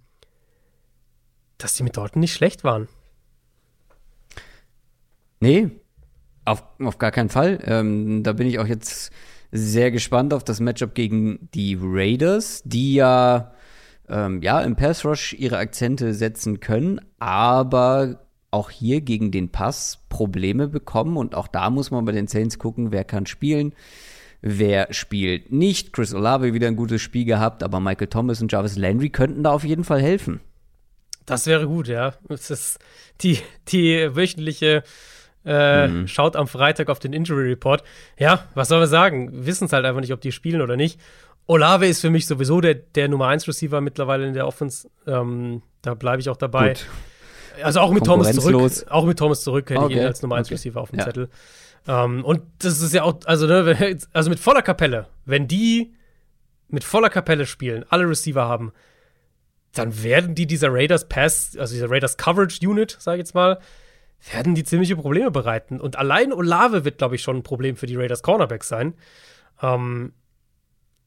dass die mit Dalton nicht schlecht waren. Nee, auf, auf gar keinen Fall. Ähm, da bin ich auch jetzt sehr gespannt auf das Matchup gegen die Raiders, die ja, ähm, ja im Pass Rush ihre Akzente setzen können, aber auch hier gegen den Pass Probleme bekommen. Und auch da muss man bei den Saints gucken, wer kann spielen, wer spielt nicht. Chris Olave wieder ein gutes Spiel gehabt, aber Michael Thomas und Jarvis Landry könnten da auf jeden Fall helfen. Das wäre gut, ja. Das ist die, die wöchentliche äh, mhm. Schaut am Freitag auf den Injury Report. Ja, was soll man sagen? Wissen es halt einfach nicht, ob die spielen oder nicht. Olave ist für mich sowieso der, der Nummer 1 Receiver mittlerweile in der Offense. Ähm, da bleibe ich auch dabei. Gut. Also auch mit Thomas zurück. Auch mit Thomas zurück hätte okay. ich ihn als Nummer 1 okay. Receiver auf dem ja. Zettel. Ähm, und das ist ja auch, also, ne, also mit voller Kapelle, wenn die mit voller Kapelle spielen, alle Receiver haben, dann werden die dieser Raiders Pass, also dieser Raiders Coverage Unit, sage ich jetzt mal, werden die ziemliche Probleme bereiten. Und allein Olave wird, glaube ich, schon ein Problem für die Raiders Cornerbacks sein. Ähm,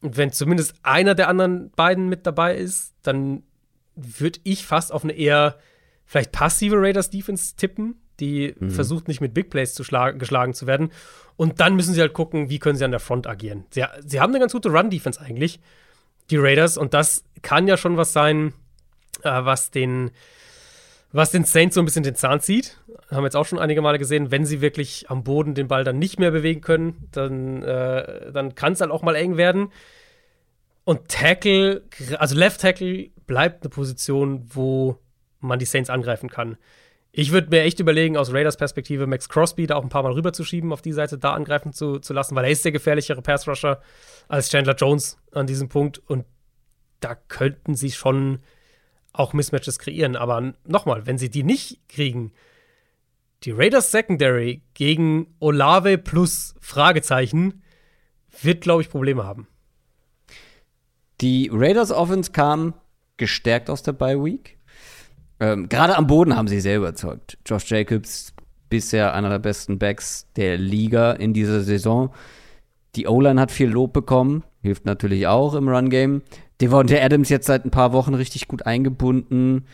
wenn zumindest einer der anderen beiden mit dabei ist, dann würde ich fast auf eine eher vielleicht passive Raiders Defense tippen, die mhm. versucht nicht mit Big Plays zu geschlagen zu werden. Und dann müssen sie halt gucken, wie können sie an der Front agieren. Sie, sie haben eine ganz gute Run-Defense eigentlich, die Raiders. Und das kann ja schon was sein, äh, was den was den Saints so ein bisschen den Zahn zieht. Haben wir jetzt auch schon einige Male gesehen, wenn sie wirklich am Boden den Ball dann nicht mehr bewegen können, dann, äh, dann kann es halt auch mal eng werden. Und Tackle, also Left Tackle bleibt eine Position, wo man die Saints angreifen kann. Ich würde mir echt überlegen, aus Raiders Perspektive Max Crosby da auch ein paar Mal rüberzuschieben, auf die Seite da angreifen zu, zu lassen, weil er ist der gefährlichere Pass-Rusher als Chandler Jones an diesem Punkt. Und da könnten sie schon auch Mismatches kreieren. Aber nochmal, wenn sie die nicht kriegen, die Raiders Secondary gegen Olave plus Fragezeichen wird, glaube ich, Probleme haben. Die Raiders Offense kam gestärkt aus der Bye Week. Ähm, Gerade am Boden haben sie sehr überzeugt. Josh Jacobs, bisher einer der besten Backs der Liga in dieser Saison. Die O-Line hat viel Lob bekommen, hilft natürlich auch im Run-Game. Devontae Adams jetzt seit ein paar Wochen richtig gut eingebunden.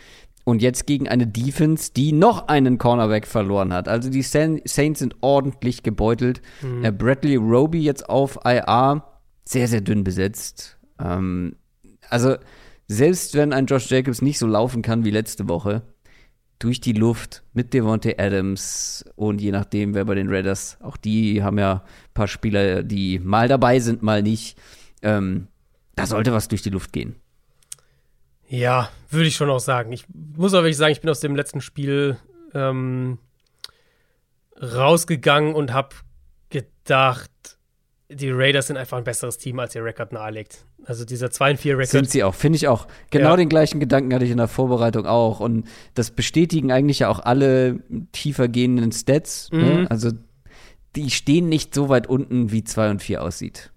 Und jetzt gegen eine Defense, die noch einen Cornerback verloren hat. Also die Saints sind ordentlich gebeutelt. Mhm. Äh, Bradley Roby jetzt auf IR, sehr, sehr dünn besetzt. Ähm, also selbst wenn ein Josh Jacobs nicht so laufen kann wie letzte Woche, durch die Luft mit Devontae Adams und je nachdem, wer bei den Raiders, auch die haben ja ein paar Spieler, die mal dabei sind, mal nicht. Ähm, da sollte was durch die Luft gehen. Ja, würde ich schon auch sagen. Ich muss aber wirklich sagen, ich bin aus dem letzten Spiel ähm, rausgegangen und habe gedacht, die Raiders sind einfach ein besseres Team, als ihr Rekord nahelegt. Also dieser 2-4-Rekord. Sind sie auch, finde ich auch. Genau ja. den gleichen Gedanken hatte ich in der Vorbereitung auch. Und das bestätigen eigentlich ja auch alle tiefer gehenden Stats. Ne? Mhm. Ne? Also die stehen nicht so weit unten, wie 2 und 4 aussieht.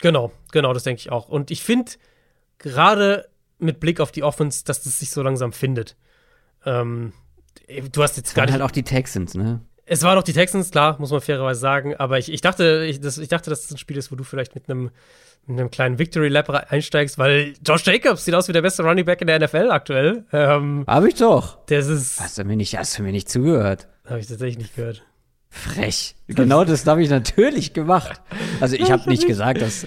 Genau, genau, das denke ich auch. Und ich finde gerade mit Blick auf die Offense, dass das sich so langsam findet. Ähm, du hast jetzt nicht. halt auch die Texans, ne? Es waren auch die Texans, klar, muss man fairerweise sagen. Aber ich, ich, dachte, ich, das, ich dachte, dass das ein Spiel ist, wo du vielleicht mit einem mit einem kleinen Victory Lap einsteigst, weil Josh Jacobs sieht aus wie der beste Running Back in der NFL aktuell. Ähm, Hab ich doch. Das ist. Hast du mir nicht, hast du mir nicht zugehört? Habe ich tatsächlich nicht gehört. Frech. Genau das habe ich natürlich gemacht. Also ich habe nicht gesagt, dass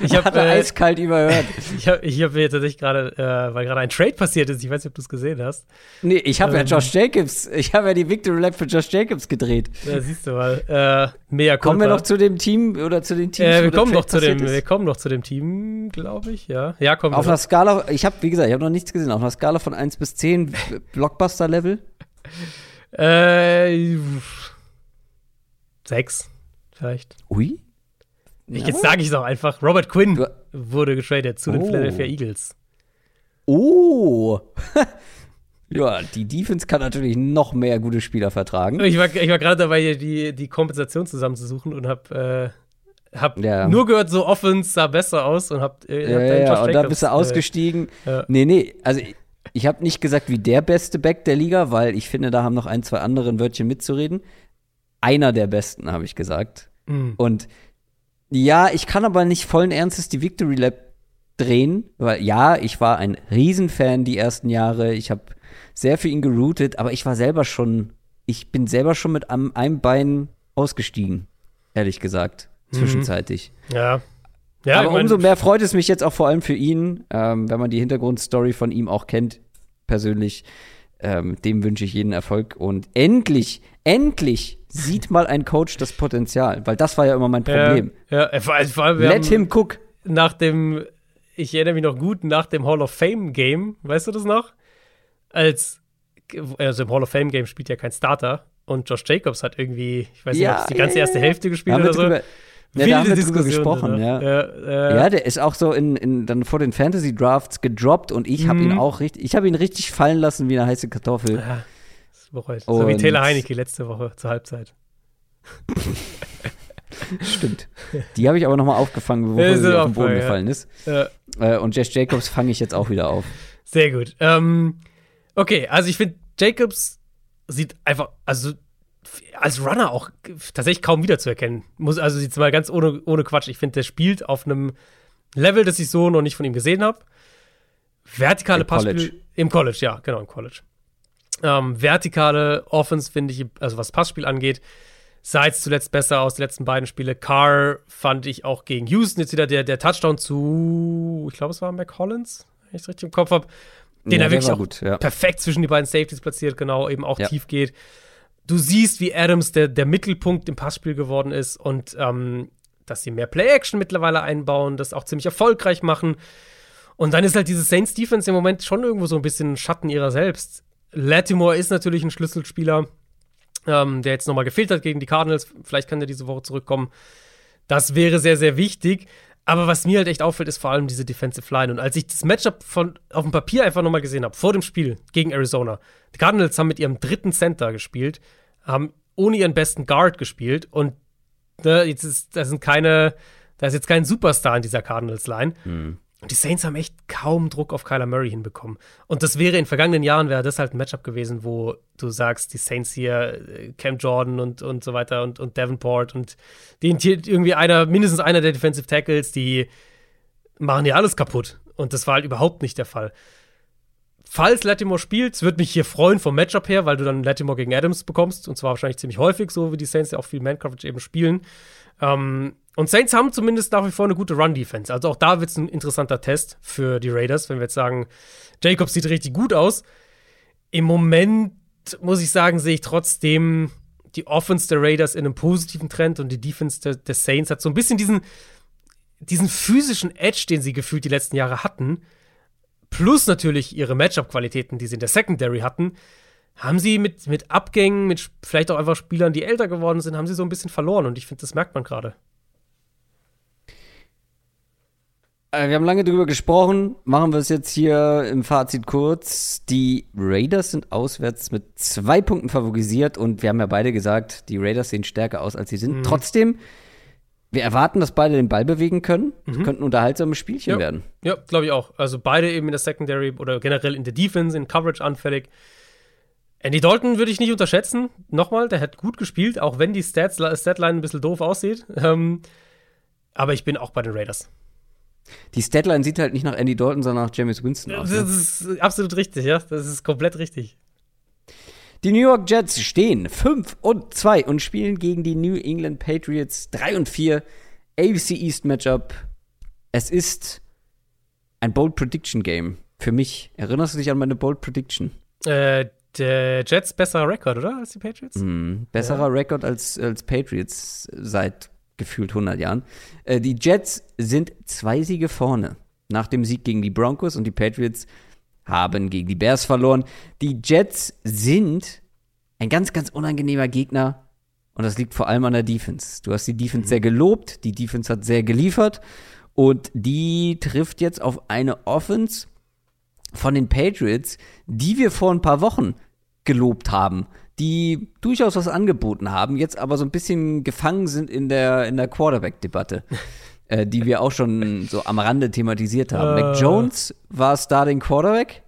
ich habe äh, eiskalt überhört. Ich habe ich hab tatsächlich gerade, äh, weil gerade ein Trade passiert ist, ich weiß nicht, ob du es gesehen hast. Nee, ich habe ähm, ja Josh Jacobs, ich habe ja die Victory Lap für Josh Jacobs gedreht. Ja, siehst du mal. Äh, mehr kommen wir noch zu dem Team oder zu den Teams? Äh, wir, kommen noch zu dem, wir kommen noch zu dem Team, glaube ich, ja. Ja, kommen Auf einer Skala, ich habe, wie gesagt, ich habe noch nichts gesehen, auf einer Skala von 1 bis 10, Blockbuster-Level? Äh, sechs, vielleicht. Ui? Ich, jetzt sage ich es auch einfach. Robert Quinn du wurde getradet zu oh. den Philadelphia Eagles. Oh! ja, die Defense kann natürlich noch mehr gute Spieler vertragen. Ich war, ich war gerade dabei, die, die Kompensation zusammenzusuchen und habe äh, hab ja. nur gehört, so Offense sah besser aus und hab, äh, ja, ja, ja. und da bist du äh, ausgestiegen. Ja. Nee, nee, also ich, habe nicht gesagt, wie der beste Back der Liga, weil ich finde, da haben noch ein, zwei andere Wörtchen mitzureden. Einer der besten, habe ich gesagt. Mhm. Und ja, ich kann aber nicht vollen Ernstes die Victory Lab drehen, weil ja, ich war ein Riesenfan die ersten Jahre. Ich habe sehr für ihn geroutet, aber ich war selber schon, ich bin selber schon mit einem, einem Bein ausgestiegen, ehrlich gesagt, mhm. zwischenzeitlich. Ja. ja aber umso mehr freut es mich jetzt auch vor allem für ihn, ähm, wenn man die Hintergrundstory von ihm auch kennt, persönlich. Ähm, dem wünsche ich jeden Erfolg und endlich, endlich sieht mal ein Coach das Potenzial, weil das war ja immer mein Problem. Ja, ja vor allem, Let him cook. Nach dem, ich erinnere mich noch gut, nach dem Hall of Fame Game, weißt du das noch? Als, also im Hall of Fame Game spielt ja kein Starter und Josh Jacobs hat irgendwie, ich weiß nicht, ja, ob es die ganze erste Hälfte gespielt oder so. Drüber, ja, da haben wir drüber gesprochen, ja. Ja, äh, ja, der ist auch so in, in, dann vor den Fantasy Drafts gedroppt und ich habe ihn mhm. auch richtig, ich habe ihn richtig fallen lassen wie eine heiße Kartoffel. Ja, bereut. so wie Taylor Heinecke letzte Woche zur Halbzeit. Stimmt. Die habe ich aber nochmal aufgefangen, bevor sie auf den Boden ja. gefallen ist. Äh, und Jess Jacobs fange ich jetzt auch wieder auf. Sehr gut. Ähm, okay, also ich finde, Jacobs sieht einfach, also als Runner auch tatsächlich kaum wiederzuerkennen. Muss, also jetzt mal ganz ohne, ohne Quatsch. Ich finde, der spielt auf einem Level, das ich so noch nicht von ihm gesehen habe. Vertikale Passspiel im College, ja, genau, im College. Ähm, vertikale Offense finde ich, also was Passspiel angeht, sah jetzt zuletzt besser aus, die letzten beiden Spiele. Carr fand ich auch gegen Houston jetzt wieder der, der Touchdown zu, ich glaube, es war McCollins, wenn ich es richtig im Kopf habe, den ja, er wirklich auch gut, ja. perfekt zwischen die beiden Safeties platziert, genau, eben auch ja. tief geht. Du siehst, wie Adams der, der Mittelpunkt im Passspiel geworden ist und ähm, dass sie mehr Play-Action mittlerweile einbauen, das auch ziemlich erfolgreich machen. Und dann ist halt diese Saints Defense im Moment schon irgendwo so ein bisschen Schatten ihrer selbst. Latimore ist natürlich ein Schlüsselspieler, ähm, der jetzt nochmal gefehlt hat gegen die Cardinals. Vielleicht kann er diese Woche zurückkommen. Das wäre sehr, sehr wichtig. Aber was mir halt echt auffällt, ist vor allem diese Defensive Line. Und als ich das Matchup von, auf dem Papier einfach nochmal gesehen habe, vor dem Spiel gegen Arizona, die Cardinals haben mit ihrem dritten Center gespielt, haben ohne ihren besten Guard gespielt und ne, jetzt ist, da sind keine, da ist jetzt kein Superstar in dieser Cardinals-Line. Mhm. Und die Saints haben echt kaum Druck auf Kyler Murray hinbekommen. Und das wäre in vergangenen Jahren, wäre das halt ein Matchup gewesen, wo du sagst, die Saints hier, äh, Cam Jordan und, und so weiter und, und Davenport und den irgendwie einer, mindestens einer der Defensive Tackles, die machen ja alles kaputt. Und das war halt überhaupt nicht der Fall. Falls Latimore spielt, würde mich hier freuen vom Matchup her, weil du dann Latimore gegen Adams bekommst. Und zwar wahrscheinlich ziemlich häufig, so wie die Saints ja auch viel Man-Coverage eben spielen. Ähm, und Saints haben zumindest nach wie vor eine gute Run-Defense. Also auch da wird es ein interessanter Test für die Raiders, wenn wir jetzt sagen, Jacobs sieht richtig gut aus. Im Moment, muss ich sagen, sehe ich trotzdem die Offense der Raiders in einem positiven Trend und die Defense der, der Saints hat so ein bisschen diesen, diesen physischen Edge, den sie gefühlt die letzten Jahre hatten, plus natürlich ihre Matchup-Qualitäten, die sie in der Secondary hatten, haben sie mit, mit Abgängen, mit vielleicht auch einfach Spielern, die älter geworden sind, haben sie so ein bisschen verloren und ich finde, das merkt man gerade. Äh, wir haben lange drüber gesprochen. Machen wir es jetzt hier im Fazit kurz. Die Raiders sind auswärts mit zwei Punkten favorisiert und wir haben ja beide gesagt, die Raiders sehen stärker aus, als sie sind. Mhm. Trotzdem, wir erwarten, dass beide den Ball bewegen können. Das mhm. könnten unterhaltsame Spielchen ja. werden. Ja, glaube ich auch. Also beide eben in der Secondary oder generell in der Defense, in Coverage anfällig. Andy Dalton würde ich nicht unterschätzen. Nochmal, der hat gut gespielt, auch wenn die Stats, Statline ein bisschen doof aussieht. Ähm, aber ich bin auch bei den Raiders. Die Statline sieht halt nicht nach Andy Dalton, sondern nach James Winston aus. Das ne? ist absolut richtig, ja. Das ist komplett richtig. Die New York Jets stehen 5 und 2 und spielen gegen die New England Patriots 3 und 4. ABC East Matchup. Es ist ein Bold Prediction Game. Für mich. Erinnerst du dich an meine Bold Prediction? Äh, der Jets besserer Rekord, oder? Als die Patriots? Mm, besserer ja. Rekord als, als Patriots seit gefühlt 100 Jahren. Äh, die Jets sind zwei Siege vorne nach dem Sieg gegen die Broncos und die Patriots haben gegen die Bears verloren. Die Jets sind ein ganz, ganz unangenehmer Gegner und das liegt vor allem an der Defense. Du hast die Defense mhm. sehr gelobt, die Defense hat sehr geliefert und die trifft jetzt auf eine Offense, von den Patriots, die wir vor ein paar Wochen gelobt haben, die durchaus was angeboten haben, jetzt aber so ein bisschen gefangen sind in der, in der Quarterback-Debatte, äh, die wir auch schon so am Rande thematisiert haben. Uh. Mac Jones war Starting Quarterback,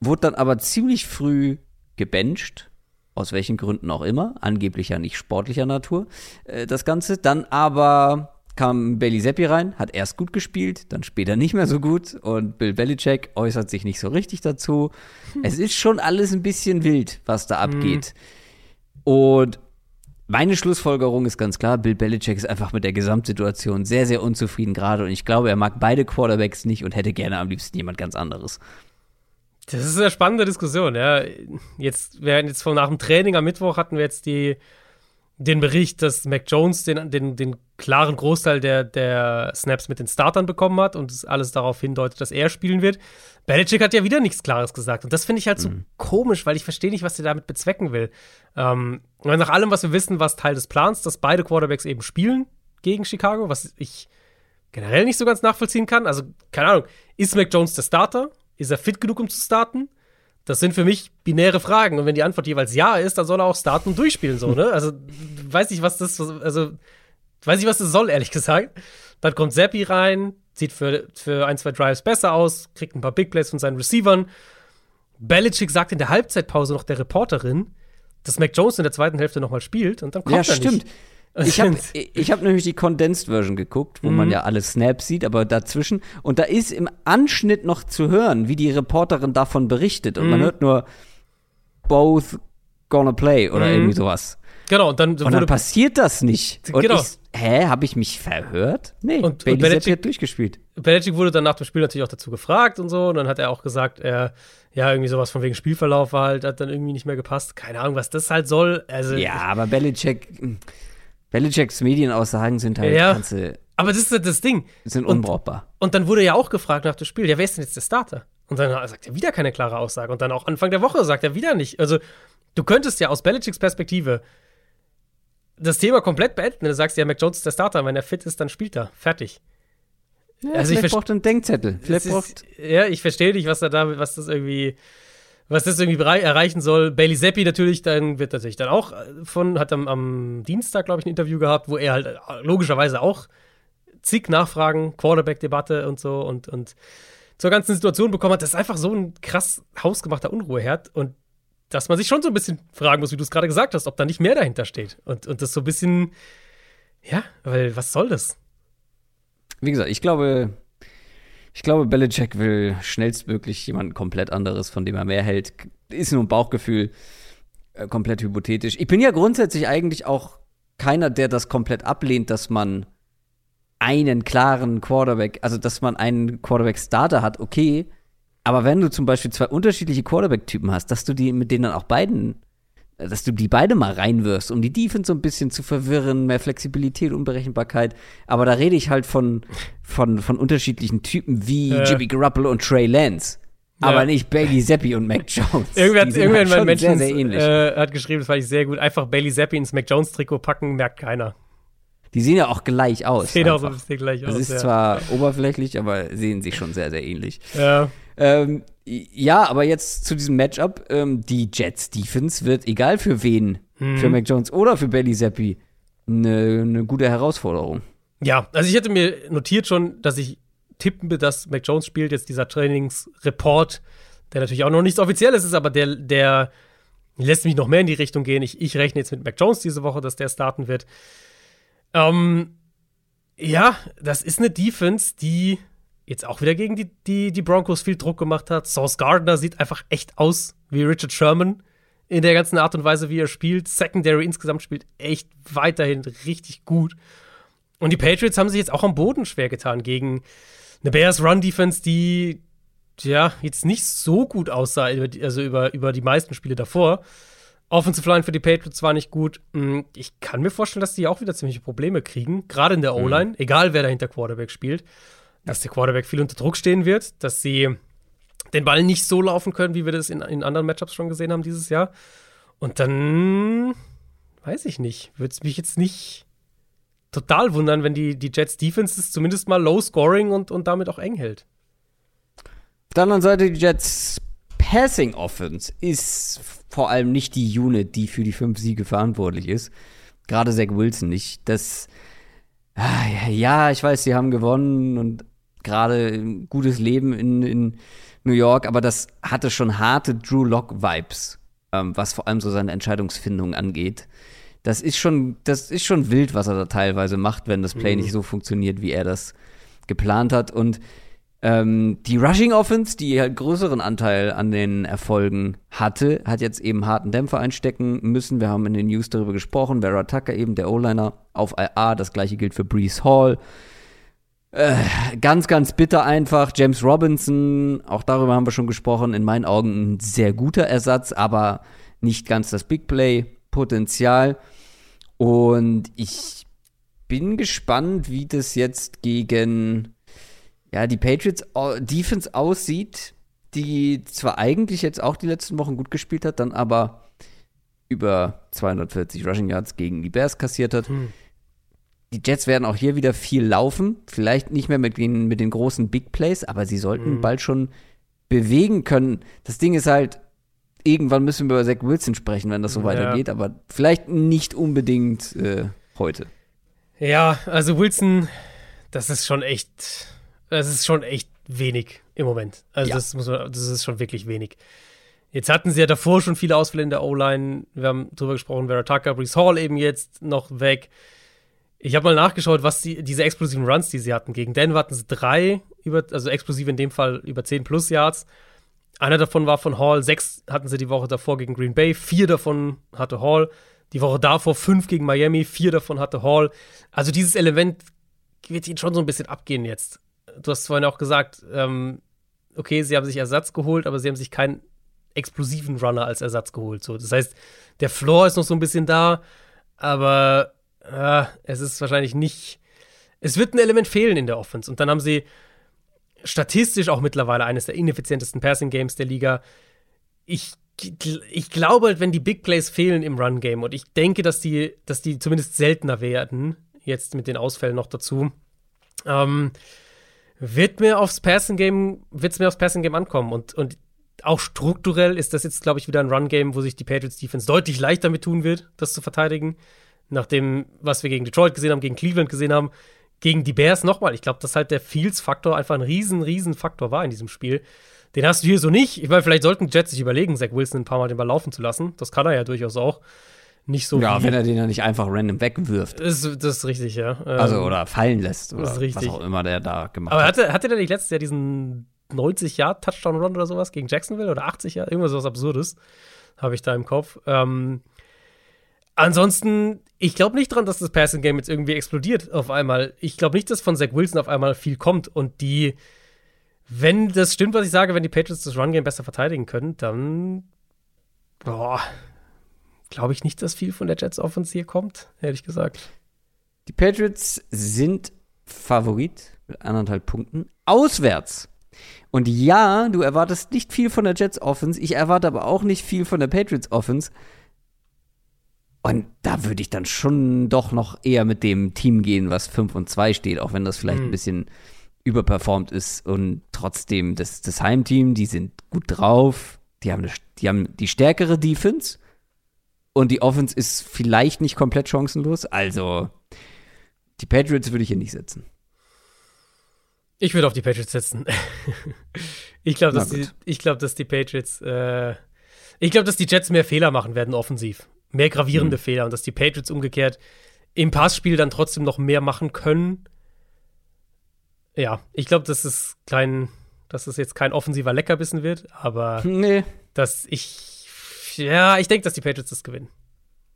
wurde dann aber ziemlich früh gebencht, aus welchen Gründen auch immer, angeblich ja nicht sportlicher Natur, äh, das Ganze. Dann aber kam Bailey rein, hat erst gut gespielt, dann später nicht mehr so gut und Bill Belichick äußert sich nicht so richtig dazu. Es ist schon alles ein bisschen wild, was da abgeht. Mhm. Und meine Schlussfolgerung ist ganz klar, Bill Belichick ist einfach mit der Gesamtsituation sehr, sehr unzufrieden gerade und ich glaube, er mag beide Quarterbacks nicht und hätte gerne am liebsten jemand ganz anderes. Das ist eine spannende Diskussion, ja. Jetzt, während jetzt von nach dem Training am Mittwoch hatten wir jetzt die den Bericht, dass Mac Jones den, den, den klaren Großteil der, der Snaps mit den Startern bekommen hat und es alles darauf hindeutet, dass er spielen wird. Belichick hat ja wieder nichts Klares gesagt. Und das finde ich halt so mhm. komisch, weil ich verstehe nicht, was er damit bezwecken will. Ähm, nach allem, was wir wissen, war es Teil des Plans, dass beide Quarterbacks eben spielen gegen Chicago, was ich generell nicht so ganz nachvollziehen kann. Also, keine Ahnung, ist Mac Jones der Starter? Ist er fit genug, um zu starten? Das sind für mich binäre Fragen. Und wenn die Antwort jeweils ja ist, dann soll er auch starten und durchspielen, so, ne? Also, weiß ich, was das, also, weiß ich, was das soll, ehrlich gesagt. Dann kommt Seppi rein, sieht für, für ein, zwei Drives besser aus, kriegt ein paar Big Plays von seinen Receivern. Belichick sagt in der Halbzeitpause noch der Reporterin, dass Mac Jones in der zweiten Hälfte nochmal spielt und dann kommt ja, er stimmt. nicht. Ich habe ich hab nämlich die Condensed Version geguckt, wo mhm. man ja alle Snaps sieht, aber dazwischen. Und da ist im Anschnitt noch zu hören, wie die Reporterin davon berichtet. Und mhm. man hört nur both gonna play oder mhm. irgendwie sowas. Genau, und dann, und dann passiert das nicht. Und genau. Ich, hä, habe ich mich verhört? Nee, und, Bailey und Belichick, hat durchgespielt. Belichick wurde dann nach dem Spiel natürlich auch dazu gefragt und so. Und dann hat er auch gesagt, er, ja, irgendwie sowas von wegen Spielverlauf war halt, hat dann irgendwie nicht mehr gepasst. Keine Ahnung, was das halt soll. Also, ja, aber Belichick Belichicks Medienaussagen sind halt ja, ganze. Aber das ist halt das Ding. Sind unbrauchbar. Und, und dann wurde ja auch gefragt nach dem Spiel, ja, wer ist denn jetzt der Starter? Und dann sagt er wieder keine klare Aussage. Und dann auch Anfang der Woche sagt er wieder nicht. Also, du könntest ja aus Belichicks Perspektive das Thema komplett beenden, wenn du sagst, ja, Mac Jones ist der Starter, wenn er fit ist, dann spielt er. Fertig. Ja, also vielleicht ich braucht einen Denkzettel. Vielleicht braucht ja, ich verstehe nicht, was da damit, was das irgendwie was das irgendwie erreichen soll. Bailey Zappi natürlich, dann wird natürlich dann auch äh, von, hat am, am Dienstag, glaube ich, ein Interview gehabt, wo er halt äh, logischerweise auch zig Nachfragen, Quarterback-Debatte und so und, und zur ganzen Situation bekommen hat. Das ist einfach so ein krass hausgemachter Unruheherd und dass man sich schon so ein bisschen fragen muss, wie du es gerade gesagt hast, ob da nicht mehr dahinter steht. Und, und das so ein bisschen, ja, weil was soll das? Wie gesagt, ich glaube, ich glaube, Belichick will schnellstmöglich jemand komplett anderes, von dem er mehr hält. Ist nur ein Bauchgefühl, äh, komplett hypothetisch. Ich bin ja grundsätzlich eigentlich auch keiner, der das komplett ablehnt, dass man einen klaren Quarterback, also dass man einen Quarterback-Starter hat, okay. Aber wenn du zum Beispiel zwei unterschiedliche Quarterback-Typen hast, dass du die mit denen dann auch beiden dass du die beide mal reinwirfst, um die Defense so ein bisschen zu verwirren, mehr Flexibilität, Unberechenbarkeit. Aber da rede ich halt von, von, von unterschiedlichen Typen wie äh. Jimmy Garoppolo und Trey Lance. Ja. Aber nicht Bailey Zappi und Mac Jones. Irgendwer hat, irgendwann halt Menschen sehr, sehr ähnlich. Äh, hat geschrieben, das fand ich sehr gut. Einfach Bailey Zappi ins Mac Jones Trikot packen, merkt keiner. Die sehen ja auch gleich aus. Sehen auch so ein bisschen gleich das aus. Das ist ja. zwar oberflächlich, aber sehen sich schon sehr, sehr ähnlich. Ja. Ähm, ja, aber jetzt zu diesem Matchup. Ähm, die Jets Defense wird, egal für wen, mhm. für Mac Jones oder für Bailey Zappi, eine ne gute Herausforderung. Ja, also ich hätte mir notiert schon, dass ich tippen will, dass Mac Jones spielt. Jetzt dieser Trainingsreport, der natürlich auch noch nichts Offizielles ist, aber der, der lässt mich noch mehr in die Richtung gehen. Ich, ich rechne jetzt mit Mac Jones diese Woche, dass der starten wird. Ähm, ja, das ist eine Defense, die jetzt auch wieder gegen die, die, die Broncos viel Druck gemacht hat. Sauce Gardner sieht einfach echt aus wie Richard Sherman in der ganzen Art und Weise, wie er spielt. Secondary insgesamt spielt echt weiterhin richtig gut. Und die Patriots haben sich jetzt auch am Boden schwer getan gegen eine Bears Run Defense, die ja jetzt nicht so gut aussah, also über, über die meisten Spiele davor. Offensive Line für die Patriots war nicht gut. Hm, ich kann mir vorstellen, dass die auch wieder ziemliche Probleme kriegen, gerade in der mhm. O-Line, mhm. egal wer dahinter Quarterback spielt dass der Quarterback viel unter Druck stehen wird, dass sie den Ball nicht so laufen können, wie wir das in, in anderen Matchups schon gesehen haben dieses Jahr. Und dann weiß ich nicht, würde es mich jetzt nicht total wundern, wenn die, die Jets Defense es zumindest mal low scoring und, und damit auch eng hält. der anderen Seite, die Jets Passing Offense ist vor allem nicht die Unit, die für die fünf Siege verantwortlich ist. Gerade Zach Wilson nicht. Das, ah, ja, ich weiß, sie haben gewonnen und gerade ein gutes Leben in, in New York, aber das hatte schon harte Drew Lock-Vibes, ähm, was vor allem so seine Entscheidungsfindung angeht. Das ist schon, das ist schon wild, was er da teilweise macht, wenn das Play mhm. nicht so funktioniert, wie er das geplant hat. Und ähm, die Rushing Offense, die halt größeren Anteil an den Erfolgen hatte, hat jetzt eben harten Dämpfer einstecken müssen. Wir haben in den News darüber gesprochen. Vera Tucker eben, der O-Liner auf IA. Das gleiche gilt für Brees Hall. Äh, ganz, ganz bitter einfach. James Robinson, auch darüber haben wir schon gesprochen. In meinen Augen ein sehr guter Ersatz, aber nicht ganz das Big Play-Potenzial. Und ich bin gespannt, wie das jetzt gegen ja, die Patriots Defense aussieht, die zwar eigentlich jetzt auch die letzten Wochen gut gespielt hat, dann aber über 240 Rushing Yards gegen die Bears kassiert hat. Hm. Die Jets werden auch hier wieder viel laufen, vielleicht nicht mehr mit den, mit den großen Big Plays, aber sie sollten hm. bald schon bewegen können. Das Ding ist halt, irgendwann müssen wir über Zach Wilson sprechen, wenn das so ja. weitergeht, aber vielleicht nicht unbedingt äh, heute. Ja, also Wilson, das ist schon echt das ist schon echt wenig im Moment. Also ja. das muss man, das ist schon wirklich wenig. Jetzt hatten sie ja davor schon viele Ausfälle in der O-Line. Wir haben drüber gesprochen, Vera Tucker, Brees Hall eben jetzt noch weg. Ich habe mal nachgeschaut, was die, diese explosiven Runs, die sie hatten. Gegen Denver hatten sie drei, über, also explosiv in dem Fall über 10 plus Yards. Einer davon war von Hall, sechs hatten sie die Woche davor gegen Green Bay, vier davon hatte Hall. Die Woche davor fünf gegen Miami, vier davon hatte Hall. Also dieses Element wird ihnen schon so ein bisschen abgehen jetzt du hast vorhin auch gesagt, ähm, okay, sie haben sich Ersatz geholt, aber sie haben sich keinen explosiven Runner als Ersatz geholt. So. Das heißt, der Floor ist noch so ein bisschen da, aber äh, es ist wahrscheinlich nicht. Es wird ein Element fehlen in der Offense. Und dann haben sie statistisch auch mittlerweile eines der ineffizientesten Passing Games der Liga. Ich, ich glaube halt, wenn die Big Plays fehlen im Run Game und ich denke, dass die, dass die zumindest seltener werden, jetzt mit den Ausfällen noch dazu, ähm, wird mir aufs Passing Game, wird's mir aufs Passing Game ankommen und, und auch strukturell ist das jetzt, glaube ich, wieder ein Run-Game, wo sich die Patriots Defense deutlich leichter mit tun wird, das zu verteidigen. Nach dem, was wir gegen Detroit gesehen haben, gegen Cleveland gesehen haben, gegen die Bears nochmal. Ich glaube, dass halt der Fields-Faktor einfach ein riesen, riesen Faktor war in diesem Spiel. Den hast du hier so nicht. Ich meine, vielleicht sollten Jets sich überlegen, Zach Wilson ein paar Mal den Ball laufen zu lassen. Das kann er ja durchaus auch nicht so. Ja, wenn er den ja nicht einfach random wegwirft. Das, das ist richtig, ja. also, ähm, oder fallen lässt. Oder das ist richtig. was auch immer der da gemacht Aber hat. Aber hatte, der nicht letztes Jahr diesen 90-Yard-Touchdown-Run oder sowas gegen Jacksonville oder 80 Jahre? Irgendwas was Absurdes habe ich da im Kopf. Ähm, ansonsten, ich glaube nicht dran, dass das Passing Game jetzt irgendwie explodiert auf einmal. Ich glaube nicht, dass von Zach Wilson auf einmal viel kommt und die, wenn das stimmt, was ich sage, wenn die Patriots das Run Game besser verteidigen können, dann glaube ich nicht, dass viel von der Jets Offense hier kommt, ehrlich gesagt. Die Patriots sind Favorit mit anderthalb Punkten auswärts. Und ja, du erwartest nicht viel von der Jets Offense, ich erwarte aber auch nicht viel von der Patriots Offense. Und da würde ich dann schon doch noch eher mit dem Team gehen, was 5 und 2 steht, auch wenn das vielleicht mhm. ein bisschen überperformt ist. Und trotzdem, das, das Heimteam, die sind gut drauf, die haben, eine, die haben die stärkere Defense und die Offense ist vielleicht nicht komplett chancenlos. Also, die Patriots würde ich hier nicht setzen. Ich würde auf die Patriots setzen. ich glaube, dass, die, glaub, dass die Patriots, äh, ich glaube, dass die Jets mehr Fehler machen werden offensiv. Mehr gravierende mhm. Fehler und dass die Patriots umgekehrt im Passspiel dann trotzdem noch mehr machen können. Ja, ich glaube, dass es klein, dass es jetzt kein offensiver Leckerbissen wird, aber nee. dass ich ja, ich denke, dass die Patriots das gewinnen.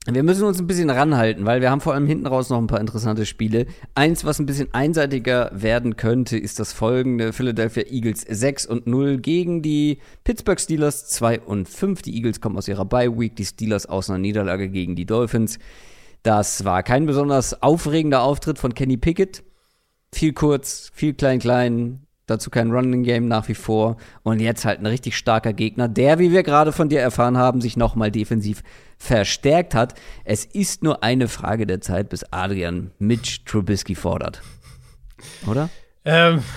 Wir müssen uns ein bisschen ranhalten, weil wir haben vor allem hinten raus noch ein paar interessante Spiele. Eins, was ein bisschen einseitiger werden könnte, ist das folgende: Philadelphia Eagles 6 und 0 gegen die Pittsburgh Steelers 2 und 5. Die Eagles kommen aus ihrer Bye Week, die Steelers aus einer Niederlage gegen die Dolphins. Das war kein besonders aufregender Auftritt von Kenny Pickett. Viel kurz, viel klein-klein, Dazu kein Running Game nach wie vor. Und jetzt halt ein richtig starker Gegner, der, wie wir gerade von dir erfahren haben, sich nochmal defensiv verstärkt hat. Es ist nur eine Frage der Zeit, bis Adrian Mitch Trubisky fordert. Oder? Ähm,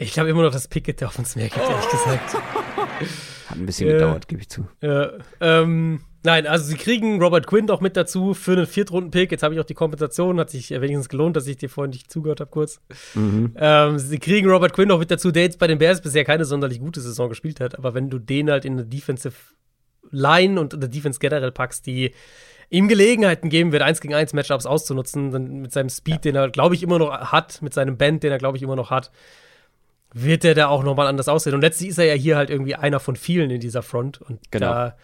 Ich glaube immer noch, dass Pickett der auf uns mehr gibt, ehrlich gesagt. Hat ein bisschen äh, gedauert, gebe ich zu. Äh, ähm, nein, also sie kriegen Robert Quinn auch mit dazu für einen Viertrunden-Pick. Jetzt habe ich auch die Kompensation, hat sich wenigstens gelohnt, dass ich dir vorhin nicht zugehört habe, kurz. Mhm. Ähm, sie kriegen Robert Quinn auch mit dazu, der jetzt bei den Bears bisher keine sonderlich gute Saison gespielt hat. Aber wenn du den halt in eine Defensive Line und in der Defense generell packst, die ihm Gelegenheiten geben wird, 1 gegen 1 Matchups auszunutzen, dann mit seinem Speed, ja. den er, glaube ich, immer noch hat, mit seinem Band, den er, glaube ich, immer noch hat, wird er da auch nochmal anders aussehen. Und letztlich ist er ja hier halt irgendwie einer von vielen in dieser Front. Und genau. da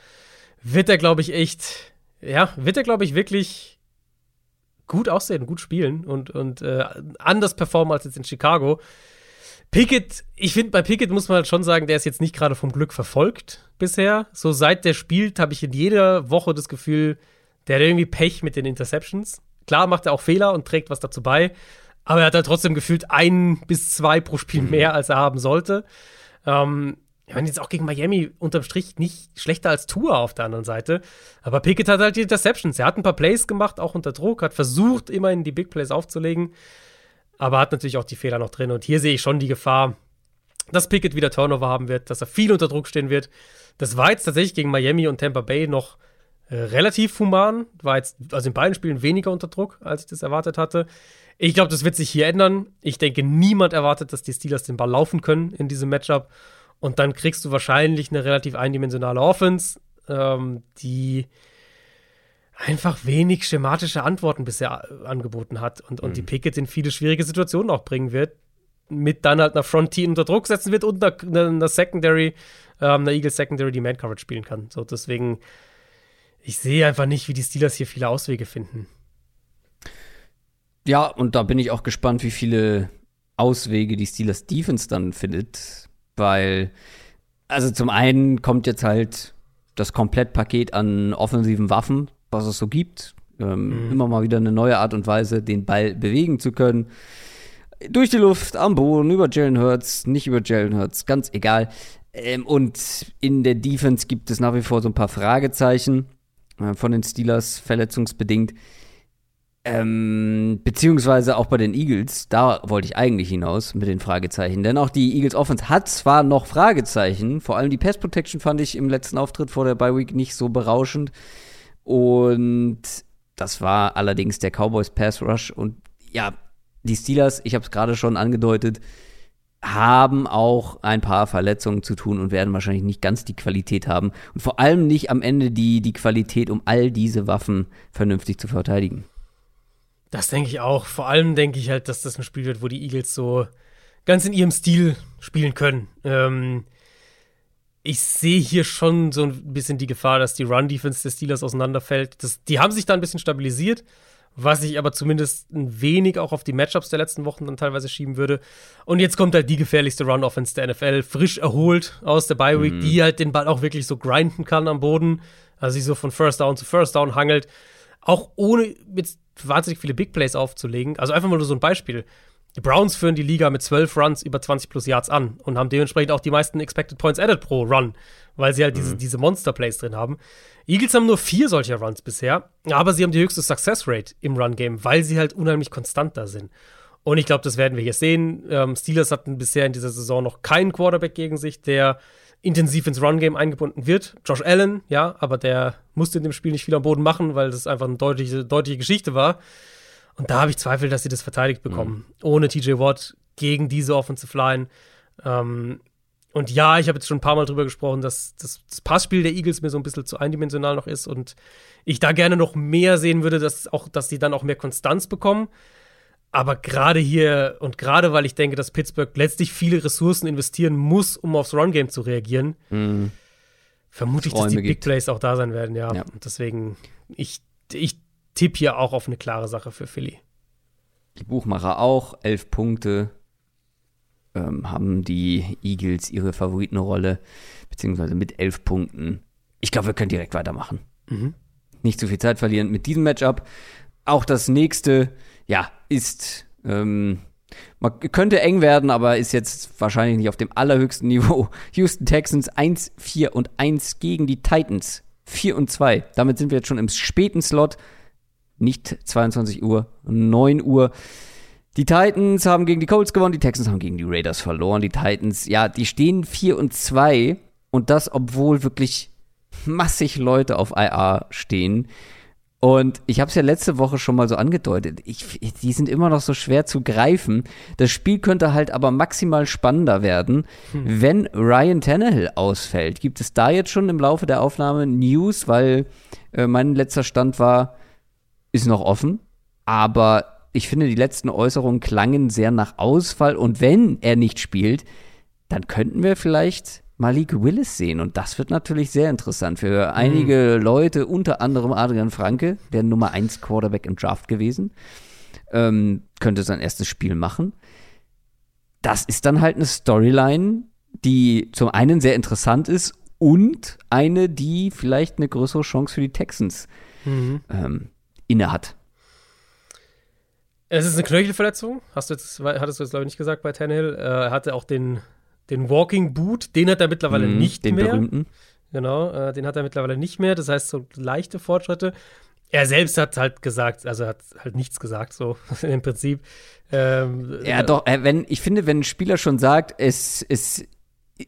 wird er, glaube ich, echt, ja, wird er, glaube ich, wirklich gut aussehen, gut spielen und, und äh, anders performen als jetzt in Chicago. Pickett, ich finde, bei Pickett muss man halt schon sagen, der ist jetzt nicht gerade vom Glück verfolgt bisher. So seit der spielt, habe ich in jeder Woche das Gefühl, der hat irgendwie Pech mit den Interceptions. Klar macht er auch Fehler und trägt was dazu bei. Aber er hat halt trotzdem gefühlt ein bis zwei pro Spiel mhm. mehr, als er haben sollte. Ähm, ich meine, jetzt auch gegen Miami unterm Strich nicht schlechter als Tour auf der anderen Seite. Aber Pickett hat halt die Interceptions. Er hat ein paar Plays gemacht, auch unter Druck, hat versucht, immerhin die Big Plays aufzulegen. Aber hat natürlich auch die Fehler noch drin. Und hier sehe ich schon die Gefahr, dass Pickett wieder Turnover haben wird, dass er viel unter Druck stehen wird. Das war jetzt tatsächlich gegen Miami und Tampa Bay noch äh, relativ human. War jetzt also in beiden Spielen weniger unter Druck, als ich das erwartet hatte. Ich glaube, das wird sich hier ändern. Ich denke, niemand erwartet, dass die Steelers den Ball laufen können in diesem Matchup. Und dann kriegst du wahrscheinlich eine relativ eindimensionale Offense, ähm, die einfach wenig schematische Antworten bisher angeboten hat und, und mhm. die Pickett in viele schwierige Situationen auch bringen wird. Mit dann halt einer Front-Team unter Druck setzen wird und einer, einer Secondary, ähm, einer Eagles Secondary, die Man-Coverage spielen kann. So, deswegen, ich sehe einfach nicht, wie die Steelers hier viele Auswege finden. Ja, und da bin ich auch gespannt, wie viele Auswege die Steelers Defense dann findet, weil, also zum einen kommt jetzt halt das Komplettpaket an offensiven Waffen, was es so gibt. Ähm, mhm. Immer mal wieder eine neue Art und Weise, den Ball bewegen zu können. Durch die Luft, am Boden, über Jalen Hurts, nicht über Jalen Hurts, ganz egal. Ähm, und in der Defense gibt es nach wie vor so ein paar Fragezeichen äh, von den Steelers verletzungsbedingt. Ähm, beziehungsweise auch bei den Eagles, da wollte ich eigentlich hinaus mit den Fragezeichen. Denn auch die Eagles Offense hat zwar noch Fragezeichen, vor allem die Pass Protection fand ich im letzten Auftritt vor der Bye Week nicht so berauschend. Und das war allerdings der Cowboys Pass Rush. Und ja, die Steelers, ich habe es gerade schon angedeutet, haben auch ein paar Verletzungen zu tun und werden wahrscheinlich nicht ganz die Qualität haben. Und vor allem nicht am Ende die, die Qualität, um all diese Waffen vernünftig zu verteidigen. Das denke ich auch. Vor allem denke ich halt, dass das ein Spiel wird, wo die Eagles so ganz in ihrem Stil spielen können. Ähm, ich sehe hier schon so ein bisschen die Gefahr, dass die Run-Defense des Steelers auseinanderfällt. Das, die haben sich da ein bisschen stabilisiert, was ich aber zumindest ein wenig auch auf die Matchups der letzten Wochen dann teilweise schieben würde. Und jetzt kommt halt die gefährlichste Run-Offense der NFL, frisch erholt aus der Bye-Week, mhm. die halt den Ball auch wirklich so grinden kann am Boden, also sich so von First Down zu First Down hangelt. Auch ohne jetzt wahnsinnig viele Big Plays aufzulegen. Also einfach mal nur so ein Beispiel. Die Browns führen die Liga mit 12 Runs über 20 plus Yards an und haben dementsprechend auch die meisten Expected Points Added pro Run, weil sie halt mhm. diese, diese Monster-Plays drin haben. Eagles haben nur vier solcher Runs bisher, aber sie haben die höchste Success Rate im Run-Game, weil sie halt unheimlich konstant da sind. Und ich glaube, das werden wir hier sehen. Ähm, Steelers hatten bisher in dieser Saison noch keinen Quarterback gegen sich, der intensiv ins Run-Game eingebunden wird. Josh Allen, ja, aber der musste in dem Spiel nicht viel am Boden machen, weil das einfach eine deutliche, deutliche Geschichte war. Und da habe ich Zweifel, dass sie das verteidigt bekommen. Mhm. Ohne TJ Watt gegen diese Offensive Line. Ähm, und ja, ich habe jetzt schon ein paar Mal drüber gesprochen, dass das, das, Passspiel der Eagles mir so ein bisschen zu eindimensional noch ist und ich da gerne noch mehr sehen würde, dass auch, dass sie dann auch mehr Konstanz bekommen. Aber gerade hier und gerade weil ich denke, dass Pittsburgh letztlich viele Ressourcen investieren muss, um aufs Run-Game zu reagieren, mhm. vermute ich, dass die Big Plays auch da sein werden, ja. ja. Und deswegen, ich, ich tippe hier auch auf eine klare Sache für Philly. Die Buchmacher auch, elf Punkte. Ähm, haben die Eagles ihre Favoritenrolle, beziehungsweise mit elf Punkten. Ich glaube, wir können direkt weitermachen. Mhm. Nicht zu viel Zeit verlieren mit diesem Matchup. Auch das nächste ja, ist, ähm, man könnte eng werden, aber ist jetzt wahrscheinlich nicht auf dem allerhöchsten Niveau. Houston Texans 1, 4 und 1 gegen die Titans 4 und 2. Damit sind wir jetzt schon im späten Slot. Nicht 22 Uhr, 9 Uhr. Die Titans haben gegen die Colts gewonnen, die Texans haben gegen die Raiders verloren. Die Titans, ja, die stehen 4 und 2 und das, obwohl wirklich massig Leute auf IR stehen. Und ich habe es ja letzte Woche schon mal so angedeutet. Ich, die sind immer noch so schwer zu greifen. Das Spiel könnte halt aber maximal spannender werden, hm. wenn Ryan Tannehill ausfällt. Gibt es da jetzt schon im Laufe der Aufnahme News? Weil äh, mein letzter Stand war, ist noch offen. Aber ich finde, die letzten Äußerungen klangen sehr nach Ausfall. Und wenn er nicht spielt, dann könnten wir vielleicht Malik Willis sehen. Und das wird natürlich sehr interessant für mhm. einige Leute, unter anderem Adrian Franke, der Nummer 1 Quarterback im Draft gewesen. Ähm, könnte sein erstes Spiel machen. Das ist dann halt eine Storyline, die zum einen sehr interessant ist und eine, die vielleicht eine größere Chance für die Texans mhm. ähm, innehat. Es ist eine Knöchelverletzung, hast du jetzt, hattest du jetzt, glaube ich, nicht gesagt bei Tannehill. Er hatte auch den den Walking Boot, den hat er mittlerweile mhm, nicht den mehr. Berühmten. Genau, äh, den hat er mittlerweile nicht mehr. Das heißt, so leichte Fortschritte. Er selbst hat halt gesagt, also hat halt nichts gesagt, so im Prinzip. Ähm, ja, doch, äh, wenn, ich finde, wenn ein Spieler schon sagt, es, es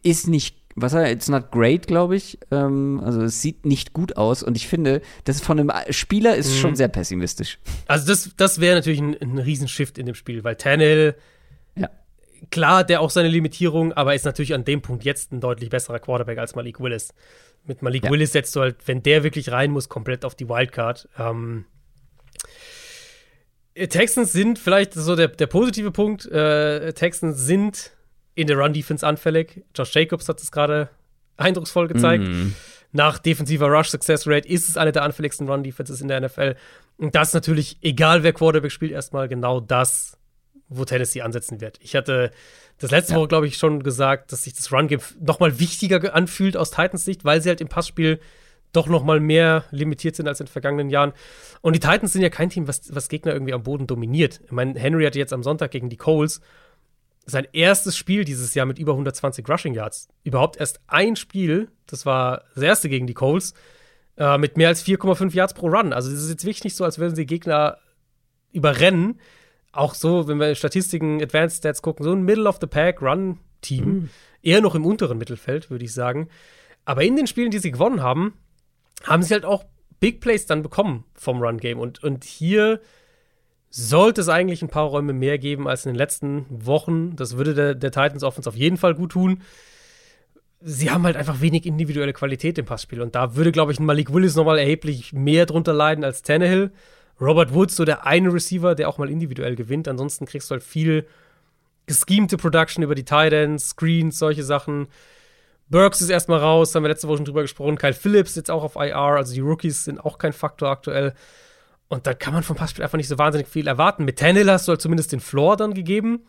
ist nicht, was er, it's not great, glaube ich. Ähm, also es sieht nicht gut aus und ich finde, das von einem Spieler ist mhm. schon sehr pessimistisch. Also das, das wäre natürlich ein, ein Riesenshift in dem Spiel, weil Tannehill klar, der auch seine Limitierung, aber ist natürlich an dem Punkt jetzt ein deutlich besserer Quarterback als Malik Willis. Mit Malik ja. Willis setzt du halt, wenn der wirklich rein muss, komplett auf die Wildcard. Ähm, Texans sind vielleicht so der, der positive Punkt. Äh, Texans sind in der Run-Defense anfällig. Josh Jacobs hat es gerade eindrucksvoll gezeigt. Mm. Nach defensiver Rush-Success Rate ist es eine der anfälligsten Run-Defenses in der NFL. Und das natürlich, egal wer Quarterback spielt, erstmal genau das, wo Tennessee ansetzen wird. Ich hatte das letzte ja. Woche, glaube ich, schon gesagt, dass sich das Run-Game noch mal wichtiger anfühlt aus Titans Sicht, weil sie halt im Passspiel doch noch mal mehr limitiert sind als in den vergangenen Jahren. Und die Titans sind ja kein Team, was, was Gegner irgendwie am Boden dominiert. Ich meine, Henry hatte jetzt am Sonntag gegen die Coles sein erstes Spiel dieses Jahr mit über 120 Rushing Yards. Überhaupt erst ein Spiel, das war das erste gegen die Coles, äh, mit mehr als 4,5 Yards pro Run. Also es ist jetzt wirklich nicht so, als würden sie Gegner überrennen auch so, wenn wir Statistiken, Advanced Stats gucken, so ein Middle-of-the-Pack-Run-Team. Mhm. Eher noch im unteren Mittelfeld, würde ich sagen. Aber in den Spielen, die sie gewonnen haben, haben sie halt auch Big Plays dann bekommen vom Run-Game. Und, und hier sollte es eigentlich ein paar Räume mehr geben als in den letzten Wochen. Das würde der, der Titans Offense auf jeden Fall gut tun. Sie haben halt einfach wenig individuelle Qualität im Passspiel. Und da würde, glaube ich, ein Malik Willis nochmal erheblich mehr drunter leiden als Tannehill. Robert Woods, so der eine Receiver, der auch mal individuell gewinnt. Ansonsten kriegst du halt viel geschemte Production über die Tight Ends, Screens, solche Sachen. Burks ist erstmal raus, haben wir letzte Woche schon drüber gesprochen. Kyle Phillips jetzt auch auf IR, also die Rookies sind auch kein Faktor aktuell. Und da kann man vom Passspiel einfach nicht so wahnsinnig viel erwarten. Mit Tannehill hast du halt zumindest den Floor dann gegeben.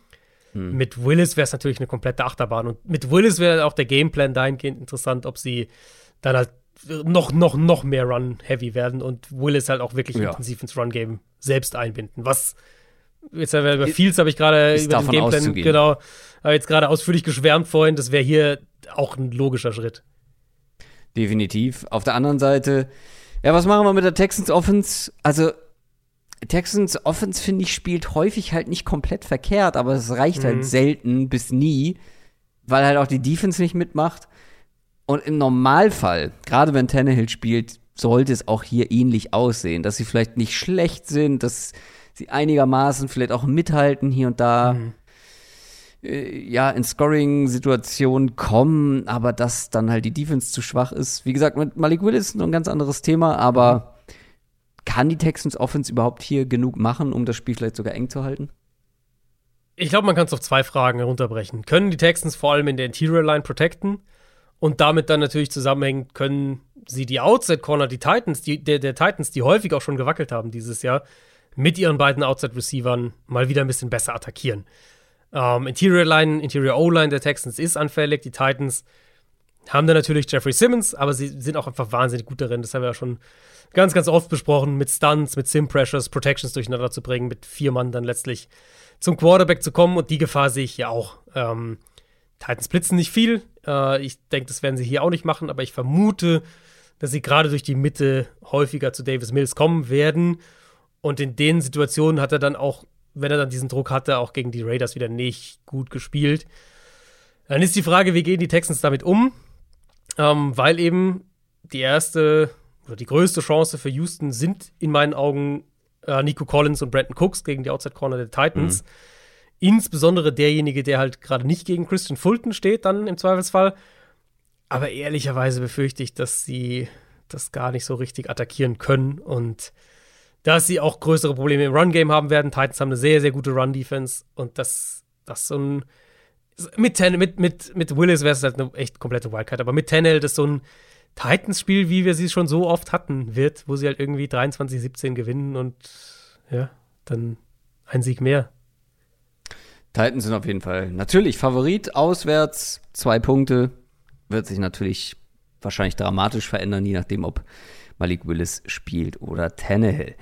Hm. Mit Willis wäre es natürlich eine komplette Achterbahn. Und mit Willis wäre auch der Gameplan dahingehend interessant, ob sie dann halt noch, noch, noch mehr Run-heavy werden und Willis halt auch wirklich ja. intensiv ins Run-Game selbst einbinden. Was jetzt haben wir über Fields habe ich gerade über den Gameplan auszugehen. genau, habe jetzt gerade ausführlich geschwärmt vorhin, das wäre hier auch ein logischer Schritt. Definitiv. Auf der anderen Seite, ja, was machen wir mit der Texans Offense? Also Texans Offense finde ich spielt häufig halt nicht komplett verkehrt, aber es reicht halt mhm. halt selten bis nie, weil halt auch die Defense nicht mitmacht. Und im Normalfall, gerade wenn Tannehill spielt, sollte es auch hier ähnlich aussehen, dass sie vielleicht nicht schlecht sind, dass sie einigermaßen vielleicht auch mithalten hier und da. Mhm. Äh, ja, in Scoring-Situationen kommen, aber dass dann halt die Defense zu schwach ist. Wie gesagt, mit Malik Willis ist noch ein ganz anderes Thema, aber kann die Texans Offense überhaupt hier genug machen, um das Spiel vielleicht sogar eng zu halten? Ich glaube, man kann es auf zwei Fragen herunterbrechen. Können die Texans vor allem in der Interior Line protecten? Und damit dann natürlich zusammenhängt, können sie die Outside Corner, die Titans, die, der, der Titans, die häufig auch schon gewackelt haben dieses Jahr, mit ihren beiden Outside Receivern mal wieder ein bisschen besser attackieren. Ähm, Interior Line, Interior O-Line der Texans ist anfällig. Die Titans haben dann natürlich Jeffrey Simmons, aber sie sind auch einfach wahnsinnig gut darin. Das haben wir ja schon ganz, ganz oft besprochen, mit Stunts, mit Sim-Pressures, Protections durcheinander zu bringen, mit vier Mann dann letztlich zum Quarterback zu kommen. Und die Gefahr sehe ich ja auch. Ähm, Titans blitzen nicht viel. Äh, ich denke, das werden sie hier auch nicht machen, aber ich vermute, dass sie gerade durch die Mitte häufiger zu Davis Mills kommen werden. Und in den Situationen hat er dann auch wenn er dann diesen Druck hatte, auch gegen die Raiders wieder nicht gut gespielt. Dann ist die Frage, wie gehen die Texans damit um? Ähm, weil eben die erste oder die größte Chance für Houston sind in meinen Augen äh, Nico Collins und Brandon Cooks gegen die Outside Corner der Titans. Mhm. Insbesondere derjenige, der halt gerade nicht gegen Christian Fulton steht, dann im Zweifelsfall. Aber ehrlicherweise befürchte ich, dass sie das gar nicht so richtig attackieren können und dass sie auch größere Probleme im Run-Game haben werden. Titans haben eine sehr, sehr gute Run-Defense und das, das so ein mit, Ten, mit, mit, mit Willis wäre es halt eine echt komplette Wildcard, aber mit Tannehill das so ein Titans-Spiel, wie wir sie schon so oft hatten, wird, wo sie halt irgendwie 23-17 gewinnen und ja, dann ein Sieg mehr. Titans sind auf jeden Fall natürlich Favorit, auswärts, zwei Punkte. Wird sich natürlich wahrscheinlich dramatisch verändern, je nachdem, ob Malik Willis spielt oder Tannehill.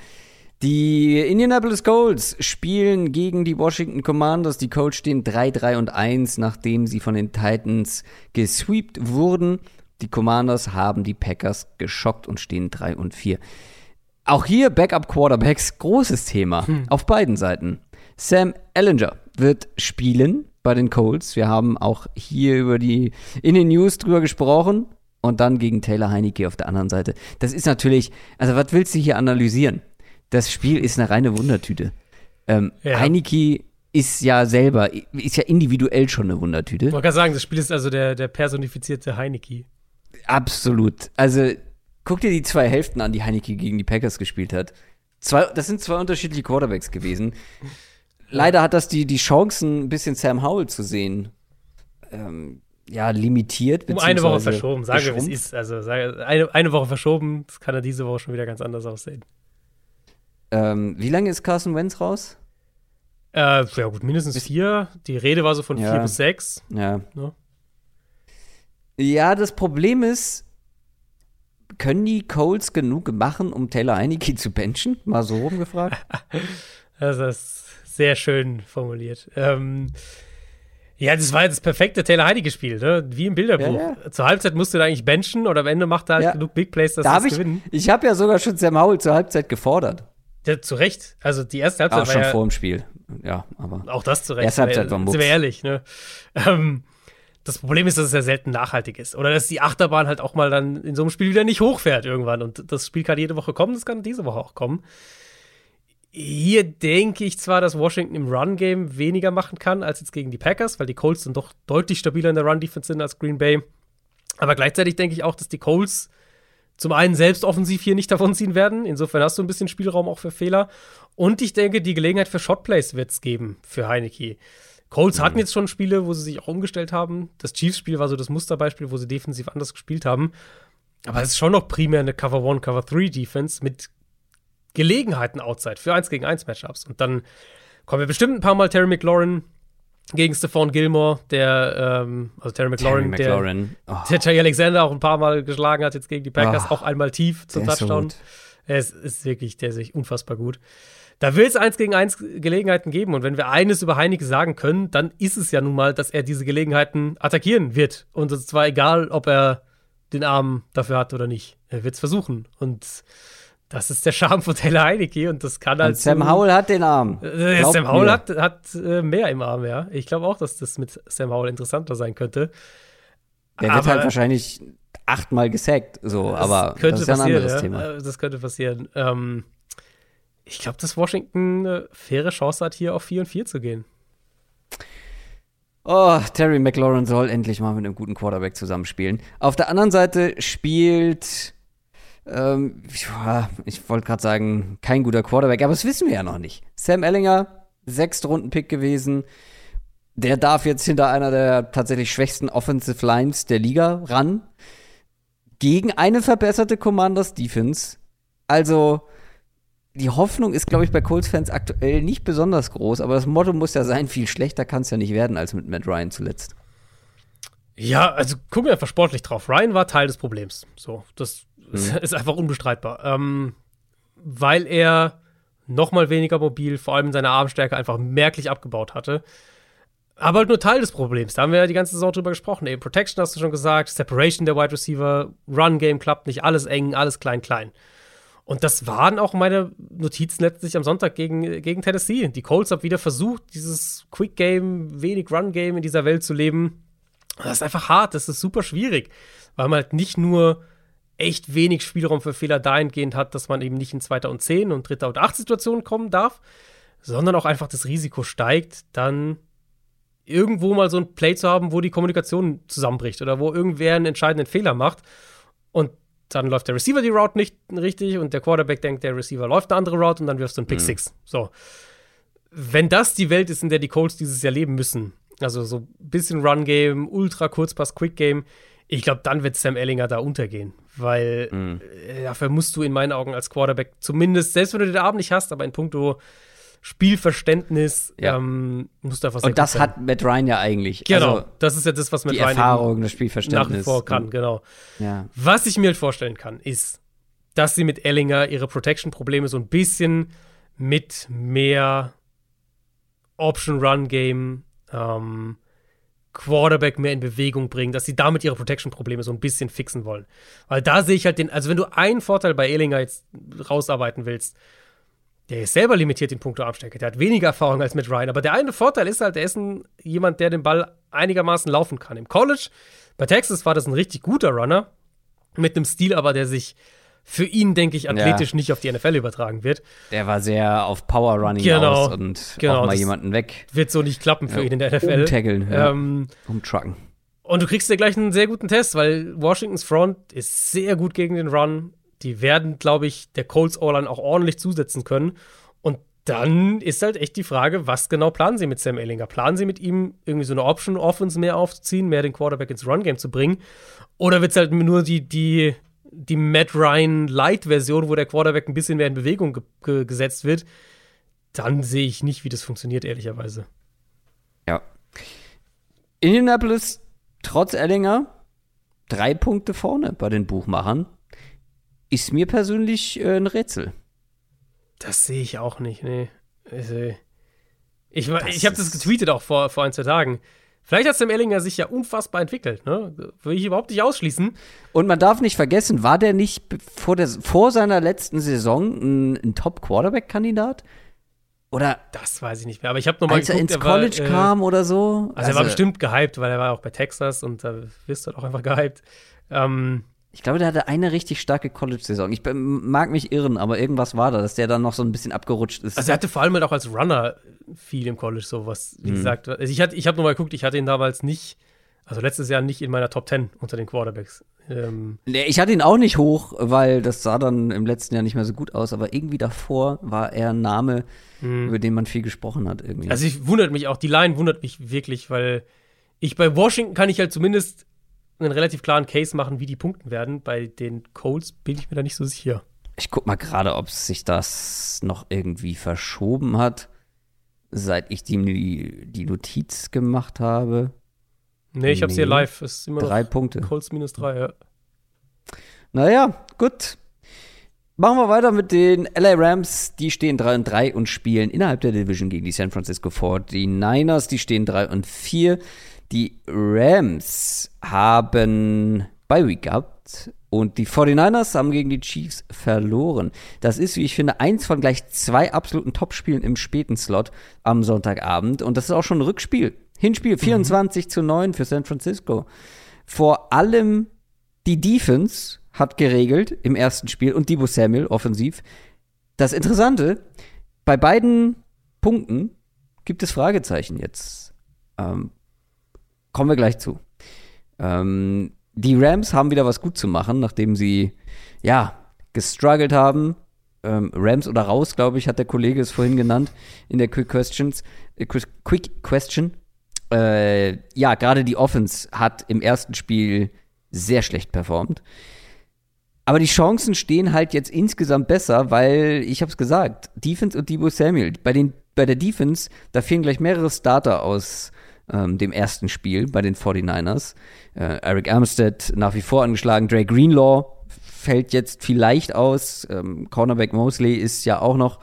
Die Indianapolis Colts spielen gegen die Washington Commanders. Die Colts stehen 3-3 und 1, nachdem sie von den Titans gesweept wurden. Die Commanders haben die Packers geschockt und stehen 3 und 4. Auch hier Backup Quarterbacks, großes Thema hm. auf beiden Seiten. Sam Ellinger wird spielen bei den Colts. Wir haben auch hier über die in den News drüber gesprochen und dann gegen Taylor Heineke auf der anderen Seite. Das ist natürlich, also was willst du hier analysieren? Das Spiel ist eine reine Wundertüte. Ähm, ja. Heineke ist ja selber, ist ja individuell schon eine Wundertüte. Ich wollte gerade sagen, das Spiel ist also der, der personifizierte Heineke. Absolut. Also guck dir die zwei Hälften an, die Heineke gegen die Packers gespielt hat. Zwei, das sind zwei unterschiedliche Quarterbacks gewesen. Leider hat das die, die Chancen, ein bisschen Sam Howell zu sehen, ähm, ja, limitiert. Um eine Woche verschoben, sagen wir, wie es ist. Also eine, eine Woche verschoben, das kann er diese Woche schon wieder ganz anders aussehen. Ähm, wie lange ist Carson Wentz raus? Äh, ja, gut, mindestens vier. Die Rede war so von ja. vier bis sechs. Ja. ja. Ne? Ja, das Problem ist, können die Colts genug machen, um Taylor Heineke zu benchen? Mal so rumgefragt. das ist sehr schön formuliert. Ähm, ja, das war jetzt das perfekte Taylor Heineke-Spiel, ne? wie im Bilderbuch. Ja, ja. Zur Halbzeit musst du da eigentlich benchen oder am Ende macht er halt ja. genug Big Plays, dass da das gewinnen. Ich habe ja sogar schon Sam Howell zur Halbzeit gefordert. Ja, zu Recht. Also die erste Halbzeit auch war schon ja, vor dem Spiel. Ja, aber auch das zu Recht. Erste Halbzeit war Sind wir ehrlich, ne? Ähm, das Problem ist, dass es ja selten nachhaltig ist. Oder dass die Achterbahn halt auch mal dann in so einem Spiel wieder nicht hochfährt irgendwann. Und das Spiel kann jede Woche kommen, das kann diese Woche auch kommen. Hier denke ich zwar, dass Washington im Run-Game weniger machen kann als jetzt gegen die Packers, weil die Colts dann doch deutlich stabiler in der Run-Defense sind als Green Bay. Aber gleichzeitig denke ich auch, dass die Colts zum einen selbst offensiv hier nicht davonziehen werden. Insofern hast du ein bisschen Spielraum auch für Fehler. Und ich denke, die Gelegenheit für Shotplays wird es geben für Heineke. Colts mhm. hatten jetzt schon Spiele, wo sie sich auch umgestellt haben. Das Chiefs-Spiel war so das Musterbeispiel, wo sie defensiv anders gespielt haben. Aber es ist schon noch primär eine Cover 1, Cover 3 Defense mit Gelegenheiten outside für 1 gegen 1 Matchups. Und dann kommen wir bestimmt ein paar Mal Terry McLaurin gegen Stephon Gilmore, der, ähm, also Terry McLaurin, Terry McLaurin. Der, oh. der Jay Alexander auch ein paar Mal geschlagen hat jetzt gegen die Packers, oh. auch einmal tief zum Touchdown. So es ist wirklich, der ist sich unfassbar gut. Da will es eins gegen eins Gelegenheiten geben. Und wenn wir eines über Heineke sagen können, dann ist es ja nun mal, dass er diese Gelegenheiten attackieren wird. Und es ist zwar egal, ob er den Arm dafür hat oder nicht. Er wird es versuchen. Und das ist der Charme von Taylor Heineke und das kann halt. Sam Howell hat den Arm. Äh, Sam Howell hat, hat äh, mehr im Arm, ja. Ich glaube auch, dass das mit Sam Howell interessanter sein könnte. Der aber, wird halt wahrscheinlich achtmal gesackt, so, aber das ist ja ein anderes ja. Thema. Äh, das könnte passieren. Ähm, ich glaube, dass Washington eine faire Chance hat, hier auf 4 und 4 zu gehen. Oh, Terry McLaurin soll endlich mal mit einem guten Quarterback zusammenspielen. Auf der anderen Seite spielt, ähm, ich wollte gerade sagen, kein guter Quarterback, aber das wissen wir ja noch nicht. Sam Ellinger, sechste Runden-Pick gewesen. Der darf jetzt hinter einer der tatsächlich schwächsten Offensive Lines der Liga ran. Gegen eine verbesserte Commanders Defense. Also, die Hoffnung ist, glaube ich, bei Colts-Fans aktuell nicht besonders groß, aber das Motto muss ja sein, viel schlechter kann es ja nicht werden als mit Matt Ryan zuletzt. Ja, also gucken wir einfach sportlich drauf. Ryan war Teil des Problems. So, das mhm. ist einfach unbestreitbar. Ähm, weil er noch mal weniger mobil, vor allem in seiner Armstärke, einfach merklich abgebaut hatte. Aber halt nur Teil des Problems. Da haben wir ja die ganze Saison drüber gesprochen. Eben Protection hast du schon gesagt, Separation der Wide Receiver, Run Game klappt nicht, alles eng, alles klein, klein. Und das waren auch meine Notizen letztlich am Sonntag gegen, gegen Tennessee. Die Colts haben wieder versucht, dieses Quick Game, wenig Run Game in dieser Welt zu leben. Das ist einfach hart, das ist super schwierig, weil man halt nicht nur echt wenig Spielraum für Fehler dahingehend hat, dass man eben nicht in zweiter und zehn und dritter und acht Situationen kommen darf, sondern auch einfach das Risiko steigt, dann irgendwo mal so ein Play zu haben, wo die Kommunikation zusammenbricht oder wo irgendwer einen entscheidenden Fehler macht. Und dann läuft der Receiver die Route nicht richtig und der Quarterback denkt, der Receiver läuft eine andere Route und dann wirfst du einen Pick mhm. Six. So. Wenn das die Welt ist, in der die Colts dieses Jahr leben müssen, also so ein bisschen Run-Game, ultra Kurzpass, Quick-Game, ich glaube, dann wird Sam Ellinger da untergehen. Weil mhm. äh, dafür musst du in meinen Augen als Quarterback zumindest, selbst wenn du den Abend nicht hast, aber in puncto Spielverständnis ja. ähm, muss da was Und das sein. hat Matt Ryan ja eigentlich. Genau, also, das ist ja das, was Matt die Ryan Erfahrung, das Spielverständnis. nach wie vor kann, genau. Ja. Was ich mir halt vorstellen kann, ist, dass sie mit Ellinger ihre Protection-Probleme so ein bisschen mit mehr Option-Run-Game, ähm, Quarterback mehr in Bewegung bringen, dass sie damit ihre Protection-Probleme so ein bisschen fixen wollen. Weil da sehe ich halt den, also wenn du einen Vorteil bei Ellinger jetzt rausarbeiten willst, der ist selber limitiert in puncto Abstecke. Der hat weniger Erfahrung als mit Ryan. Aber der eine Vorteil ist halt, er ist ein, jemand, der den Ball einigermaßen laufen kann. Im College, bei Texas war das ein richtig guter Runner. Mit einem Stil aber, der sich für ihn, denke ich, athletisch ja. nicht auf die NFL übertragen wird. Der war sehr auf Power Running genau, aus und genau, auch mal jemanden weg. Wird so nicht klappen für ja, ihn in der NFL. Umtaggeln, ja. ähm, umtrucken. Und du kriegst dir gleich einen sehr guten Test, weil Washingtons Front ist sehr gut gegen den Run die werden, glaube ich, der Colts O-Line auch ordentlich zusetzen können. Und dann ist halt echt die Frage, was genau planen sie mit Sam Ellinger? Planen sie mit ihm irgendwie so eine Option-Offense mehr aufzuziehen, mehr den Quarterback ins Run-Game zu bringen? Oder wird es halt nur die, die, die Matt Ryan Light-Version, wo der Quarterback ein bisschen mehr in Bewegung ge ge gesetzt wird? Dann sehe ich nicht, wie das funktioniert, ehrlicherweise. Ja. Indianapolis, trotz Ellinger, drei Punkte vorne bei den Buchmachern ist mir persönlich äh, ein Rätsel. Das sehe ich auch nicht, nee. Also, ich ich habe das getweetet auch vor, vor ein, zwei Tagen. Vielleicht hat Sam Ellinger sich ja unfassbar entwickelt, ne? Will ich überhaupt nicht ausschließen. Und man darf nicht vergessen, war der nicht vor, der, vor seiner letzten Saison ein, ein Top-Quarterback-Kandidat? Oder das weiß ich nicht mehr, aber ich habe nochmal Als geguckt, er ins College war, äh, kam oder so. Also, also, er war bestimmt gehypt, weil er war auch bei Texas und da wirst du halt auch einfach gehypt. Ähm, ich glaube, der hatte eine richtig starke College-Saison. Ich mag mich irren, aber irgendwas war da, dass der dann noch so ein bisschen abgerutscht ist. Also er hatte vor allem halt auch als Runner viel im College sowas, wie mhm. gesagt. Also ich, hatte, ich habe nochmal geguckt, ich hatte ihn damals nicht, also letztes Jahr nicht in meiner Top 10 unter den Quarterbacks. Ähm nee, ich hatte ihn auch nicht hoch, weil das sah dann im letzten Jahr nicht mehr so gut aus, aber irgendwie davor war er ein Name, mhm. über den man viel gesprochen hat irgendwie. Also ich wundert mich auch, die Line wundert mich wirklich, weil ich bei Washington kann ich halt zumindest einen relativ klaren Case machen, wie die punkten werden. Bei den Colts bin ich mir da nicht so sicher. Ich guck mal gerade, ob sich das noch irgendwie verschoben hat, seit ich die, die Notiz gemacht habe. Nee, ich nee. hab's hier live. Es ist immer drei Punkte. Colts minus drei, ja. Naja, gut. Machen wir weiter mit den LA Rams. Die stehen 3 und 3 und spielen innerhalb der Division gegen die San Francisco 49ers. Die stehen 3 und 4. Die Rams haben bei Week gehabt und die 49ers haben gegen die Chiefs verloren. Das ist, wie ich finde, eins von gleich zwei absoluten Topspielen im späten Slot am Sonntagabend. Und das ist auch schon ein Rückspiel. Hinspiel 24 mhm. zu 9 für San Francisco. Vor allem die Defense hat geregelt im ersten Spiel und Debo Samuel offensiv. Das Interessante, bei beiden Punkten gibt es Fragezeichen jetzt. Ähm, kommen wir gleich zu. Ähm, die Rams haben wieder was gut zu machen, nachdem sie, ja, gestruggelt haben. Ähm, Rams oder raus, glaube ich, hat der Kollege es vorhin genannt in der Quick Questions. Äh, Quick Question. Äh, ja, gerade die Offense hat im ersten Spiel sehr schlecht performt. Aber die Chancen stehen halt jetzt insgesamt besser, weil, ich habe es gesagt, Defense und Debo Samuel. Bei, den, bei der Defense, da fehlen gleich mehrere Starter aus ähm, dem ersten Spiel bei den 49ers. Äh, Eric Armstead nach wie vor angeschlagen, Dre Greenlaw fällt jetzt vielleicht aus. Ähm, Cornerback Mosley ist ja auch noch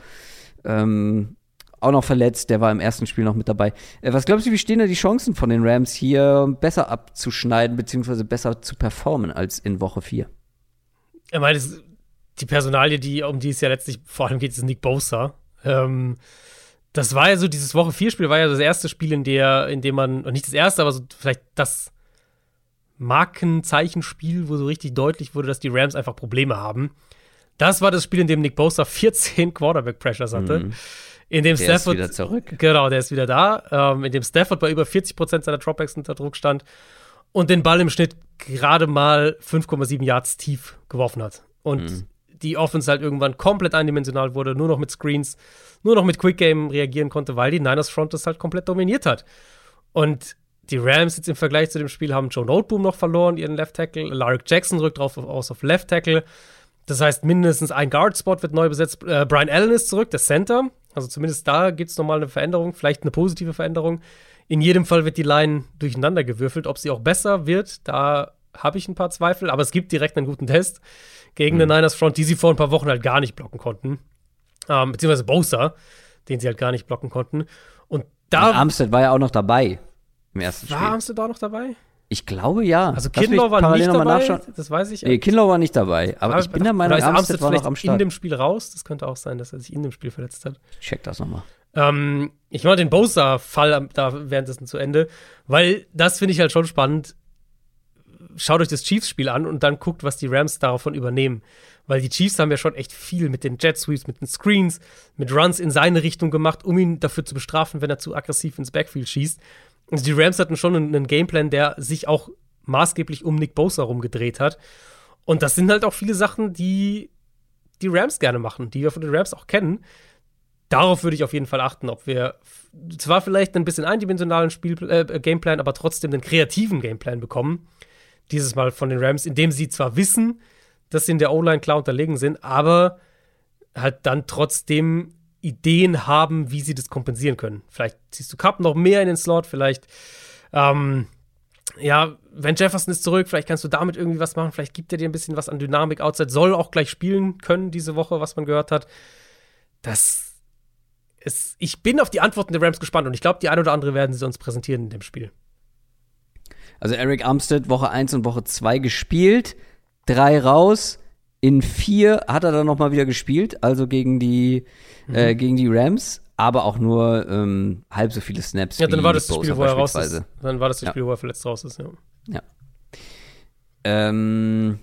ähm, auch noch verletzt, der war im ersten Spiel noch mit dabei. Äh, was glaubst du, wie stehen da die Chancen von den Rams hier besser abzuschneiden, beziehungsweise besser zu performen als in Woche 4? Ich meine, die Personalie, die, um die es ja letztlich vor allem geht, ist Nick Bosa. Ähm, das war ja so, dieses Woche 4 Spiel war ja das erste Spiel, in der, in dem man, nicht das erste, aber so vielleicht das Markenzeichenspiel, wo so richtig deutlich wurde, dass die Rams einfach Probleme haben. Das war das Spiel, in dem Nick Bosa 14 Quarterback-Pressures hatte. Mhm. In dem der Stafford. ist wieder zurück. Genau, der ist wieder da. Ähm, in dem Stafford bei über 40% seiner Dropbacks unter Druck stand und den Ball im Schnitt gerade mal 5,7 Yards tief geworfen hat. Und mhm. Die Offense halt irgendwann komplett eindimensional wurde, nur noch mit Screens, nur noch mit Quick Game reagieren konnte, weil die Niners Front das halt komplett dominiert hat. Und die Rams jetzt im Vergleich zu dem Spiel haben Joe Noteboom noch verloren, ihren Left Tackle. Larry Jackson rückt drauf aus auf Left Tackle. Das heißt, mindestens ein Guard-Spot wird neu besetzt. Äh, Brian Allen ist zurück, der Center. Also zumindest da gibt es nochmal eine Veränderung, vielleicht eine positive Veränderung. In jedem Fall wird die Line durcheinander gewürfelt. Ob sie auch besser wird, da habe ich ein paar Zweifel. Aber es gibt direkt einen guten Test gegen mhm. eine Niners Front, die sie vor ein paar Wochen halt gar nicht blocken konnten. Ähm, beziehungsweise Bosa, den sie halt gar nicht blocken konnten. Und da. Und Armstead war ja auch noch dabei im ersten war Spiel. War Armstead auch noch dabei? Ich glaube ja. Also Kinlaw war nicht dabei, nachschauen. das weiß ich. Nee, Kinlaw war nicht dabei, aber, aber ich bin der Meinung, Armstead, Armstead war noch am Start. in dem Spiel raus. Das könnte auch sein, dass er sich in dem Spiel verletzt hat. Check das nochmal. Ähm, ich mache den Bosa-Fall da währenddessen zu Ende, weil das finde ich halt schon spannend. Schaut euch das Chiefs-Spiel an und dann guckt, was die Rams davon übernehmen. Weil die Chiefs haben ja schon echt viel mit den Jet Sweeps, mit den Screens, mit Runs in seine Richtung gemacht, um ihn dafür zu bestrafen, wenn er zu aggressiv ins Backfield schießt. Also die Rams hatten schon einen, Gameplan, der sich auch maßgeblich um Nick Bosa rumgedreht hat. Und das sind halt auch viele Sachen, die die Rams gerne machen, die wir von den Rams auch kennen. Darauf würde ich auf jeden Fall achten, ob wir zwar vielleicht ein bisschen eindimensionalen Spiel, äh, Gameplan, aber trotzdem einen kreativen Gameplan bekommen. Dieses Mal von den Rams, indem sie zwar wissen, dass sie in der O-Line klar unterlegen sind, aber halt dann trotzdem Ideen haben, wie sie das kompensieren können. Vielleicht ziehst du Cup noch mehr in den Slot, vielleicht, ähm, ja, wenn Jefferson ist zurück, vielleicht kannst du damit irgendwie was machen, vielleicht gibt er dir ein bisschen was an Dynamik outside, soll auch gleich spielen können diese Woche, was man gehört hat. Das ist, ich bin auf die Antworten der Rams gespannt und ich glaube, die eine oder andere werden sie uns präsentieren in dem Spiel. Also Eric Armstead Woche 1 und Woche 2 gespielt, drei raus, in vier hat er dann noch mal wieder gespielt, also gegen die, mhm. äh, gegen die Rams, aber auch nur ähm, halb so viele Snaps. Ja, dann war das das Spiel, wo er raus ist. Dann war das das Spiel, ja. wo er verletzt raus ist, ja. Ja. Ähm,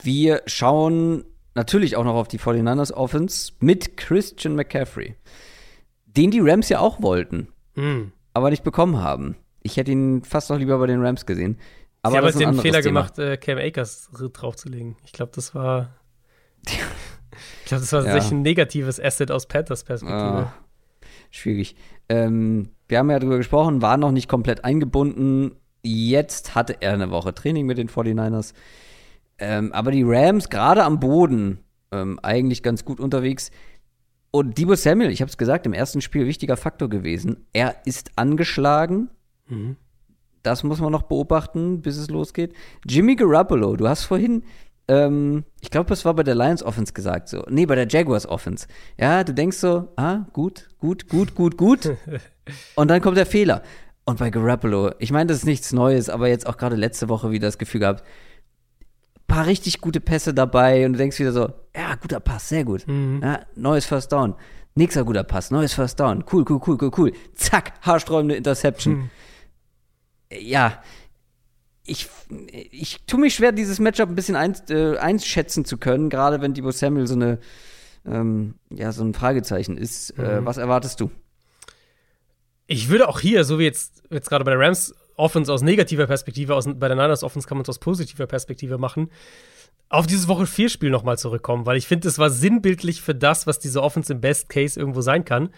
wir schauen natürlich auch noch auf die 49ers Offense mit Christian McCaffrey, den die Rams ja auch wollten, mhm. aber nicht bekommen haben. Ich hätte ihn fast noch lieber bei den Rams gesehen. Aber Sie haben jetzt den Fehler Thema. gemacht, äh, Cam Akers draufzulegen. Ich glaube, das war. ich glaube, das war ja. tatsächlich ein negatives Asset aus Panthers Perspektive. Oh, schwierig. Ähm, wir haben ja darüber gesprochen, war noch nicht komplett eingebunden. Jetzt hatte er eine Woche Training mit den 49ers. Ähm, aber die Rams gerade am Boden ähm, eigentlich ganz gut unterwegs. Und Debo Samuel, ich habe es gesagt, im ersten Spiel wichtiger Faktor gewesen. Er ist angeschlagen. Mhm. Das muss man noch beobachten, bis es losgeht. Jimmy Garoppolo, du hast vorhin, ähm, ich glaube, das war bei der Lions Offense gesagt so. Nee, bei der Jaguars Offense. Ja, du denkst so, ah, gut, gut, gut, gut, gut. Und dann kommt der Fehler. Und bei Garoppolo, ich meine, das ist nichts Neues, aber jetzt auch gerade letzte Woche wieder das Gefühl gehabt, paar richtig gute Pässe dabei und du denkst wieder so, ja, guter Pass, sehr gut. Mhm. Ja, neues First Down. Nächster guter Pass, neues First Down. Cool, cool, cool, cool, cool. Zack, haarsträubende Interception. Mhm ja, ich, ich tue mich schwer, dieses Matchup ein bisschen ein, äh, einschätzen zu können, gerade wenn Debo Samuel so eine, ähm, ja, so ein Fragezeichen ist. Äh, mhm. Äh, was erwartest du? Ich würde auch hier, so wie jetzt, jetzt gerade bei der Rams Offense aus negativer Perspektive, aus, bei der Niners Offense kann man es aus positiver Perspektive machen, auf dieses Woche 4 Spiel nochmal zurückkommen, weil ich finde, es war sinnbildlich für das, was diese Offense im Best Case irgendwo sein kann.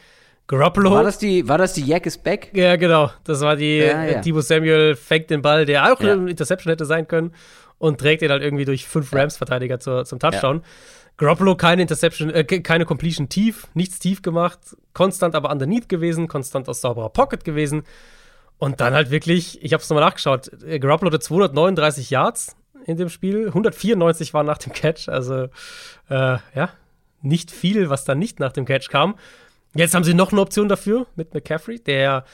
Garoppolo. War das die, war das die Jack is back? Ja, genau. Das war die, ja, ja. Timo Samuel fängt den Ball, der auch ja. eine Interception hätte sein können und trägt ihn halt irgendwie durch fünf Rams-Verteidiger zum Touchdown. Garoppolo keine Interception, äh, keine Completion tief, nichts tief gemacht, konstant aber underneath gewesen, konstant aus sauberer Pocket gewesen. Und dann halt wirklich, ich habe es nochmal nachgeschaut, äh, Garoppolo hatte 239 Yards in dem Spiel, 194 waren nach dem Catch, also äh, ja, nicht viel, was dann nicht nach dem Catch kam. Jetzt haben sie noch eine Option dafür mit McCaffrey, der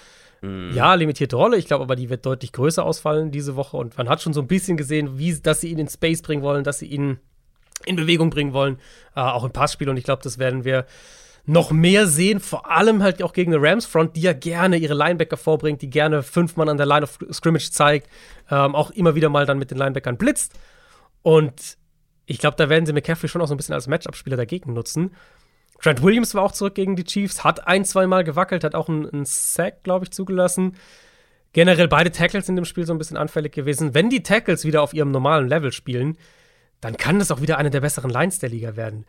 mm. ja limitierte Rolle. Ich glaube aber, die wird deutlich größer ausfallen diese Woche. Und man hat schon so ein bisschen gesehen, wie, dass sie ihn in Space bringen wollen, dass sie ihn in Bewegung bringen wollen, äh, auch im Passspiel. Und ich glaube, das werden wir noch mehr sehen, vor allem halt auch gegen eine Rams-Front, die ja gerne ihre Linebacker vorbringt, die gerne fünf Mann an der Line of Scrimmage zeigt, ähm, auch immer wieder mal dann mit den Linebackern blitzt. Und ich glaube, da werden sie McCaffrey schon auch so ein bisschen als Matchup-Spieler dagegen nutzen. Trent Williams war auch zurück gegen die Chiefs, hat ein, zwei Mal gewackelt, hat auch einen, einen Sack, glaube ich, zugelassen. Generell beide Tackles in dem Spiel so ein bisschen anfällig gewesen. Wenn die Tackles wieder auf ihrem normalen Level spielen, dann kann das auch wieder eine der besseren Lines der Liga werden.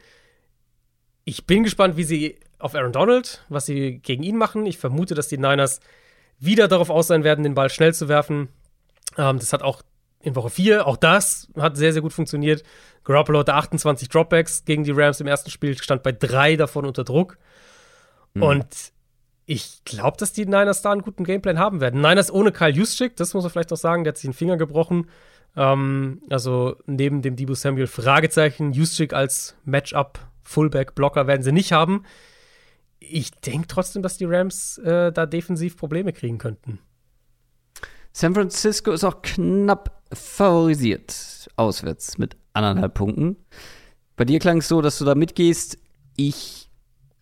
Ich bin gespannt, wie sie auf Aaron Donald, was sie gegen ihn machen. Ich vermute, dass die Niners wieder darauf aus sein werden, den Ball schnell zu werfen. Ähm, das hat auch in Woche 4, auch das hat sehr, sehr gut funktioniert. Garoppolo hatte 28 Dropbacks gegen die Rams im ersten Spiel, stand bei drei davon unter Druck. Mhm. Und ich glaube, dass die Niners da einen guten Gameplan haben werden. Niners ohne Kyle Juszczyk, das muss man vielleicht noch sagen, der hat sich den Finger gebrochen. Ähm, also neben dem Debo Samuel Fragezeichen, Juszczyk als Matchup Fullback Blocker werden sie nicht haben. Ich denke trotzdem, dass die Rams äh, da defensiv Probleme kriegen könnten. San Francisco ist auch knapp favorisiert auswärts mit anderthalb Punkten. Bei dir klang es so, dass du da mitgehst. Ich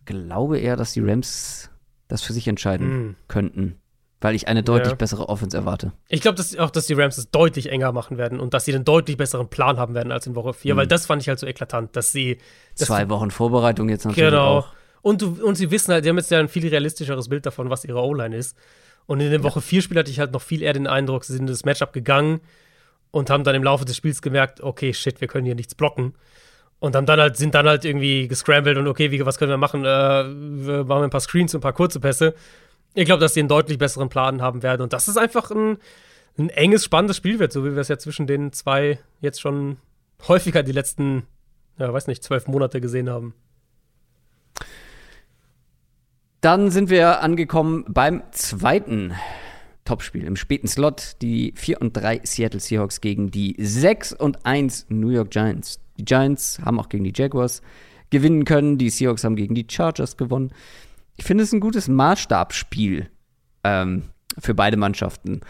glaube eher, dass die Rams das für sich entscheiden mm. könnten, weil ich eine deutlich ja. bessere Offense erwarte. Ich glaube dass auch, dass die Rams es deutlich enger machen werden und dass sie einen deutlich besseren Plan haben werden als in Woche 4, mm. weil das fand ich halt so eklatant, dass sie. Dass Zwei Wochen Vorbereitung jetzt natürlich. Genau. Auch. Und, du, und sie wissen halt, sie haben jetzt ja ein viel realistischeres Bild davon, was ihre O-Line ist. Und in der Woche 4 Spiel hatte ich halt noch viel eher den Eindruck, sie sind in das Matchup gegangen und haben dann im Laufe des Spiels gemerkt, okay, shit, wir können hier nichts blocken. Und haben dann halt, sind dann halt irgendwie gescrambled und okay, wie, was können wir machen? Äh, wir machen ein paar Screens und ein paar kurze Pässe. Ich glaube, dass sie einen deutlich besseren Plan haben werden. Und das ist einfach ein, ein enges, spannendes Spiel wird, so wie wir es ja zwischen den zwei jetzt schon häufiger die letzten, ja, weiß nicht, zwölf Monate gesehen haben. Dann sind wir angekommen beim zweiten Topspiel im späten Slot. Die 4 und 3 Seattle Seahawks gegen die 6 und 1 New York Giants. Die Giants haben auch gegen die Jaguars gewinnen können. Die Seahawks haben gegen die Chargers gewonnen. Ich finde es ein gutes Maßstabsspiel ähm, für beide Mannschaften.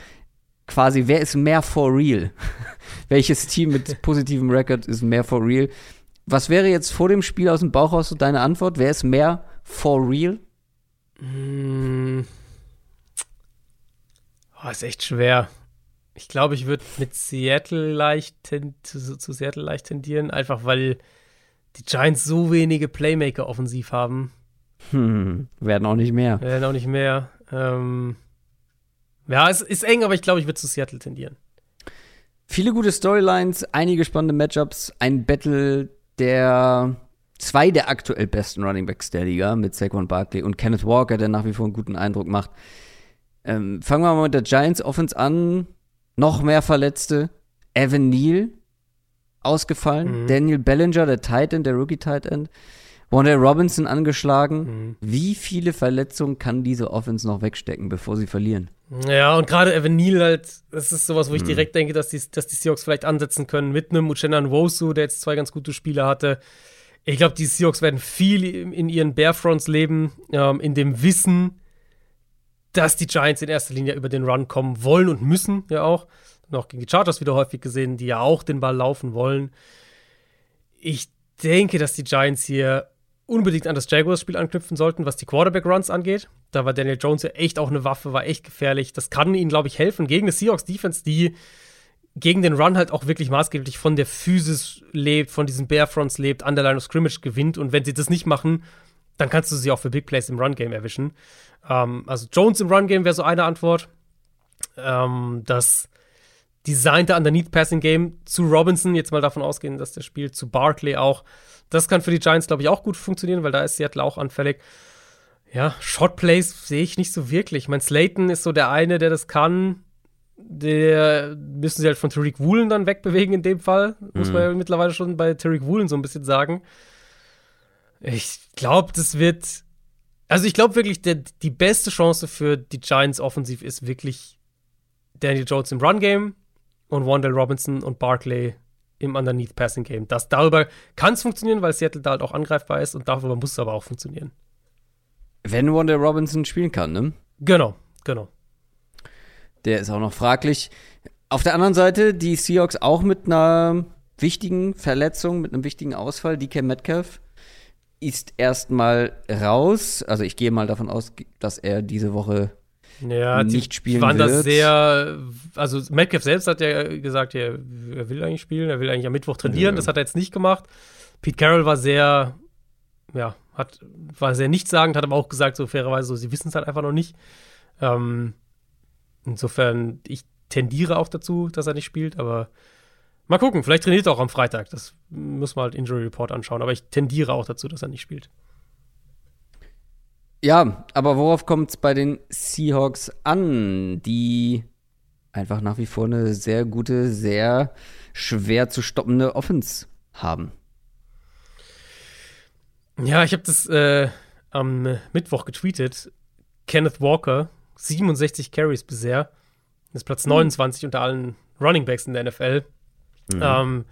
Quasi, wer ist mehr for real? Welches Team mit positivem Record ist mehr for real? Was wäre jetzt vor dem Spiel aus dem Bauch raus so deine Antwort? Wer ist mehr for real? Mmh. Oh, ist echt schwer. Ich glaube, ich würde mit Seattle leicht zu, zu, Seattle leicht tendieren, einfach weil die Giants so wenige Playmaker offensiv haben. Hm, werden auch nicht mehr. Werden auch nicht mehr. Ähm, ja, es ist eng, aber ich glaube, ich würde zu Seattle tendieren. Viele gute Storylines, einige spannende Matchups, ein Battle der zwei der aktuell besten Running Backs der Liga mit Saquon Barkley und Kenneth Walker, der nach wie vor einen guten Eindruck macht. Ähm, fangen wir mal mit der Giants Offense an noch mehr Verletzte. Evan Neal ausgefallen. Mhm. Daniel Bellinger, der Tight End, der Rookie Tight End. Wanda Robinson angeschlagen. Mhm. Wie viele Verletzungen kann diese Offense noch wegstecken, bevor sie verlieren? Ja, und gerade Evan Neal halt, das ist sowas, wo ich mhm. direkt denke, dass die, dass die Seahawks vielleicht ansetzen können mit einem Uchenna Nwosu, der jetzt zwei ganz gute Spiele hatte. Ich glaube, die Seahawks werden viel in ihren Barefronts leben, ähm, in dem Wissen, dass die Giants in erster Linie über den Run kommen wollen und müssen, ja auch. Noch gegen die Chargers wieder häufig gesehen, die ja auch den Ball laufen wollen. Ich denke, dass die Giants hier unbedingt an das Jaguars-Spiel anknüpfen sollten, was die Quarterback-Runs angeht. Da war Daniel Jones ja echt auch eine Waffe, war echt gefährlich. Das kann ihnen, glaube ich, helfen gegen eine Seahawks-Defense, die gegen den Run halt auch wirklich maßgeblich von der Physis lebt, von diesen Barefronts lebt, an der Line of Scrimmage gewinnt. Und wenn sie das nicht machen, dann kannst du sie auch für Big Plays im Run-Game erwischen. Ähm, also Jones im Run-Game wäre so eine Antwort. Ähm, das designte Underneath-Passing-Game zu Robinson, jetzt mal davon ausgehen, dass der spielt, zu Barkley auch. Das kann für die Giants, glaube ich, auch gut funktionieren, weil da ist Seattle auch anfällig. Ja, Shot-Plays sehe ich nicht so wirklich. Ich meine, Slayton ist so der eine, der das kann. Der müssen sie halt von Tariq Woolen dann wegbewegen in dem Fall. Mhm. Muss man ja mittlerweile schon bei Tariq Woolen so ein bisschen sagen. Ich glaube, das wird. Also ich glaube wirklich, der, die beste Chance für die Giants offensiv ist wirklich Daniel Jones im Run-Game und Wandell Robinson und Barkley im Underneath Passing Game. Das darüber kann es funktionieren, weil Seattle da halt auch angreifbar ist und darüber muss es aber auch funktionieren. Wenn Wandell Robinson spielen kann, ne? Genau, genau. Der ist auch noch fraglich. Auf der anderen Seite, die Seahawks auch mit einer wichtigen Verletzung, mit einem wichtigen Ausfall. DK Metcalf ist erstmal raus. Also ich gehe mal davon aus, dass er diese Woche ja, nicht spielen waren wird. das sehr, also Metcalf selbst hat ja gesagt, er, er will eigentlich spielen, er will eigentlich am Mittwoch trainieren, ja. das hat er jetzt nicht gemacht. Pete Carroll war sehr, ja, hat, war sehr nichtssagend, hat aber auch gesagt, so fairerweise, so, sie wissen es halt einfach noch nicht. Ähm, insofern, ich tendiere auch dazu, dass er nicht spielt, aber mal gucken, vielleicht trainiert er auch am Freitag. Das muss man halt Injury Report anschauen, aber ich tendiere auch dazu, dass er nicht spielt. Ja, aber worauf kommt es bei den Seahawks an, die einfach nach wie vor eine sehr gute, sehr schwer zu stoppende Offense haben? Ja, ich habe das äh, am Mittwoch getweetet. Kenneth Walker, 67 Carries bisher. Das ist Platz 29 mhm. unter allen Running Backs in der NFL. Mhm. Ähm,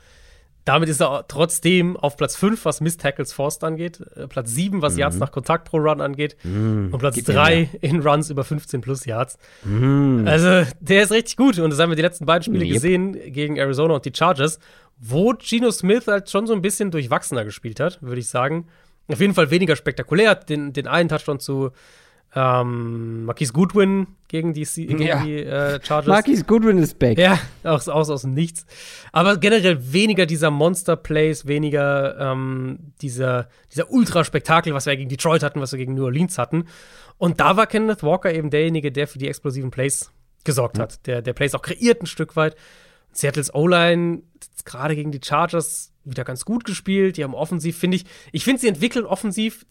damit ist er trotzdem auf Platz 5, was Miss Tackles Forced angeht, äh, Platz 7, was mhm. Yards nach Kontakt pro Run angeht mhm. und Platz 3 in Runs über 15 plus Yards. Mhm. Also, der ist richtig gut und das haben wir die letzten beiden Spiele yep. gesehen gegen Arizona und die Chargers, wo Geno Smith halt schon so ein bisschen durchwachsener gespielt hat, würde ich sagen. Auf jeden Fall weniger spektakulär, den, den einen Touchdown zu ähm, Marquise Goodwin gegen die, gegen ja. die äh, Chargers. Marquise Goodwin ist back. Ja, aus, aus, aus dem Nichts. Aber generell weniger dieser Monster-Plays, weniger ähm, dieser, dieser Ultraspektakel, was wir gegen Detroit hatten, was wir gegen New Orleans hatten. Und da war Kenneth Walker eben derjenige, der für die explosiven Plays gesorgt mhm. hat. Der, der Plays auch kreiert ein Stück weit. Seattles O-Line gerade gegen die Chargers wieder ganz gut gespielt. Die haben offensiv, finde ich, ich finde, sie entwickeln offensiv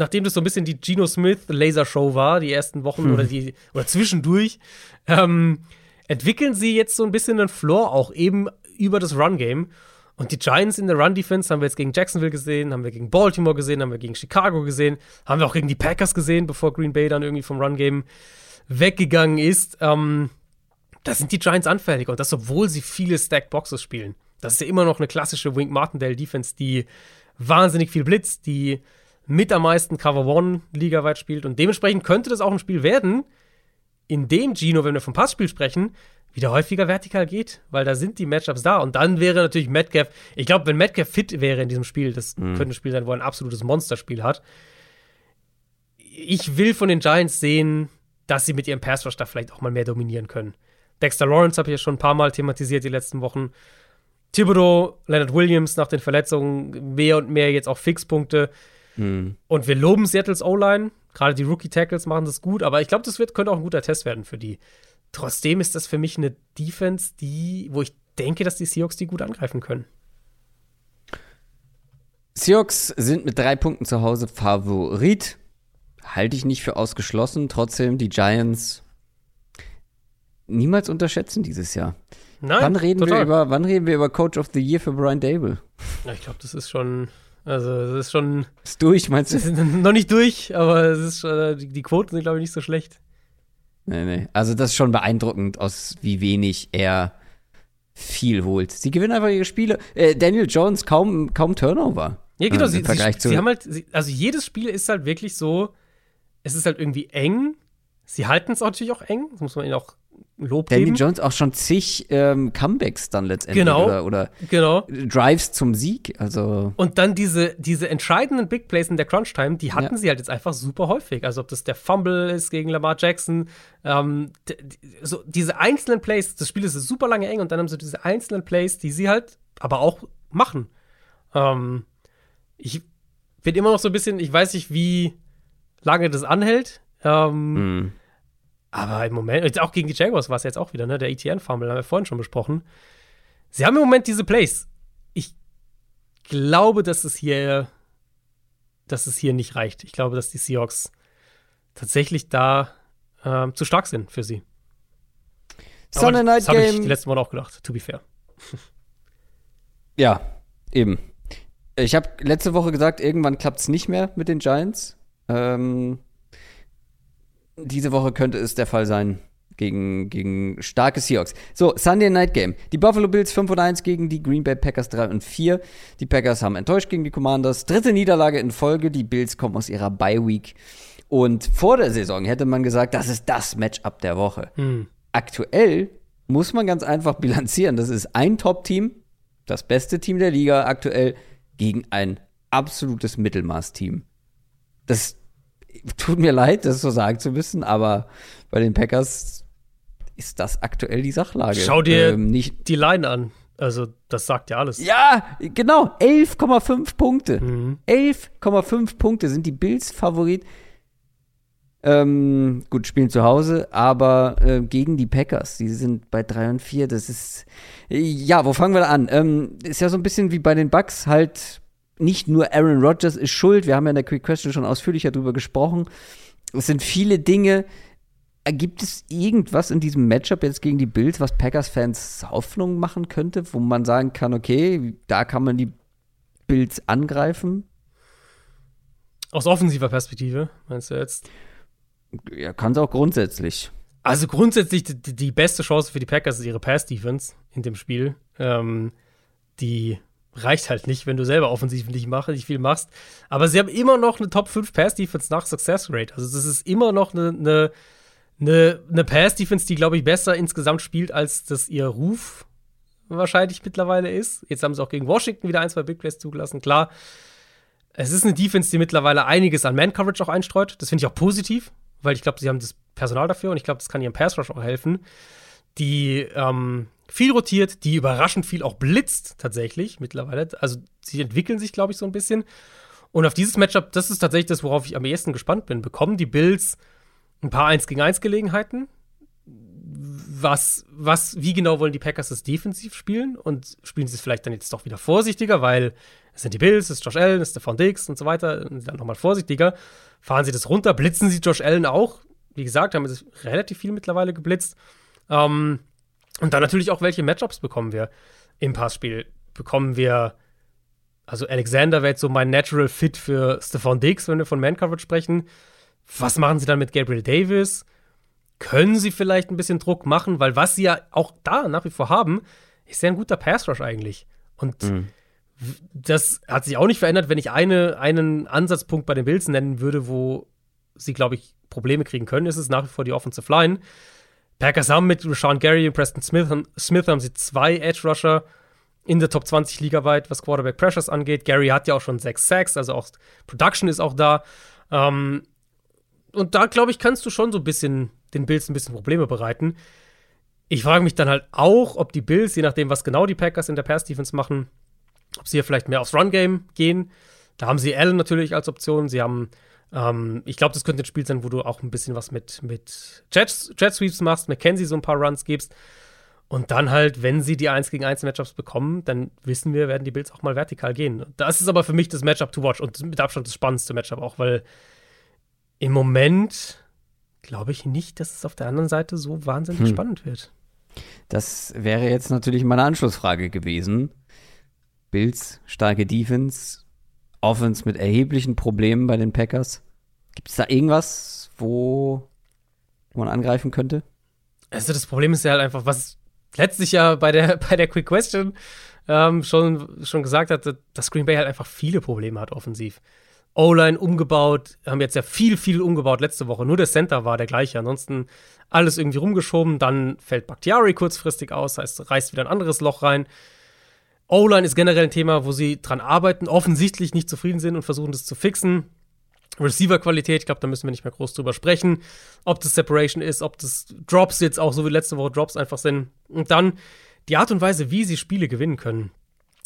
nachdem das so ein bisschen die Geno Smith Laser Show war, die ersten Wochen hm. oder die oder zwischendurch, ähm, entwickeln sie jetzt so ein bisschen einen Floor auch eben über das Run Game. Und die Giants in der Run Defense haben wir jetzt gegen Jacksonville gesehen, haben wir gegen Baltimore gesehen, haben wir gegen Chicago gesehen, haben wir auch gegen die Packers gesehen, bevor Green Bay dann irgendwie vom Run Game weggegangen ist. Ähm, da sind die Giants anfällig und das, obwohl sie viele Stacked Boxes spielen. Das ist ja immer noch eine klassische Wink Martindale Defense, die wahnsinnig viel blitzt, die mit am meisten Cover One ligaweit spielt. Und dementsprechend könnte das auch ein Spiel werden, in dem Gino, wenn wir vom Passspiel sprechen, wieder häufiger vertikal geht, weil da sind die Matchups da. Und dann wäre natürlich Metcalf, ich glaube, wenn Metcalf fit wäre in diesem Spiel, das mhm. könnte ein Spiel sein, wo er ein absolutes Monsterspiel hat. Ich will von den Giants sehen, dass sie mit ihrem Pass da vielleicht auch mal mehr dominieren können. Dexter Lawrence habe ich ja schon ein paar Mal thematisiert die letzten Wochen. Thibodeau, Leonard Williams nach den Verletzungen mehr und mehr jetzt auch Fixpunkte. Mhm. Und wir loben Seattles O-Line. Gerade die Rookie-Tackles machen das gut, aber ich glaube, das wird, könnte auch ein guter Test werden für die. Trotzdem ist das für mich eine Defense, die, wo ich denke, dass die Seahawks die gut angreifen können. Seahawks sind mit drei Punkten zu Hause Favorit. Halte ich nicht für ausgeschlossen. Trotzdem die Giants niemals unterschätzen dieses Jahr. Nein, wann reden total. wir über wann reden wir über Coach of the Year für Brian Dable? Ja, ich glaube, das ist schon also, es ist schon. Ist durch, meinst du? Noch nicht durch, aber es ist schon, die, die Quoten sind, glaube ich, nicht so schlecht. Nee, nee. Also, das ist schon beeindruckend, aus wie wenig er viel holt. Sie gewinnen einfach ihre Spiele. Äh, Daniel Jones kaum, kaum Turnover. Ja, genau. Äh, sie, sie, sie, haben halt, sie, also jedes Spiel ist halt wirklich so, es ist halt irgendwie eng. Sie halten es natürlich auch eng, das muss man ihnen auch Lob Danny geben. Jones auch schon zig ähm, Comebacks dann letztendlich genau, oder, oder genau. Drives zum Sieg. Also und dann diese, diese entscheidenden Big Plays in der Crunch Time, die hatten ja. sie halt jetzt einfach super häufig. Also ob das der Fumble ist gegen Lamar Jackson, ähm, so diese einzelnen Plays, das Spiel ist super lange eng und dann haben sie diese einzelnen Plays, die sie halt aber auch machen. Ähm, ich bin immer noch so ein bisschen, ich weiß nicht, wie lange das anhält. Ähm, mm. Aber im Moment, auch gegen die Jaguars war es jetzt auch wieder, ne? Der ETN-Fumble, haben wir vorhin schon besprochen. Sie haben im Moment diese Plays. Ich glaube, dass es hier, dass es hier nicht reicht. Ich glaube, dass die Seahawks tatsächlich da ähm, zu stark sind für sie. Sunday Night das habe ich die letzten Mal auch gedacht, to be fair. ja, eben. Ich habe letzte Woche gesagt, irgendwann klappt es nicht mehr mit den Giants. Ähm, diese Woche könnte es der Fall sein gegen, gegen starke Seahawks. So, Sunday Night Game. Die Buffalo Bills 5 und 1 gegen die Green Bay Packers 3 und 4. Die Packers haben enttäuscht gegen die Commanders. Dritte Niederlage in Folge. Die Bills kommen aus ihrer Bye Week. Und vor der Saison hätte man gesagt, das ist das Matchup der Woche. Hm. Aktuell muss man ganz einfach bilanzieren. Das ist ein Top-Team, das beste Team der Liga aktuell, gegen ein absolutes Mittelmaß-Team. Das tut mir leid, das so sagen zu müssen, aber bei den Packers ist das aktuell die Sachlage. Schau dir ähm, nicht die Line an. Also, das sagt ja alles. Ja, genau. 11,5 Punkte. Mhm. 11,5 Punkte sind die Bills Favorit. Ähm, gut, spielen zu Hause, aber äh, gegen die Packers. Die sind bei 3 und 4. Das ist. Ja, wo fangen wir da an? Ähm, ist ja so ein bisschen wie bei den Bucks halt. Nicht nur Aaron Rodgers ist schuld. Wir haben ja in der Quick Question schon ausführlicher darüber gesprochen. Es sind viele Dinge. Gibt es irgendwas in diesem Matchup jetzt gegen die Bills, was Packers-Fans Hoffnung machen könnte, wo man sagen kann, okay, da kann man die Bills angreifen? Aus offensiver Perspektive, meinst du jetzt? Ja, kann es auch grundsätzlich. Also grundsätzlich die, die, beste Chance für die Packers ist ihre Pass-Defense in dem Spiel. Ähm, die reicht halt nicht, wenn du selber offensiv nicht, mach, nicht viel machst. Aber sie haben immer noch eine Top 5 Pass-Defense nach Success Rate. Also das ist immer noch eine, eine, eine, eine Pass-Defense, die, glaube ich, besser insgesamt spielt, als das ihr Ruf wahrscheinlich mittlerweile ist. Jetzt haben sie auch gegen Washington wieder ein, zwei Big Plays zugelassen. Klar, es ist eine Defense, die mittlerweile einiges an Man-Coverage auch einstreut. Das finde ich auch positiv weil ich glaube, sie haben das Personal dafür und ich glaube, das kann ihrem Pass Rush auch helfen. Die ähm, viel rotiert, die überraschend viel auch blitzt tatsächlich mittlerweile. Also sie entwickeln sich, glaube ich, so ein bisschen. Und auf dieses Matchup, das ist tatsächlich das, worauf ich am ehesten gespannt bin. Bekommen die Bills ein paar 1 gegen 1 Gelegenheiten? Was, was, wie genau wollen die Packers das defensiv spielen? Und spielen sie es vielleicht dann jetzt doch wieder vorsichtiger, weil es sind die Bills, es ist Josh Allen, es ist Stephon Diggs und so weiter, und dann nochmal vorsichtiger fahren sie das runter, blitzen sie Josh Allen auch. Wie gesagt, haben sie relativ viel mittlerweile geblitzt. Ähm, und dann natürlich auch, welche Matchups bekommen wir im Passspiel? Bekommen wir, also Alexander wäre jetzt so mein Natural Fit für Stephon Diggs, wenn wir von Man-Coverage sprechen. Was machen sie dann mit Gabriel Davis? Können sie vielleicht ein bisschen Druck machen? Weil was sie ja auch da nach wie vor haben, ist ja ein guter Pass-Rush eigentlich. Und mhm das hat sich auch nicht verändert, wenn ich eine, einen Ansatzpunkt bei den Bills nennen würde, wo sie, glaube ich, Probleme kriegen können, ist es nach wie vor die Offensive Line. Packers haben mit Rashawn Gary und Preston Smith, Smith haben sie zwei Edge Rusher in der Top 20 Liga weit, was Quarterback Pressures angeht. Gary hat ja auch schon sechs Sacks, also auch Production ist auch da. Ähm, und da, glaube ich, kannst du schon so ein bisschen den Bills ein bisschen Probleme bereiten. Ich frage mich dann halt auch, ob die Bills, je nachdem, was genau die Packers in der Pass-Defense machen, ob sie hier vielleicht mehr aufs Run-Game gehen. Da haben sie Allen natürlich als Option. Sie haben, ähm, ich glaube, das könnte ein Spiel sein, wo du auch ein bisschen was mit, mit Jet, Jet Sweeps machst, McKenzie so ein paar Runs gibst. Und dann halt, wenn sie die 1 gegen 1 Matchups bekommen, dann wissen wir, werden die Bills auch mal vertikal gehen. Das ist aber für mich das Matchup to watch und mit Abstand das spannendste Matchup auch, weil im Moment glaube ich nicht, dass es auf der anderen Seite so wahnsinnig hm. spannend wird. Das wäre jetzt natürlich meine Anschlussfrage gewesen. Bills, starke Defense, Offense mit erheblichen Problemen bei den Packers. Gibt es da irgendwas, wo man angreifen könnte? Also das Problem ist ja halt einfach, was letztlich ja bei der, bei der Quick Question ähm, schon, schon gesagt hat, dass Green Bay halt einfach viele Probleme hat offensiv. O-Line umgebaut, haben jetzt ja viel, viel umgebaut letzte Woche. Nur der Center war der gleiche. Ansonsten alles irgendwie rumgeschoben. Dann fällt Bakhtiari kurzfristig aus, heißt, reißt wieder ein anderes Loch rein. O-Line ist generell ein Thema, wo sie dran arbeiten, offensichtlich nicht zufrieden sind und versuchen, das zu fixen. Receiver-Qualität, ich glaube, da müssen wir nicht mehr groß drüber sprechen. Ob das Separation ist, ob das Drops jetzt auch so wie letzte Woche Drops einfach sind. Und dann die Art und Weise, wie sie Spiele gewinnen können,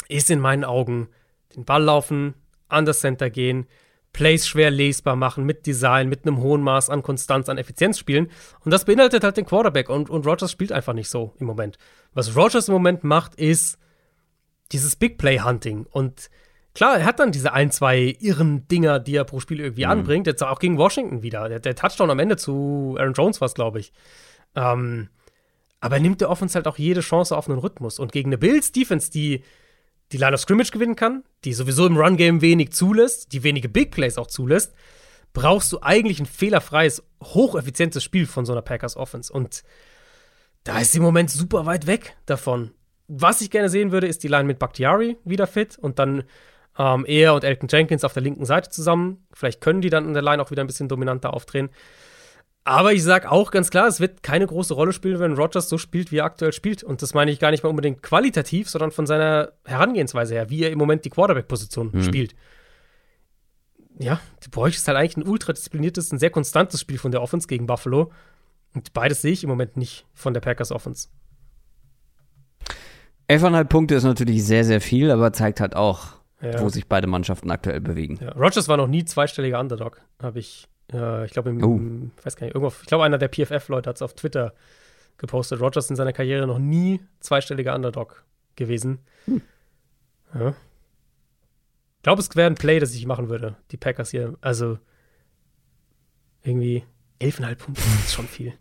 ist in meinen Augen den Ball laufen, an das Center gehen, Plays schwer lesbar machen, mit Design, mit einem hohen Maß an Konstanz, an Effizienz spielen. Und das beinhaltet halt den Quarterback. Und, und Rogers spielt einfach nicht so im Moment. Was Rogers im Moment macht, ist dieses Big Play Hunting. Und klar, er hat dann diese ein, zwei irren Dinger, die er pro Spiel irgendwie mhm. anbringt. Jetzt auch gegen Washington wieder. Der, der Touchdown am Ende zu Aaron Jones war es, glaube ich. Ähm, aber er nimmt der Offense halt auch jede Chance auf einen Rhythmus. Und gegen eine Bills Defense, die die Line of Scrimmage gewinnen kann, die sowieso im Run-Game wenig zulässt, die wenige Big Plays auch zulässt, brauchst du eigentlich ein fehlerfreies, hocheffizientes Spiel von so einer Packers Offense. Und da ist sie im Moment super weit weg davon was ich gerne sehen würde, ist die Line mit Bakhtiari wieder fit und dann ähm, er und Elton Jenkins auf der linken Seite zusammen. Vielleicht können die dann in der Line auch wieder ein bisschen dominanter aufdrehen. Aber ich sage auch ganz klar, es wird keine große Rolle spielen, wenn Rogers so spielt, wie er aktuell spielt. Und das meine ich gar nicht mal unbedingt qualitativ, sondern von seiner Herangehensweise her, wie er im Moment die Quarterback-Position mhm. spielt. Ja, du bräuchtest halt eigentlich ein ultra diszipliniertes, ein sehr konstantes Spiel von der Offense gegen Buffalo. Und beides sehe ich im Moment nicht von der Packers Offense. 11,5 Punkte ist natürlich sehr, sehr viel, aber zeigt halt auch, ja. wo sich beide Mannschaften aktuell bewegen. Ja. Rogers war noch nie zweistelliger Underdog, habe ich, äh, ich glaube, im, oh. im, weiß gar nicht, irgendwo, ich glaube, einer der PFF-Leute hat es auf Twitter gepostet. Rogers in seiner Karriere noch nie zweistelliger Underdog gewesen. Hm. Ja. Ich glaube, es wäre ein Play, das ich machen würde, die Packers hier. Also irgendwie 11,5 Punkte ist schon viel.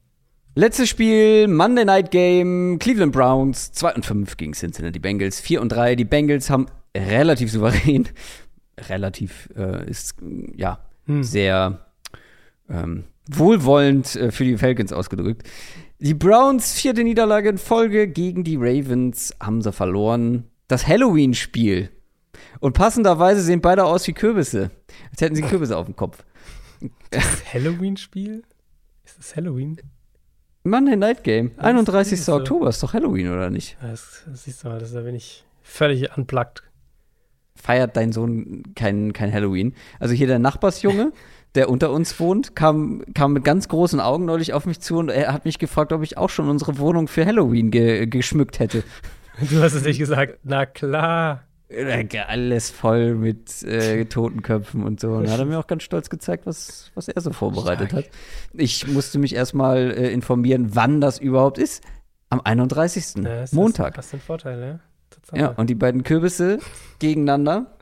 Letztes Spiel, Monday Night Game, Cleveland Browns, 2 und 5 gegen Cincinnati Bengals, 4 und 3. Die Bengals haben relativ souverän, relativ äh, ist ja hm. sehr ähm, wohlwollend äh, für die Falcons ausgedrückt. Die Browns, vierte Niederlage in Folge gegen die Ravens, haben sie verloren. Das Halloween-Spiel. Und passenderweise sehen beide aus wie Kürbisse. Als hätten sie Kürbisse auf dem Kopf. Das Halloween-Spiel? Ist das Halloween? Monday Night Game. 31. So. Oktober ist doch Halloween, oder nicht? Das, das siehst du mal, da bin ich völlig unplugged. Feiert dein Sohn kein, kein Halloween? Also hier der Nachbarsjunge, der unter uns wohnt, kam, kam mit ganz großen Augen neulich auf mich zu und er hat mich gefragt, ob ich auch schon unsere Wohnung für Halloween ge geschmückt hätte. Du hast es nicht gesagt. Na klar. Alles voll mit äh, Totenköpfen und so. Und da hat er mir auch ganz stolz gezeigt, was, was er so vorbereitet Stark. hat. Ich musste mich erstmal äh, informieren, wann das überhaupt ist. Am 31. Ja, Montag. Das ist ein Vorteil, ja. Ja, und die beiden Kürbisse gegeneinander.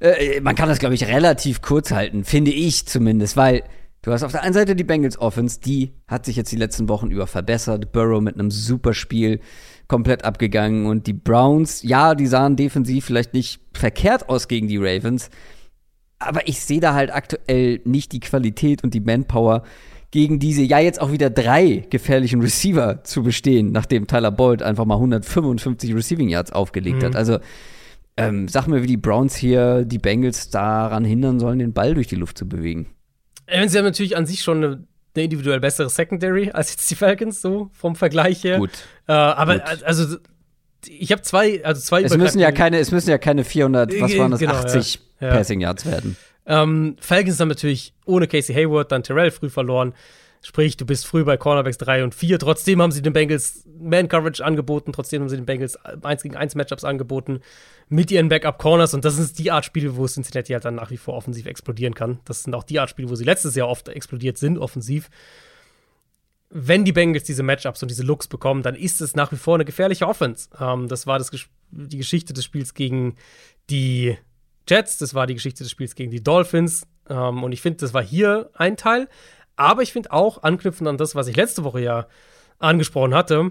Äh, man kann das, glaube ich, relativ kurz halten, finde ich zumindest, weil du hast auf der einen Seite die Bengals Offense, die hat sich jetzt die letzten Wochen über verbessert. Burrow mit einem super Spiel komplett abgegangen. Und die Browns, ja, die sahen defensiv vielleicht nicht verkehrt aus gegen die Ravens. Aber ich sehe da halt aktuell nicht die Qualität und die Manpower, gegen diese ja jetzt auch wieder drei gefährlichen Receiver zu bestehen, nachdem Tyler Boyd einfach mal 155 Receiving Yards aufgelegt mhm. hat. Also ähm, sag mir, wie die Browns hier die Bengals daran hindern sollen, den Ball durch die Luft zu bewegen. Sie haben natürlich an sich schon eine eine individuell bessere Secondary als jetzt die Falcons, so vom Vergleich her. Gut. Äh, aber Gut. also ich habe zwei, also zwei. Es müssen ja keine, es müssen ja keine 400, was waren das, genau, 80 ja. Passing Yards werden. Ähm, Falcons haben natürlich ohne Casey Hayward dann Terrell früh verloren. Sprich, du bist früh bei Cornerbacks 3 und 4. Trotzdem haben sie den Bengals Man-Coverage angeboten. Trotzdem haben sie den Bengals 1 gegen 1 Matchups angeboten mit ihren Backup-Corners. Und das ist die Art Spiele, wo Cincinnati halt dann nach wie vor offensiv explodieren kann. Das sind auch die Art Spiele, wo sie letztes Jahr oft explodiert sind, offensiv. Wenn die Bengals diese Matchups und diese Looks bekommen, dann ist es nach wie vor eine gefährliche Offense. Ähm, das war das, die Geschichte des Spiels gegen die Jets. Das war die Geschichte des Spiels gegen die Dolphins. Ähm, und ich finde, das war hier ein Teil. Aber ich finde auch, anknüpfend an das, was ich letzte Woche ja angesprochen hatte,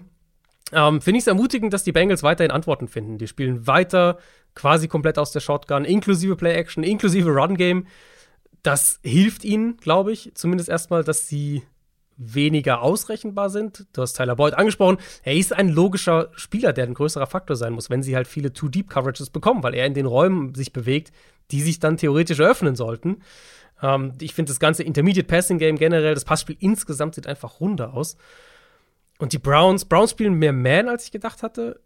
ähm, finde ich es ermutigend, dass die Bengals weiterhin Antworten finden. Die spielen weiter quasi komplett aus der Shotgun, inklusive Play-Action, inklusive Run-Game. Das hilft ihnen, glaube ich, zumindest erstmal, dass sie weniger ausrechenbar sind. Du hast Tyler Boyd angesprochen. Er ist ein logischer Spieler, der ein größerer Faktor sein muss, wenn sie halt viele Too-Deep-Coverages bekommen, weil er in den Räumen sich bewegt, die sich dann theoretisch eröffnen sollten. Ähm, ich finde das ganze Intermediate Passing Game generell, das Passspiel insgesamt sieht einfach runder aus. Und die Browns, Browns spielen mehr Man, als ich gedacht hatte.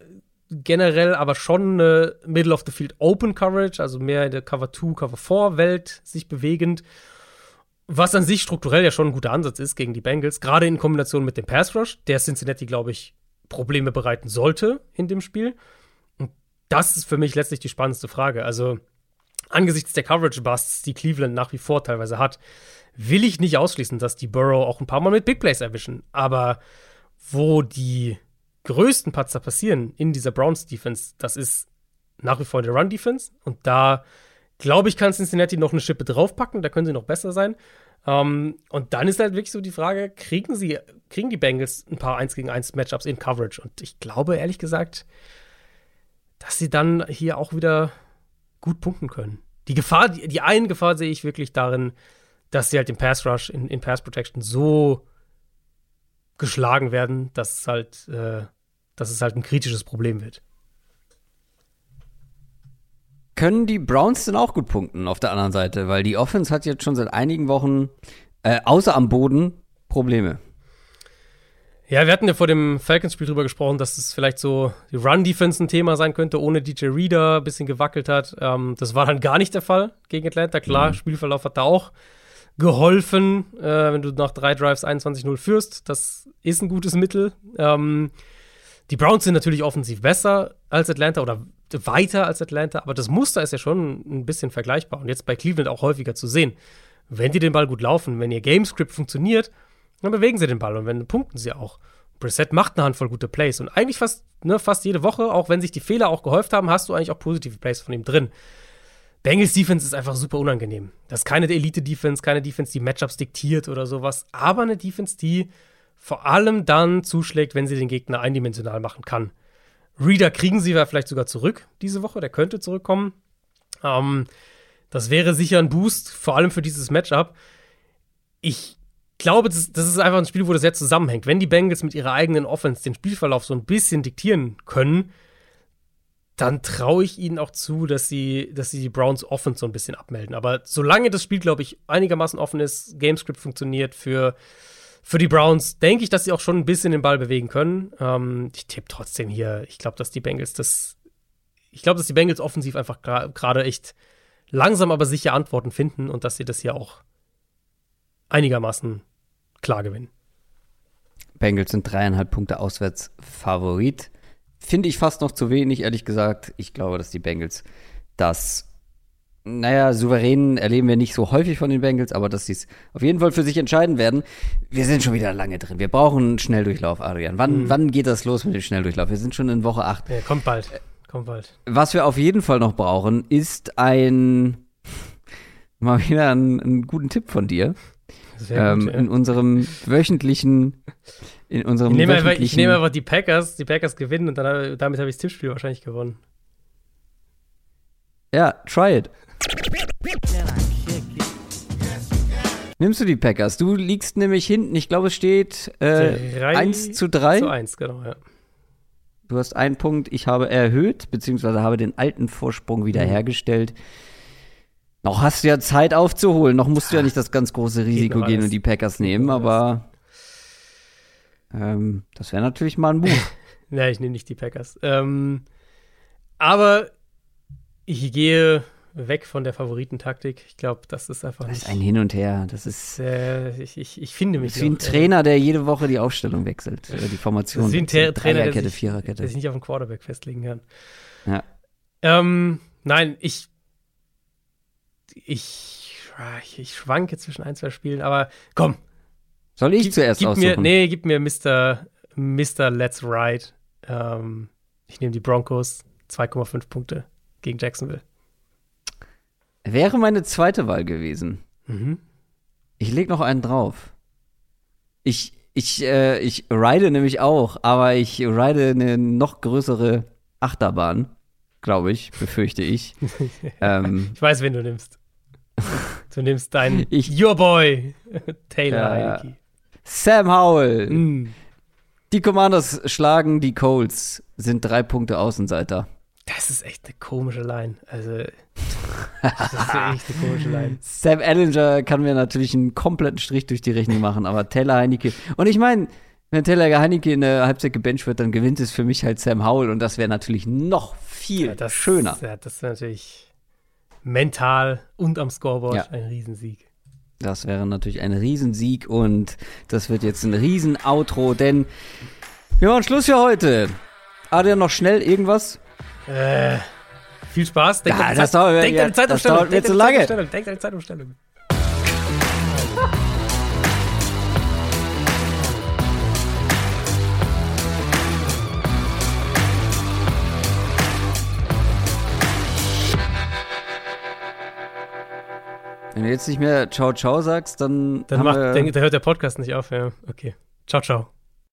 Generell aber schon eine Middle of the Field Open Coverage, also mehr in der Cover 2, Cover 4 Welt sich bewegend. Was an sich strukturell ja schon ein guter Ansatz ist gegen die Bengals, gerade in Kombination mit dem Pass Rush, der Cincinnati, glaube ich, Probleme bereiten sollte in dem Spiel. Und das ist für mich letztlich die spannendste Frage. Also, angesichts der Coverage-Busts, die Cleveland nach wie vor teilweise hat, will ich nicht ausschließen, dass die Burrow auch ein paar Mal mit Big Plays erwischen. Aber wo die größten Patzer passieren in dieser Browns-Defense, das ist nach wie vor der Run-Defense. Und da, glaube ich, kann Cincinnati noch eine Schippe draufpacken. Da können sie noch besser sein. Um, ähm, und dann ist halt wirklich so die Frage, kriegen sie, kriegen die Bengals ein paar 1 gegen 1 Matchups in Coverage? Und ich glaube, ehrlich gesagt, dass sie dann hier auch wieder gut punkten können. Die Gefahr, die, die eine Gefahr sehe ich wirklich darin, dass sie halt im Pass Rush, in, in Pass Protection so geschlagen werden, dass es halt, äh, dass es halt ein kritisches Problem wird. Können die Browns denn auch gut punkten auf der anderen Seite? Weil die Offense hat jetzt schon seit einigen Wochen Äh, außer am Boden Probleme. Ja, wir hatten ja vor dem Falcons-Spiel drüber gesprochen, dass es vielleicht so die Run-Defense ein Thema sein könnte, ohne DJ Reader ein bisschen gewackelt hat. Ähm, das war dann gar nicht der Fall gegen Atlanta. Klar, mhm. Spielverlauf hat da auch geholfen, äh, wenn du nach drei Drives 21-0 führst. Das ist ein gutes Mittel. Ähm, die Browns sind natürlich offensiv besser als Atlanta oder weiter als Atlanta, aber das Muster ist ja schon ein bisschen vergleichbar und jetzt bei Cleveland auch häufiger zu sehen. Wenn die den Ball gut laufen, wenn ihr Gamescript funktioniert, dann bewegen sie den Ball und wenn punkten sie auch. Brissett macht eine Handvoll gute Plays und eigentlich fast, ne, fast jede Woche, auch wenn sich die Fehler auch gehäuft haben, hast du eigentlich auch positive Plays von ihm drin. Bengals Defense ist einfach super unangenehm. Das ist keine Elite-Defense, keine Defense, die Matchups diktiert oder sowas, aber eine Defense, die vor allem dann zuschlägt, wenn sie den Gegner eindimensional machen kann. Reader kriegen sie vielleicht sogar zurück diese Woche, der könnte zurückkommen. Ähm, das wäre sicher ein Boost, vor allem für dieses Matchup. Ich glaube, das, das, ist einfach ein Spiel, wo das sehr zusammenhängt. Wenn die Bengals mit ihrer eigenen Offense den Spielverlauf so ein bisschen diktieren können, dann traue ich ihnen auch zu, dass sie, dass sie die Browns Offense so ein bisschen abmelden. Aber solange das Spiel, glaube ich, einigermaßen offen ist, Gamescript funktioniert für, für die Browns, denke ich, dass sie auch schon ein bisschen den Ball bewegen können. Ähm, ich tippe trotzdem hier, ich glaube, dass die Bengals das, ich glaube, dass die Bengals offensiv einfach gerade echt langsam aber sicher Antworten finden und dass sie das hier auch einigermaßen klar gewinnen. Bengals sind dreieinhalb Punkte auswärts Favorit. Finde ich fast noch zu wenig, ehrlich gesagt. Ich glaube, dass die Bengals das, naja, souverän erleben wir nicht so häufig von den Bengals, aber dass sie es auf jeden Fall für sich entscheiden werden. Wir sind schon wieder lange drin. Wir brauchen einen Schnelldurchlauf, Adrian. Wann, mhm. wann geht das los mit dem Schnelldurchlauf? Wir sind schon in Woche 8. Ja, kommt bald. Kommt bald. Was wir auf jeden Fall noch brauchen, ist ein mal wieder einen, einen guten Tipp von dir ähm, gut, ja. in unserem wöchentlichen in unserem ich nehme, einfach, ich nehme einfach die Packers, die Packers gewinnen und dann, damit habe ich das Tippspiel wahrscheinlich gewonnen. Ja, try it. Nimmst du die Packers? Du liegst nämlich hinten, ich glaube, es steht äh, 1 zu 3. Zu 1, genau, ja. Du hast einen Punkt, ich habe erhöht, beziehungsweise habe den alten Vorsprung wiederhergestellt. Mhm. Noch hast du ja Zeit aufzuholen. Noch musst du ja nicht das ganz große Risiko gehen und die Packers nehmen, aber ähm, das wäre natürlich mal ein Move. ja, ich nehme nicht die Packers. Ähm, aber ich gehe weg von der Favoritentaktik. Ich glaube, das ist einfach. Das ist ein Hin und Her. Das ist. Äh, ich, ich, ich finde mich. Das ist wie ein Trainer, der jede Woche die Aufstellung wechselt. Oder die Formation. Das ist wie ein Tra Trainer, der sich, Viererkette. der sich nicht auf den Quarterback festlegen kann. Ja. Ähm, nein, ich ich, ich schwanke zwischen ein, zwei Spielen, aber komm. Soll ich gib, zuerst gib aussuchen? Mir, nee, gib mir Mr. Mr. Let's Ride. Ähm, ich nehme die Broncos, 2,5 Punkte gegen Jacksonville. Wäre meine zweite Wahl gewesen. Mhm. Ich leg noch einen drauf. Ich, ich, äh, ich ride nämlich auch, aber ich ride eine noch größere Achterbahn, glaube ich, befürchte ich. ähm, ich weiß, wen du nimmst. Du nimmst deinen ich, Your Boy, Taylor Heineke. Sam Howell. Mm. Die Commanders schlagen die Colts, sind drei Punkte Außenseiter. Das ist echt eine komische Line. Also, das ist echt eine komische Line. Sam Ellinger kann mir natürlich einen kompletten Strich durch die Rechnung machen, aber Taylor Heineke. Und ich meine, wenn Taylor Heineke in der Halbzeit gebencht wird, dann gewinnt es für mich halt Sam Howell und das wäre natürlich noch viel ja, das, schöner. Ja, das wäre natürlich mental und am Scoreboard ja. ein Riesensieg. Das wäre natürlich ein Riesensieg und das wird jetzt ein Riesen-Outro, denn wir machen Schluss für heute. Adrian, noch schnell irgendwas? Äh, viel Spaß. Denk ja, das, dauert, denk ja, das dauert mir zu lange. Denk deine Zeitumstellung. Wenn du jetzt nicht mehr Ciao Ciao sagst, dann. Dann, macht, dann hört der Podcast nicht auf, ja. Okay. Ciao, ciao.